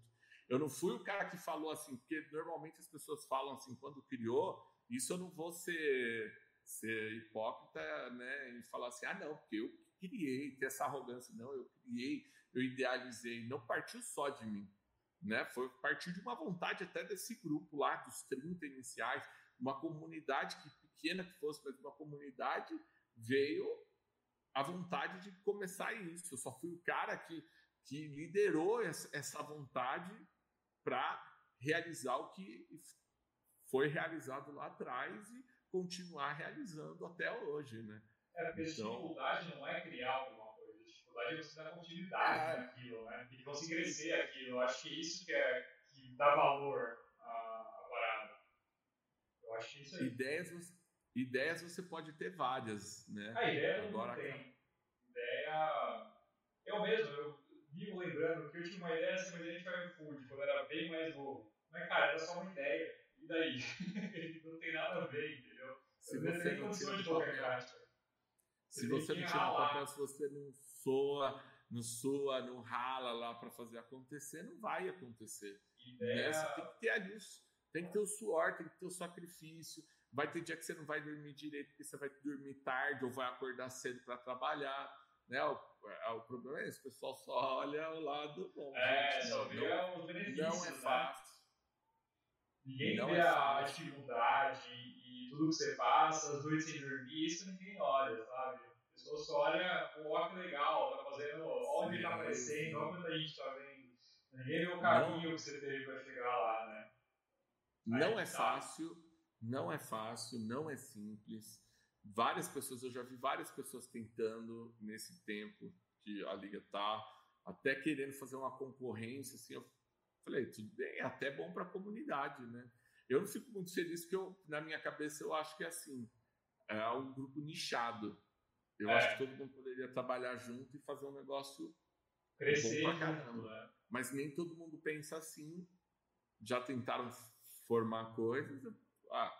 Eu não fui o cara que falou assim, porque normalmente as pessoas falam assim, quando criou, isso eu não vou ser, ser hipócrita né, e falar assim, ah, não, porque eu criei, ter essa arrogância. Não, eu criei, eu idealizei, não partiu só de mim. Né? Foi partir de uma vontade até desse grupo lá, dos 30 iniciais, uma comunidade que pequena que fosse, mas uma comunidade veio a vontade de começar isso. Eu só fui o cara que, que liderou essa vontade para realizar o que foi realizado lá atrás e continuar realizando até hoje, né? É, porque então, dificuldade não é criar alguma coisa, a dificuldade é você dar continuidade é, naquilo, né? E conseguir crescer aquilo. Eu acho que isso que, é, que dá valor à, à parada. Eu acho que isso aí. Ideias, Ideias você pode ter várias, né? A ideia Agora, não tem. Ideia... Eu mesmo, eu vivo lembrando que eu tinha uma ideia assim, mas a gente vai food quando era bem mais novo. Mas, cara, era só uma ideia. E daí? não tem nada a ver, entendeu? Se eu você não tira de papel, se você não tira papel, se você não soa, não soa, não rala lá para fazer acontecer, não vai acontecer. Ideia... Né? Você tem que ter ali, tem que ter o suor, tem que ter o sacrifício Vai ter dia que você não vai dormir direito porque você vai dormir tarde ou vai acordar cedo para trabalhar. Né? O, é, o problema é esse, o pessoal só olha o lado bom. É, gente, só vê os benefícios. Não é né? fácil. Ninguém não vê é a dificuldade e tudo que você passa, as noites sem dormir, isso ninguém olha, sabe? A pessoa só olha, o que legal, tá fazendo, onde Sim, tá aparecendo, olha quando a gente tá vendo. Ninguém vê o caminho não. que você teve para chegar lá, né? Não é fácil, não é fácil, não é simples. Várias pessoas, eu já vi várias pessoas tentando nesse tempo que a liga tá, até querendo fazer uma concorrência, assim, eu falei, tudo bem, é até bom para a comunidade, né? Eu não fico muito feliz porque eu, na minha cabeça eu acho que é assim, é um grupo nichado. Eu é. acho que todo mundo poderia trabalhar junto e fazer um negócio crescer bom pra caramba. Né? Mas nem todo mundo pensa assim. Já tentaram formar coisas. Ah,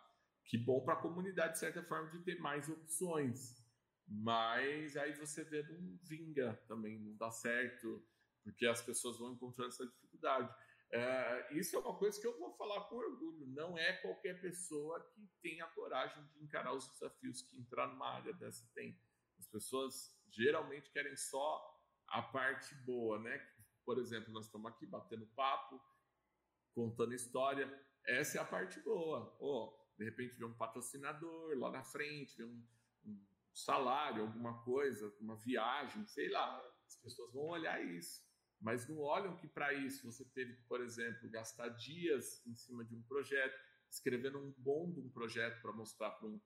que bom para a comunidade, de certa forma, de ter mais opções. Mas aí você vê, não vinga também, não dá certo, porque as pessoas vão encontrando essa dificuldade. É, isso é uma coisa que eu vou falar com orgulho. Não é qualquer pessoa que tem a coragem de encarar os desafios que entrar numa área dessa tem. As pessoas geralmente querem só a parte boa, né? Por exemplo, nós estamos aqui batendo papo, contando história. Essa é a parte boa. Oh, de repente vem um patrocinador lá na frente, vem um, um salário, alguma coisa, uma viagem, sei lá. As pessoas vão olhar isso mas não olham que para isso você teve por exemplo, gastar dias em cima de um projeto, escrevendo um bom de um projeto para mostrar para um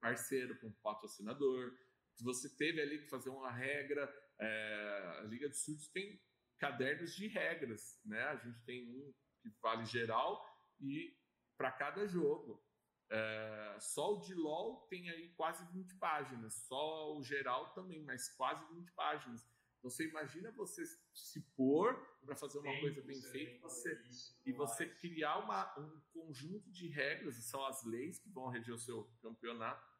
parceiro, para um patrocinador, que você teve ali que fazer uma regra. É, a Liga dos Surdos tem cadernos de regras, né? A gente tem um que vale geral e para cada jogo. É, só o de LOL tem aí quase 20 páginas, só o geral também, mas quase 20 páginas. Então você imagina você se pôr para fazer uma Sim, coisa bem feita você, e você criar uma, um conjunto de regras, são as leis que vão reger o seu campeonato,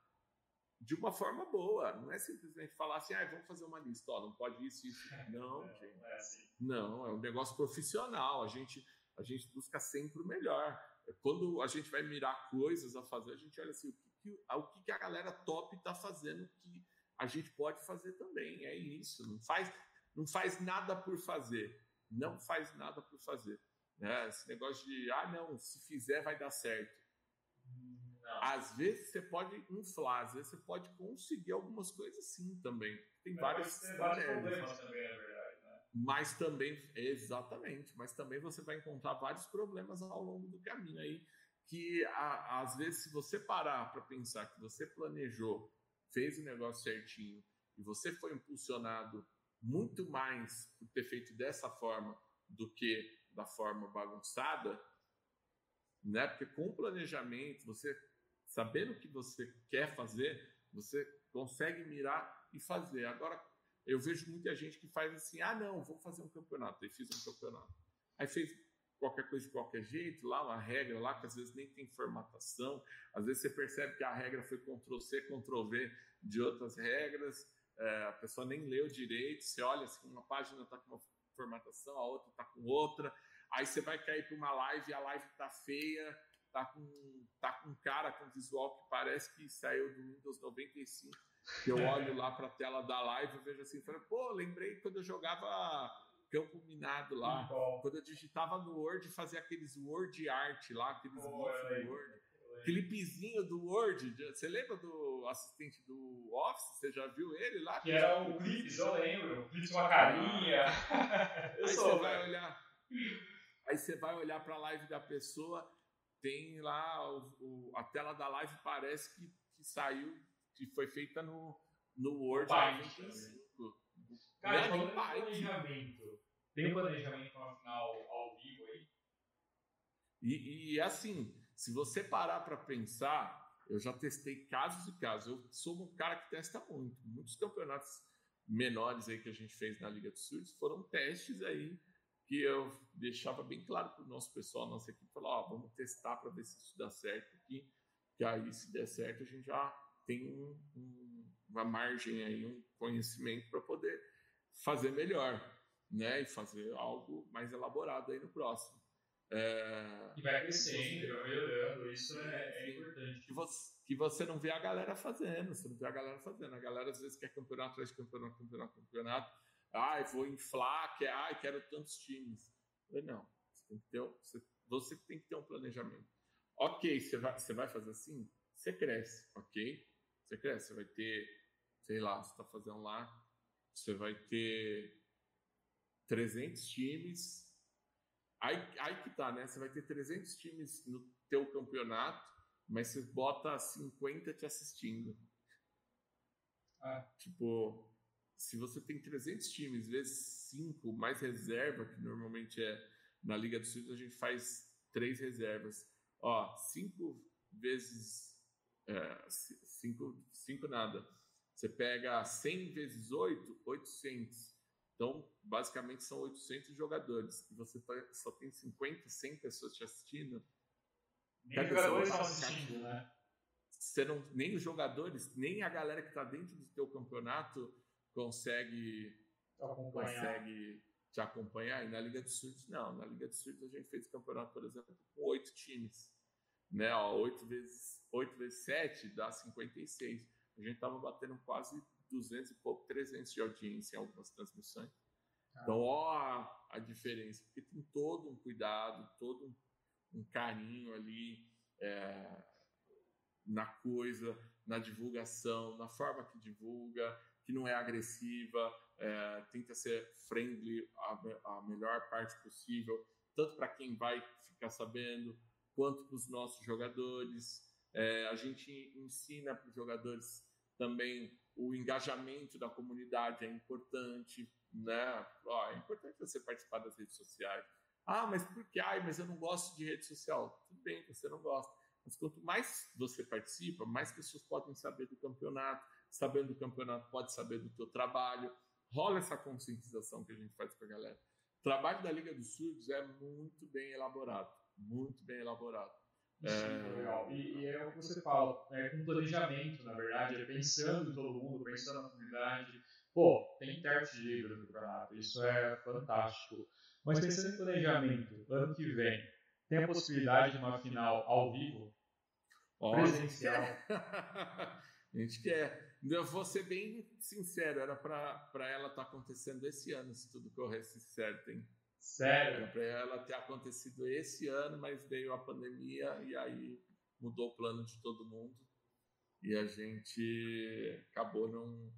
de uma forma boa. Não é simplesmente falar assim, ah, vamos fazer uma lista, ó, não pode isso, isso. Não, não gente. É assim. Não, é um negócio profissional. A gente, a gente busca sempre o melhor. Quando a gente vai mirar coisas a fazer, a gente olha assim, o que, o que a galera top está fazendo que a gente pode fazer também. É isso. Não faz, não faz nada por fazer. Não faz nada por fazer. Né? Esse negócio de, ah, não, se fizer vai dar certo. Não. Às vezes você pode inflar, às vezes você pode conseguir algumas coisas sim também. Tem mas várias, vários problemas também, na verdade. Mas também, exatamente, mas também você vai encontrar vários problemas ao longo do caminho aí. Que a, às vezes, se você parar para pensar que você planejou fez o negócio certinho e você foi impulsionado muito mais por ter feito dessa forma do que da forma bagunçada, né? Porque com planejamento, você sabendo o que você quer fazer, você consegue mirar e fazer. Agora, eu vejo muita gente que faz assim: ah, não, vou fazer um campeonato. Aí fiz um campeonato. Aí fez qualquer coisa de qualquer jeito, lá uma regra lá que às vezes nem tem formatação, às vezes você percebe que a regra foi Ctrl-C, Ctrl-V de outras regras, é, a pessoa nem leu direito, você olha assim, uma página está com uma formatação, a outra está com outra, aí você vai cair para uma live e a live está feia, tá com, tá com cara com visual que parece que saiu do Windows 95, que eu olho lá para a tela da live e vejo assim, falei, pô, lembrei quando eu jogava campo minado lá. Bom. Quando eu digitava no Word, fazia aqueles Word Art lá, aqueles GIFs do Word. Clipezinho do Word. Você lembra do assistente do Office? Você já viu ele lá? Que era o Clips, eu lembro. Clips com a carinha. eu Aí sou, você vai olhar. Aí você vai olhar para a live da pessoa, tem lá o, o, a tela da live parece que, que saiu, que foi feita no, no Word 95. Cara, falando de planejamento, tem um planejamento ao vivo aí? E, e assim, se você parar para pensar, eu já testei casos e casos. Eu sou um cara que testa muito. Muitos campeonatos menores aí que a gente fez na Liga dos Surdos foram testes aí que eu deixava bem claro para o nosso pessoal, nossa equipe, falar, ó, vamos testar para ver se isso dá certo aqui, que aí se der certo a gente já tem um, um, uma margem aí, um conhecimento para poder fazer melhor, né? E fazer algo mais elaborado aí no próximo. É... E vai crescendo, vai melhorando, isso é, é importante. Que você, que você não vê a galera fazendo, você não vê a galera fazendo. A galera às vezes quer campeonato atrás de campeonato, campeonato, campeonato. Ah, vou inflar, quer, ah, quero tantos times. Eu, não, você tem, que ter, você, você tem que ter um planejamento. Ok, você vai, você vai fazer assim? Você cresce, ok? Você cresce, você vai ter, sei lá, você está fazendo lá você vai ter 300 times Aí, aí que tá, né? Você vai ter 300 times no teu campeonato, mas você bota 50 te assistindo. Ah. Tipo, se você tem 300 times, vezes 5, mais reserva, que normalmente é na Liga dos Sul, a gente faz três reservas. Ó, 5 vezes 5 é, nada. Você pega 100 vezes 8, 800. Então, basicamente, são 800 jogadores. E você tá, só tem 50, 100 pessoas te assistindo. Nem os jogadores estão assistindo, né? Você não, nem os jogadores, nem a galera que está dentro do teu campeonato consegue, consegue te acompanhar. E na Liga dos Surdos, não. Na Liga dos Surdos, a gente fez campeonato, por exemplo, com oito times. Né? Ó, 8 vezes, 8 vezes 7 dá 56. A gente estava batendo quase 200 e pouco, 300 de audiência em algumas transmissões. Ah. Então, ó a, a, diferença, porque tem todo um cuidado, todo um, um carinho ali é, na coisa, na divulgação, na forma que divulga, que não é agressiva, é, tenta ser friendly a, a melhor parte possível, tanto para quem vai ficar sabendo, quanto para os nossos jogadores. É, a gente ensina para os jogadores também o engajamento da comunidade é importante, né? Ó, é importante você participar das redes sociais. Ah, mas por que? Ai, mas eu não gosto de rede social. Tudo bem, você não gosta. Mas quanto mais você participa, mais pessoas podem saber do campeonato, sabendo do campeonato, pode saber do teu trabalho. Rola essa conscientização que a gente faz com a galera. O trabalho da Liga dos Surdos é muito bem elaborado, muito bem elaborado. É... legal. E, e, é o que você fala, é com planejamento, na verdade, é pensando em todo mundo, pensando na comunidade. Pô, tem intérprete de livro no campeonato, isso é fantástico. Mas pensando em planejamento, ano que vem, tem a possibilidade de uma final ao vivo? Presencial? A gente quer. Eu vou ser bem sincero, era para ela estar tá acontecendo esse ano, se tudo corresse certo, hein? Sério? Era para ela ter acontecido esse ano, mas veio a pandemia e aí mudou o plano de todo mundo e a gente acabou não,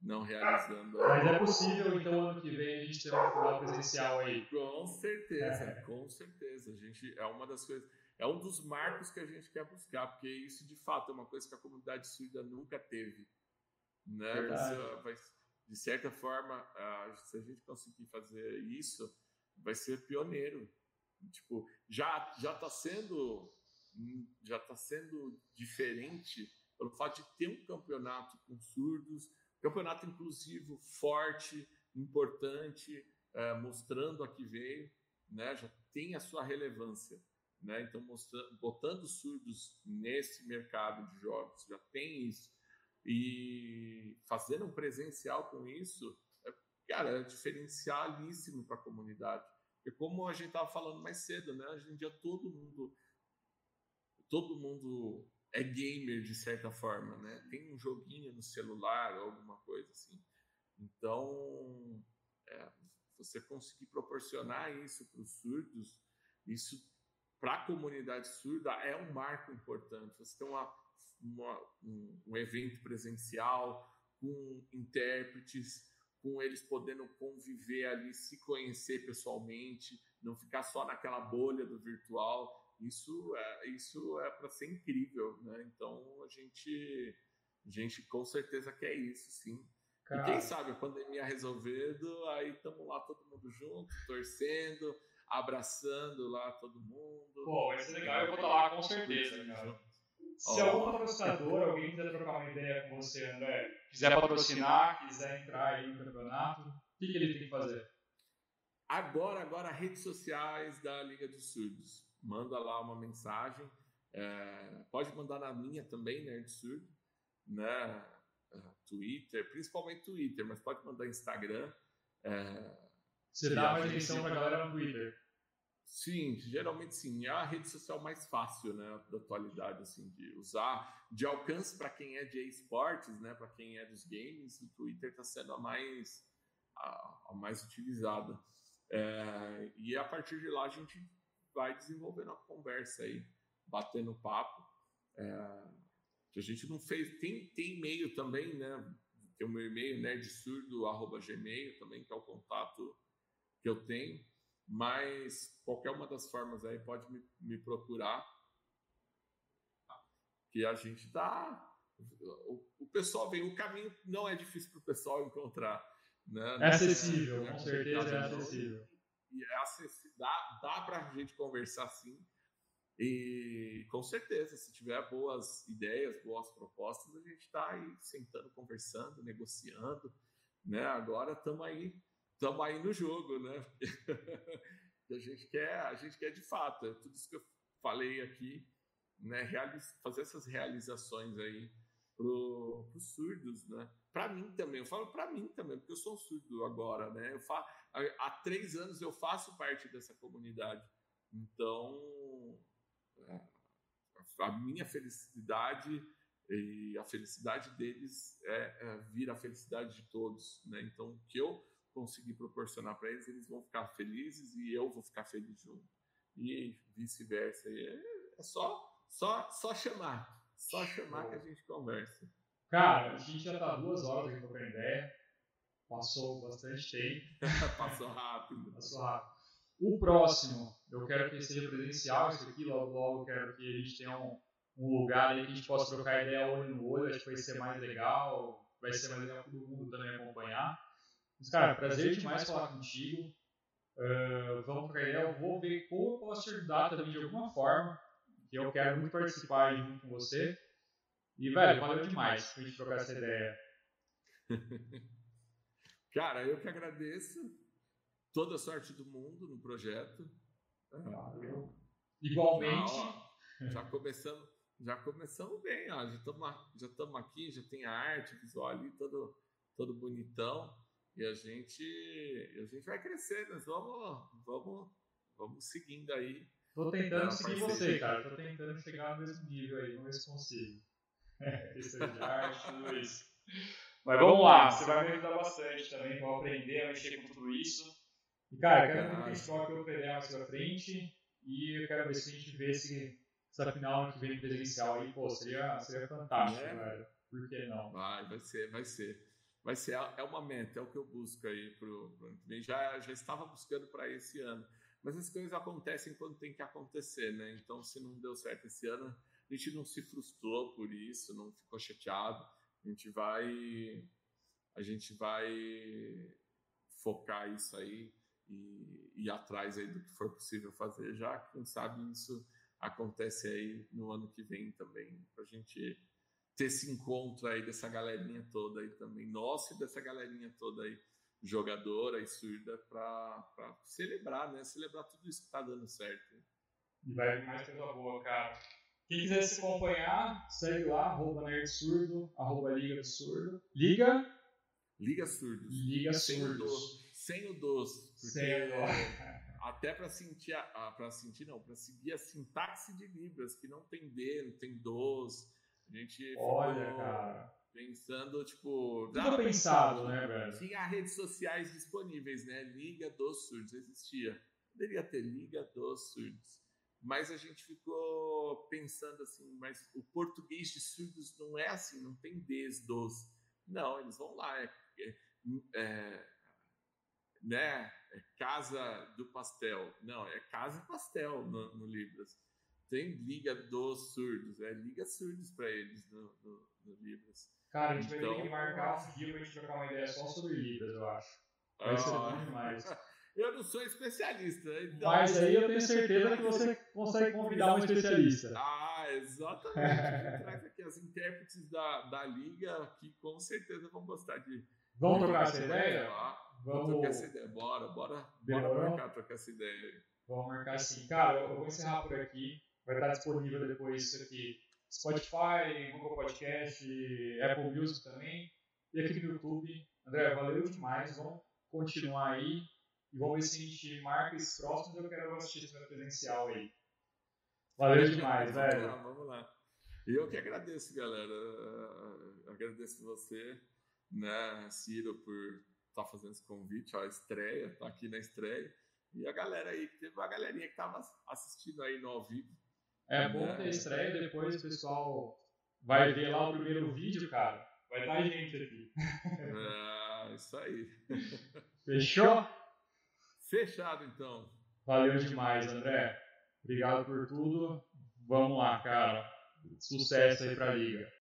não realizando. Mas é possível, então, ano que vem a gente ter uma final presencial aí? Com certeza, é. com certeza. A gente, é uma das coisas é um dos marcos que a gente quer buscar, porque isso de fato é uma coisa que a comunidade surda nunca teve. Né? Vai, de certa forma, se a gente conseguir fazer isso, vai ser pioneiro. Tipo, já já está sendo já está sendo diferente pelo fato de ter um campeonato com surdos, campeonato inclusivo forte, importante, é, mostrando a que veio, né? Já tem a sua relevância. Né? Então, mostrando, botando surdos nesse mercado de jogos, já tem isso. E fazendo um presencial com isso, cara, é diferencialíssimo para a comunidade. Porque como a gente estava falando mais cedo, né? Hoje em dia todo mundo, todo mundo é gamer de certa forma, né? Tem um joguinho no celular ou alguma coisa assim. Então, é, você conseguir proporcionar isso para os surdos, isso para a comunidade surda é um marco importante. Você tem uma, uma, um, um evento presencial com intérpretes, com eles podendo conviver ali, se conhecer pessoalmente, não ficar só naquela bolha do virtual. Isso é, isso é para ser incrível, né? Então a gente, a gente com certeza quer isso, sim. Cara. E quem sabe a pandemia resolvendo, aí estamos lá todo mundo junto, torcendo, abraçando lá todo mundo. Pô, vai ser legal, eu vou estar lá com certeza, cara. Se algum patrocinador, alguém quiser trocar uma ideia com você, André, quiser patrocinar, quiser entrar aí no campeonato, o que, que ele tem que fazer? Agora, agora, redes sociais da Liga dos Surdos. Manda lá uma mensagem. É, pode mandar na minha também, Nerd Surdo, né? Twitter, principalmente Twitter, mas pode mandar Instagram. É, você dá mais atenção pra galera no Twitter. Sim, geralmente sim. É a rede social mais fácil, né, da atualidade, assim, de usar, de alcance para quem é de esportes, né, para quem é dos games, o Twitter está sendo a mais, a, a mais utilizada. É, e a partir de lá a gente vai desenvolvendo a conversa aí, batendo papo. É, a gente não fez, tem, tem e-mail também, né, tem o meu e-mail, nerdsurdo.gmail também, que é o contato que eu tenho, Mas qualquer uma das formas aí pode me, me procurar. Que a gente dá. O, o, pessoal vem, o caminho não é difícil para o pessoal encontrar. Né? É acessível, com certeza é acessível. E é acessível, dá, dá para a gente conversar sim. E com certeza, se tiver boas ideias, boas propostas, a gente está aí sentando, conversando, negociando. Né? Agora estamos aí estamos aí no jogo, né? a gente quer, a gente quer de fato, é tudo isso que eu falei aqui, né? Realiz, fazer essas realizações aí para os surdos, né? Para mim também, eu falo para mim também, porque eu sou um surdo agora, né? Eu fa, há três anos eu faço parte dessa comunidade, então é, a minha felicidade e a felicidade deles é, é vir a felicidade de todos, né? Então, que eu conseguir proporcionar para eles, eles vão ficar felizes e eu vou ficar feliz junto. E vice-versa. É, é só, só, só chamar. Só chamar que a gente conversa. Cara, a gente já tá duas horas aqui trocando ideia. Passou bastante tempo. Passou rápido. Passou rápido. O próximo, eu quero que seja presencial isso aqui, logo logo quero que a gente tenha um, um lugar aí que a gente possa trocar ideia olho no olho, acho que vai ser mais legal, vai ser mais legal para todo mundo também acompanhar. Mas, cara, prazer demais falar contigo. Uh, vamos trocar ideia. Eu vou ver como eu posso te ajudar também de alguma forma. Que eu quero muito participar junto com você. E, velho, valeu demais pra gente trocar essa ideia. Cara, eu que agradeço. Toda a sorte do mundo no projeto. Valeu. Igualmente. Já, já começamos, já começamos bem, ó. Já estamos já aqui, já tem a arte visual ali, todo, todo bonitão. E a gente, a gente vai crescer, nós vamos, vamos, vamos seguindo aí. Tô tentando seguir você, cara. Tô tentando chegar no mesmo nível aí, vamos ver se consigo. É, questão de arte, tudo isso. Mas vamos lá, você vai me ajudar bastante também, vou aprender a mexer com tudo isso. E cara, eu quero muito que a gente troque o PDA mais pra frente e eu quero ver se a gente vê se essa final que vem presencial aí, pô, seria, seria fantástico, é. velho. Por que não? Vai, vai ser, vai ser vai ser é uma meta, é o que eu busco aí pro, pro ano que vem. Já, já estava buscando para esse ano. Mas as coisas acontecem quando tem que acontecer, né? Então, se não deu certo esse ano, a gente não se frustrou por isso, não ficou chateado. A gente vai a gente vai focar isso aí e ir atrás aí do que for possível fazer, já quem sabe isso acontece aí no ano que vem também, para a gente ter esse encontro aí dessa galerinha toda aí também, nossa e dessa galerinha toda aí, jogadora e surda, para celebrar, né? Celebrar tudo isso que tá dando certo. E vai vir mais coisa boa, cara. Quem quiser se acompanhar, segue lá, arroba Nerd Surdo, arroba Liga do Surdo. Liga? Liga Surdos. Liga sem Surdos. O sem o dos. Sem o dos. Até para sentir, para sentir não, para seguir a sintaxe de Libras, que não tem D, não tem dos, a gente Olha, cara. pensando, tipo. Tudo pensado, né, velho? Tinha redes sociais disponíveis, né? Liga dos Surdos existia. Poderia ter Liga dos Surdos. Mas a gente ficou pensando assim, mas o português de surdos não é assim, não tem des, dos. Não, eles vão lá, é, é, é né? É casa do pastel. Não, é casa pastel no, no Libras tem Liga dos Surdos, é Liga Surdos para eles no, no, no, Libras. Cara, a gente então, vai ter que então, marcar um dia pra gente trocar uma ideia só sobre Libras, eu acho. Vai ser bom demais. Eu não sou especialista. Então... Mas aí eu tenho certeza que você consegue convidar um especialista. Ah, exatamente. traz aqui as intérpretes da, da liga que com certeza vão gostar de. Vamos trocar essa ideia? Vamos trocar essa ideia. Bora, bora, bora marcar, trocar essa ideia. Vamos marcar sim. Cara, eu vou encerrar por aqui vai estar disponível depois isso aqui. Spotify, Google Podcast, Apple Music também. E aqui no YouTube. André, valeu demais. Vamos continuar aí. E vamos ver se a gente marca esses próximos. Eu quero assistir esse presencial aí. Valeu demais, velho. Vamos lá, vamos lá. E eu que agradeço, galera. Agradeço você, né, Ciro, por estar tá fazendo esse convite, ó, a estreia, tá aqui na estreia. E a galera aí, teve uma galerinha que estava assistindo aí no ao vivo. É bom ter estreia, depois o pessoal vai ver lá o primeiro vídeo, cara. Vai estar gente aqui. Ah, isso aí. Fechou? Fechado então. Valeu demais, André. Obrigado por tudo. Vamos lá, cara. Sucesso aí pra liga.